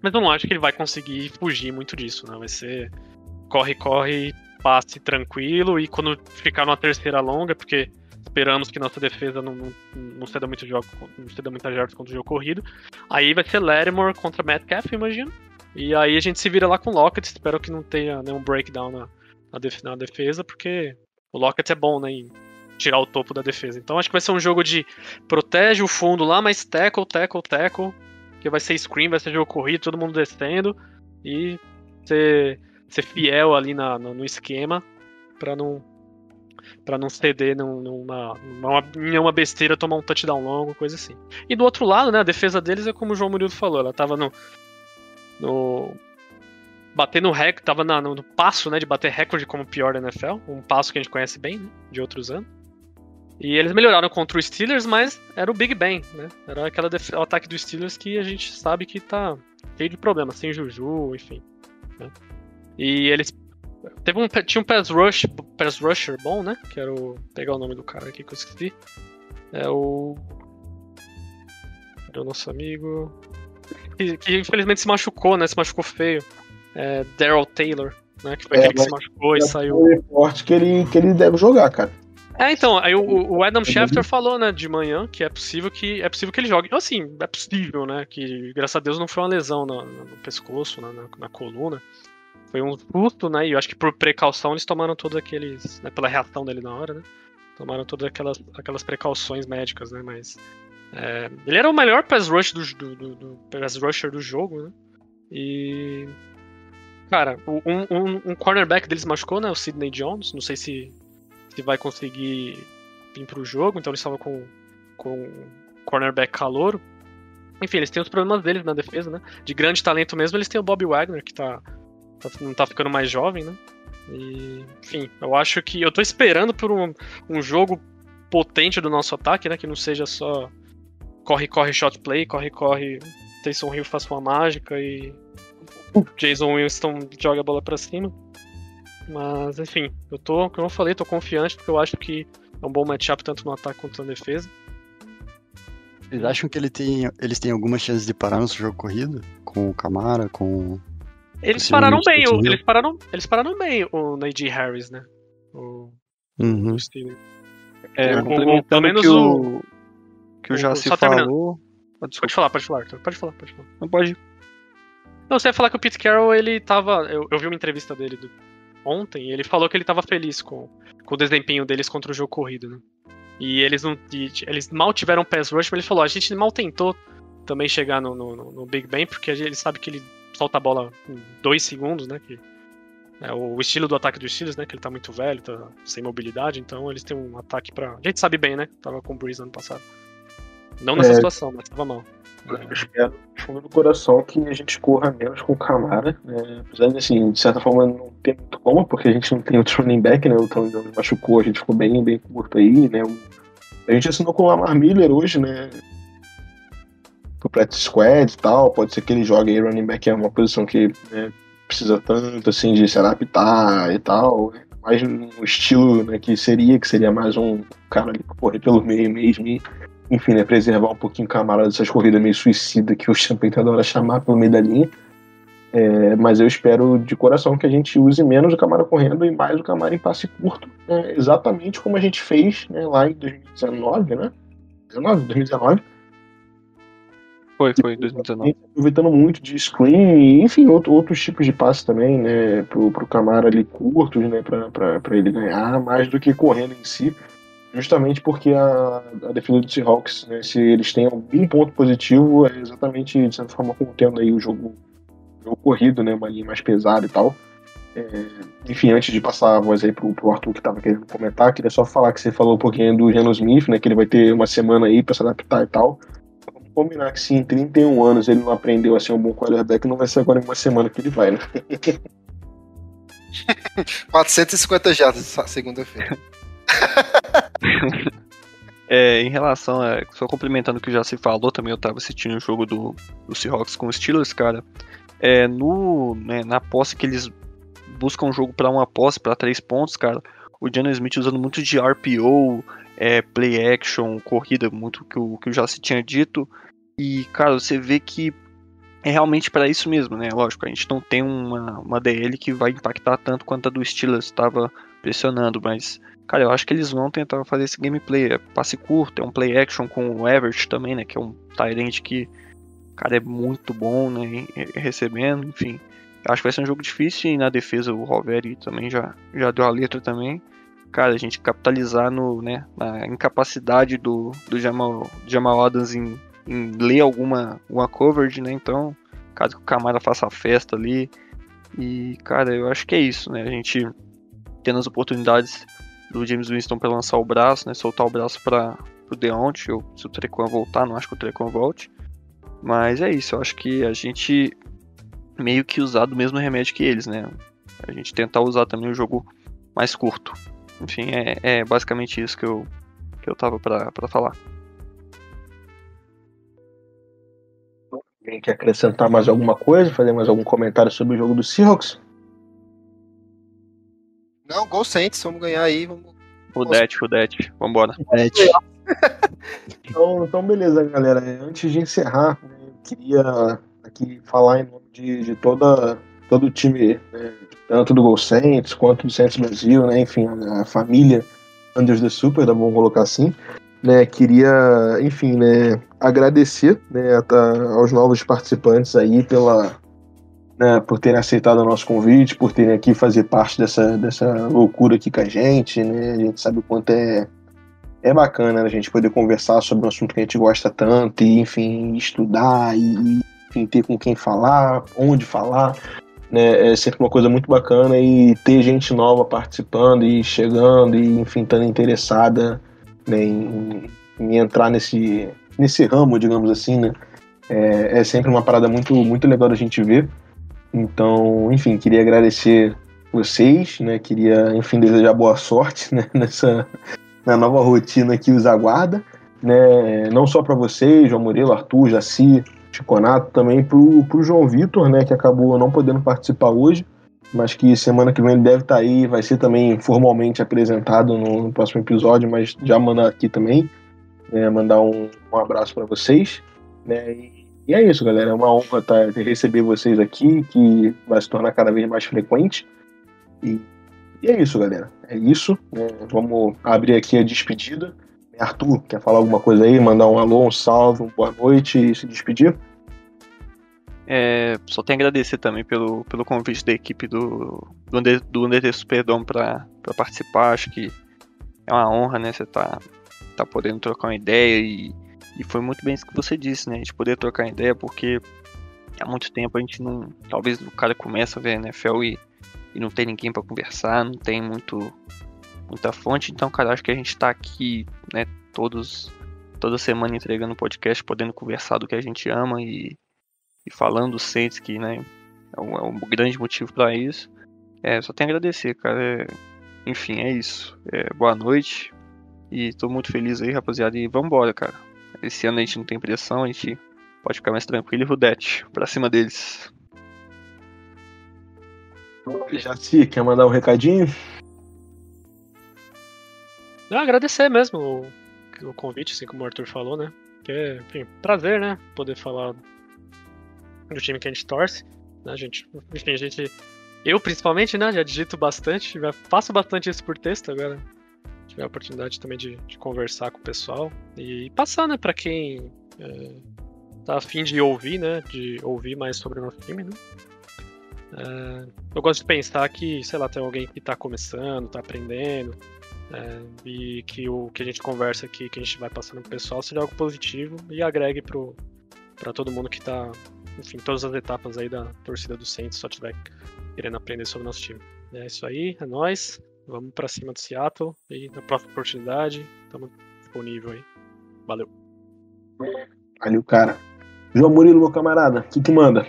Mas eu não acho que ele vai conseguir fugir muito disso, né? Vai ser corre, corre, passe tranquilo e quando ficar numa terceira longa, porque esperamos que nossa defesa não, não, não ceda muito jogo, não ceda muitas jardas contra o jogo corrido. Aí vai ser Lattimore contra Metcalf, imagino. E aí a gente se vira lá com o Lockett. Espero que não tenha nenhum breakdown na, na, def, na defesa, porque o Lockett é bom, né? Em tirar o topo da defesa. Então acho que vai ser um jogo de protege o fundo lá, mas tackle, tackle, tackle. Que vai ser screen, vai ser jogo corrido, todo mundo descendo. E ser, ser fiel ali na, no, no esquema para não para não ceder numa, numa, uma besteira, tomar um touchdown longo, coisa assim. E do outro lado, né, a defesa deles é como o João Murilo falou, ela tava no, no bater no recorde, tava na- no, no passo, né, de bater recorde como pior da NFL, um passo que a gente conhece bem, né, de outros anos. E eles melhoraram contra o Steelers, mas era o Big Ben, né? Era aquela o ataque do Steelers que a gente sabe que tá cheio de problemas, sem Juju, enfim. né? E eles teve um tinha um pass rush, pass rusher bom, né? Que era o pegar o nome do cara aqui que eu esqueci. É o era o nosso amigo que, que infelizmente se machucou, né? Se machucou feio. É Daryl Taylor, né? Que foi É, aquele que se machucou e Já saiu. forte que ele, que ele deve jogar, cara. É, então, aí o, o Adam Schefter falou, né, de manhã, que é possível que é possível que ele jogue. Assim, é possível, né? Que graças a Deus não foi uma lesão no, no- no pescoço, na, na, na coluna. Foi um susto, né? E eu acho que por precaução eles tomaram todos aqueles. Né, pela reação dele na hora, né? Tomaram todas aquelas, aquelas precauções médicas, né? Mas. é, ele era o melhor pass rush do, do, do, do pass rusher do jogo, né? E. Cara, um, um, um cornerback deles machucou, né? O Sidney Jones. Não sei se se vai conseguir vir pro jogo, então eles estavam com, com cornerback calouro. Enfim, eles têm os problemas deles na defesa, né? De grande talento mesmo, eles têm o Bob Wagner, que tá, tá- não tá ficando mais jovem, né? E, enfim, eu acho que. Eu tô esperando por um, um jogo potente do nosso ataque, né? Que não seja só corre, corre, shot play, corre, corre, Taysom Hill faz uma mágica e Jason Winston joga a bola pra cima. Mas, enfim, eu tô, como eu falei, tô confiante porque eu acho que é um bom matchup tanto no ataque quanto na defesa. Vocês acham que ele tem, eles têm alguma chance de parar nosso jogo corrido? Com o Camara, com. Eles pararam bem, o- eles pararam, eles pararam bem o Najee Harris, né? O, Uhum. o Steelers. É, O- o- complementando pelo menos que o, que o o- Jaci só terminando. falou. Ah, desculpa, Pode falar, pode falar, Arthur, pode falar, pode falar. não pode. Não, você ia falar que o Pete Carroll, ele tava. Eu, eu vi uma entrevista dele do- ontem e ele falou que ele tava feliz com, com o desempenho deles contra o jogo corrido, né? E eles não. e eles mal tiveram pass rush, mas ele falou, a gente mal tentou também chegar no, no, no- Big Ben, porque a gente- ele sabe que ele solta a bola em dois segundos, né? Que é o estilo do ataque dos Steelers, né? Que ele tá muito velho, tá sem mobilidade, então eles têm um ataque pra. A gente sabe bem, né? Tava com o Breeze ano passado. Não nessa É. situação, mas tava mal. Eu espero, do fundo do coração, que a gente corra menos com o Camara. Né? Apesar de, assim, de certa forma, não ter muito como, porque a gente não tem outro running back, né? O Tony Jones machucou, a gente ficou bem, bem curto aí, né? A gente assinou com o Lamar Miller hoje, né? Pro practice squad e tal. Pode ser que ele jogue aí running back, é uma posição que né, precisa tanto, assim, de se adaptar e tal. Mais no estilo né, que seria, que seria mais um cara ali que correr pelo meio mesmo e enfim, né, preservar um pouquinho o Camara dessas corridas meio suicida que o Champagne adora chamar pelo meio da linha. É, mas eu espero de coração que a gente use menos o Camara correndo e mais o Camara em passe curto, né, exatamente como a gente fez né, lá em 2019, né? 19, 2019, Foi, foi, 2019. aproveitando muito de screen enfim, outro- outros tipos de passe também, né, pro, pro Camara ali curtos, né, pra, pra, pra ele ganhar, mais do que correndo em si, justamente porque a, a defesa do Seahawks, né, se eles têm algum ponto positivo, é exatamente, de certa forma, contendo aí o jogo, o jogo corrido, né, uma linha mais pesada e tal. É, enfim, antes de passar a voz aí pro, pro Arthur que tava querendo comentar, queria só falar que você falou um pouquinho do Geno Smith, né, que ele vai ter uma semana aí pra se adaptar e tal. Combinar que se em 31 anos ele não aprendeu a ser um bom quarterback, não vai ser agora em uma semana que ele vai, né? 450 jardas, segunda-feira. É, em relação a. Só complementando o que já se falou, também eu tava assistindo o jogo do, do Seahawks com os Steelers, cara. É, no, né, na posse que eles buscam um jogo pra uma posse, pra três pontos, cara. O Jalen Smith usando muito de RPO, é, play action, corrida, muito que o que eu já se tinha dito. E, cara, você vê que é realmente para isso mesmo, né? Lógico, a gente não tem uma, uma DL que vai impactar tanto quanto a do Steelers estava pressionando, mas Cara, eu acho que eles vão tentar fazer esse gameplay. É passe curto, é um play action com o Everett também, né? Que é um Tyrant que, cara, é muito bom, né? Recebendo, enfim. Eu acho que vai ser um jogo difícil e na defesa o Roveri também já, já deu a letra também. Cara, a gente capitalizar no, né, na incapacidade do, do Jamal, Jamal Adams em, ler alguma, alguma coverage, né? Então, caso que o Camara faça a festa ali. E, cara, eu acho que é isso, né? A gente tendo as oportunidades do James Winston para lançar o braço, né? Soltar o braço para o Deontay, ou se o Trequan voltar, não acho que o Trequan volte. Mas é isso, eu acho que a gente meio que usar do mesmo remédio que eles, né? A gente tentar usar também o jogo mais curto. Enfim, é, é basicamente isso que eu, que eu tava pra falar. Alguém quer acrescentar mais alguma coisa? Fazer mais algum comentário sobre o jogo do Seahawks? Não, Gol Saints, vamos ganhar aí. Vamos... Rudete, Rudete, vambora. Rudete. então, então, beleza, galera. Antes de encerrar, né, eu queria aqui falar em nome de, de toda, todo o time, né, tanto do Gol Saints quanto do Saints Brasil, né, enfim, a, a família Anders the Super, vamos colocar assim. Né, queria, enfim, né, agradecer né, aos novos participantes aí pela, né, por terem aceitado o nosso convite, por terem aqui fazer parte dessa, dessa loucura aqui com a gente, né? A gente sabe o quanto é, é bacana né, a gente poder conversar sobre um assunto que a gente gosta tanto e, enfim, estudar e, enfim, ter com quem falar, onde falar. Né, é sempre uma coisa muito bacana e ter gente nova participando e chegando e, enfim, estando interessada né, em, em entrar nesse, nesse ramo, digamos assim, né? É, é sempre uma parada muito, muito legal da gente ver. Então, enfim, queria agradecer vocês, né? Queria, enfim, desejar boa sorte né? nessa na nova rotina que os aguarda, né? Não só para vocês, João Murilo, Arthur, Jaci, Chiconato, também pro, pro João Vitor, né? Que acabou não podendo participar hoje, mas que semana que vem ele deve estar tá aí, vai ser também formalmente apresentado no, no próximo episódio, mas já mandar aqui também, né? Mandar um, um abraço para vocês, né? E, e é isso, galera. É uma honra tá, receber vocês aqui, que vai se tornar cada vez mais frequente. E, e é isso, galera. É isso. É, vamos abrir aqui a despedida. Arthur, quer falar alguma coisa aí? Mandar um alô, um salve, uma boa noite e se despedir? É, só tenho a agradecer também pelo, pelo convite da equipe do, do, Under, do Under Superdome para participar. Acho que é uma honra, né? Você tá, tá podendo trocar uma ideia e e foi muito bem isso que você disse, né? A gente poder trocar ideia, porque há muito tempo a gente não. Talvez o cara começa a ver NFL e, e não tem ninguém para conversar, não tem muito muita fonte. Então, cara, acho que a gente tá aqui, né, todos toda semana entregando podcast, podendo conversar do que a gente ama e, e falando dos Saints, que, né, é um, é um grande motivo para isso. É, só tenho a agradecer, cara. É, enfim, é isso. É, boa noite. E tô muito feliz aí, rapaziada. E vambora, cara. Esse ano a gente não tem pressão, a gente pode ficar mais tranquilo e Rudete, pra cima deles. Jaci, quer mandar um recadinho? Não, agradecer mesmo o, o, convite, assim como o Arthur falou, né? Que é, enfim, prazer, né? Poder falar do time que a gente torce. Né? A gente, enfim, a gente. Eu principalmente, né? Já digito bastante, já faço bastante isso por texto agora tiver a oportunidade também de, de conversar com o pessoal e passar, né, para quem é, tá afim de ouvir, né, de ouvir mais sobre o nosso time, né. É, eu gosto de pensar que, sei lá, tem alguém que está começando, está aprendendo, é, e que o que a gente conversa aqui, que a gente vai passando pro pessoal, seja algo positivo e agregue para todo mundo que está, enfim, todas as etapas aí da torcida do Saints, só tiver querendo aprender sobre o nosso time. É isso aí, é nóis. Vamos para cima do Seattle e na próxima oportunidade estamos disponível aí. Valeu. Valeu, cara. João Murilo, meu camarada, o que, que manda?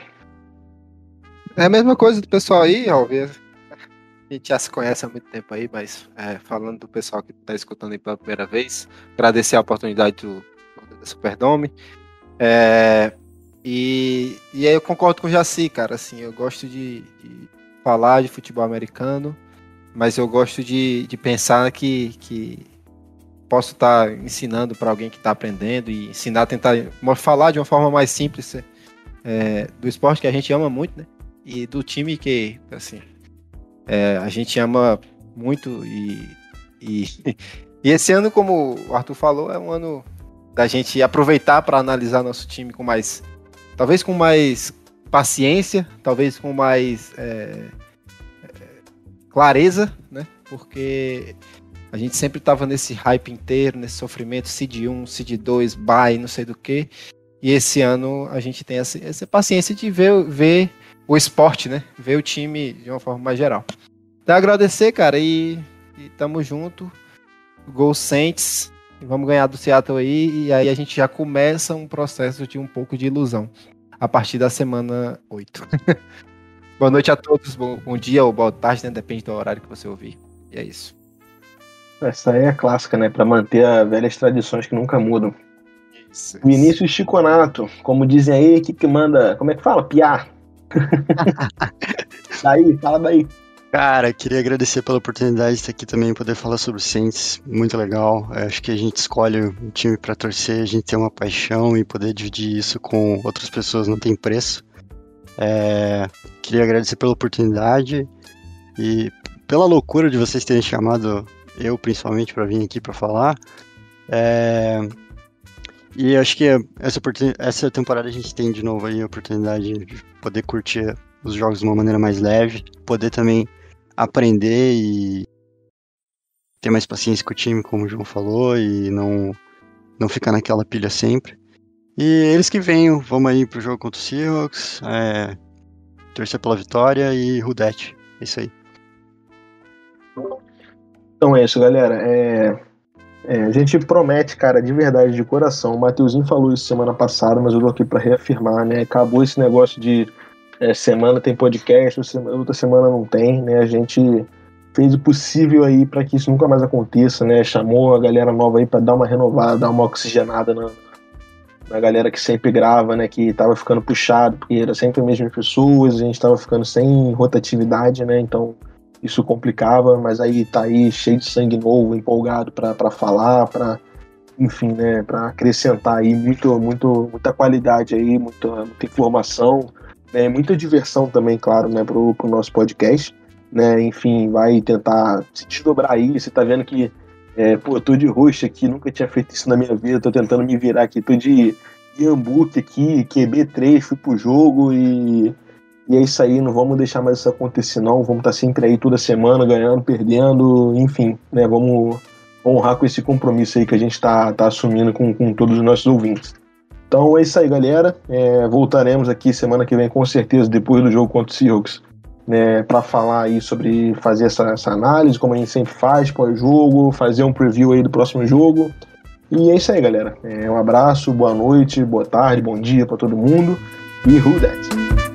É a mesma coisa do pessoal aí, ó. A gente já se conhece há muito tempo aí, mas é, falando do pessoal que está escutando aí pela primeira vez, agradecer a oportunidade do, do Superdome. É, e, e aí eu concordo com o Jaci, cara. Assim, eu gosto de, de falar de futebol americano mas eu gosto de, de pensar que, que posso estar tá ensinando para alguém que está aprendendo e ensinar tentar falar de uma forma mais simples é, do esporte que a gente ama muito, né? E do time que, assim, é, a gente ama muito e, e, e esse ano, como o Arthur falou, é um ano da gente aproveitar para analisar nosso time com mais, talvez com mais paciência, talvez com mais é, clareza, né? Porque a gente sempre tava nesse hype inteiro, nesse sofrimento, seed 1, seed 2, bye, não sei do que. E esse ano a gente tem essa, essa paciência de ver, ver o esporte, né? Ver o time de uma forma mais geral. Então agradecer, cara, e, e tamo junto. Gol Saints. Vamos ganhar do Seattle aí. E aí a gente já começa um processo de um pouco de ilusão. a partir da semana 8. boa noite a todos, bom, bom, dia ou boa tarde, né? Depende do horário que você ouvir. E é isso. Essa aí é clássica, né? Para manter as velhas tradições que nunca mudam. Isso, isso. Vinícius Chiconato, como dizem aí, que, que manda. Como é que fala? Piar. daí, fala daí. Cara, queria agradecer pela oportunidade de estar aqui também poder falar sobre o Saints. Muito legal. Eu acho que a gente escolhe um time para torcer, a gente tem uma paixão e poder dividir isso com outras pessoas não tem preço. É, queria agradecer pela oportunidade e pela loucura de vocês terem chamado eu principalmente para vir aqui para falar. É, e acho que essa, essa temporada a gente tem de novo aí a oportunidade de poder curtir os jogos de uma maneira mais leve, poder também aprender e ter mais paciência com o time, como o João falou, e não, não ficar naquela pilha sempre. E eles que venham, vamos aí pro jogo contra o Seahawks, é, torcer pela vitória e Rudete. É isso aí. Então é isso, galera. É, é, a gente promete, cara, de verdade, de coração. O Mateuzinho falou isso semana passada, mas eu tô aqui para reafirmar, né? Acabou esse negócio de é, semana tem podcast, outra semana não tem, né? A gente fez o possível aí para que isso nunca mais aconteça, né? Chamou a galera nova aí para dar uma renovada, dar uma oxigenada na, na galera que sempre grava, né? Que tava ficando puxado, porque era sempre as mesmas pessoas, a gente tava ficando sem rotatividade, né? Então isso complicava, mas aí tá aí cheio de sangue novo, empolgado para falar, para enfim, né, para acrescentar aí muito, muito, muita qualidade aí, muita, muita informação, é muita diversão também, claro, né, pro, pro nosso podcast. Né, enfim, vai tentar se desdobrar aí. Você tá vendo que, é, pô, eu tô de roxo aqui, nunca tinha feito isso na minha vida, tô tentando me virar aqui, tô de Iambuque aqui, QB3, fui pro jogo e, e é isso aí, não vamos deixar mais isso acontecer não, vamos estar tá sempre aí toda semana, ganhando, perdendo, enfim, né, vamos honrar com esse compromisso aí que a gente tá, tá assumindo com, com todos os nossos ouvintes. Então é isso aí, galera. É, voltaremos aqui semana que vem, com certeza, depois do jogo contra o Seahawks, né, para falar aí sobre fazer essa, essa análise, como a gente sempre faz pós-jogo, fazer um preview aí do próximo jogo. E é isso aí, galera. É, um abraço, boa noite, boa tarde, bom dia para todo mundo. E who that?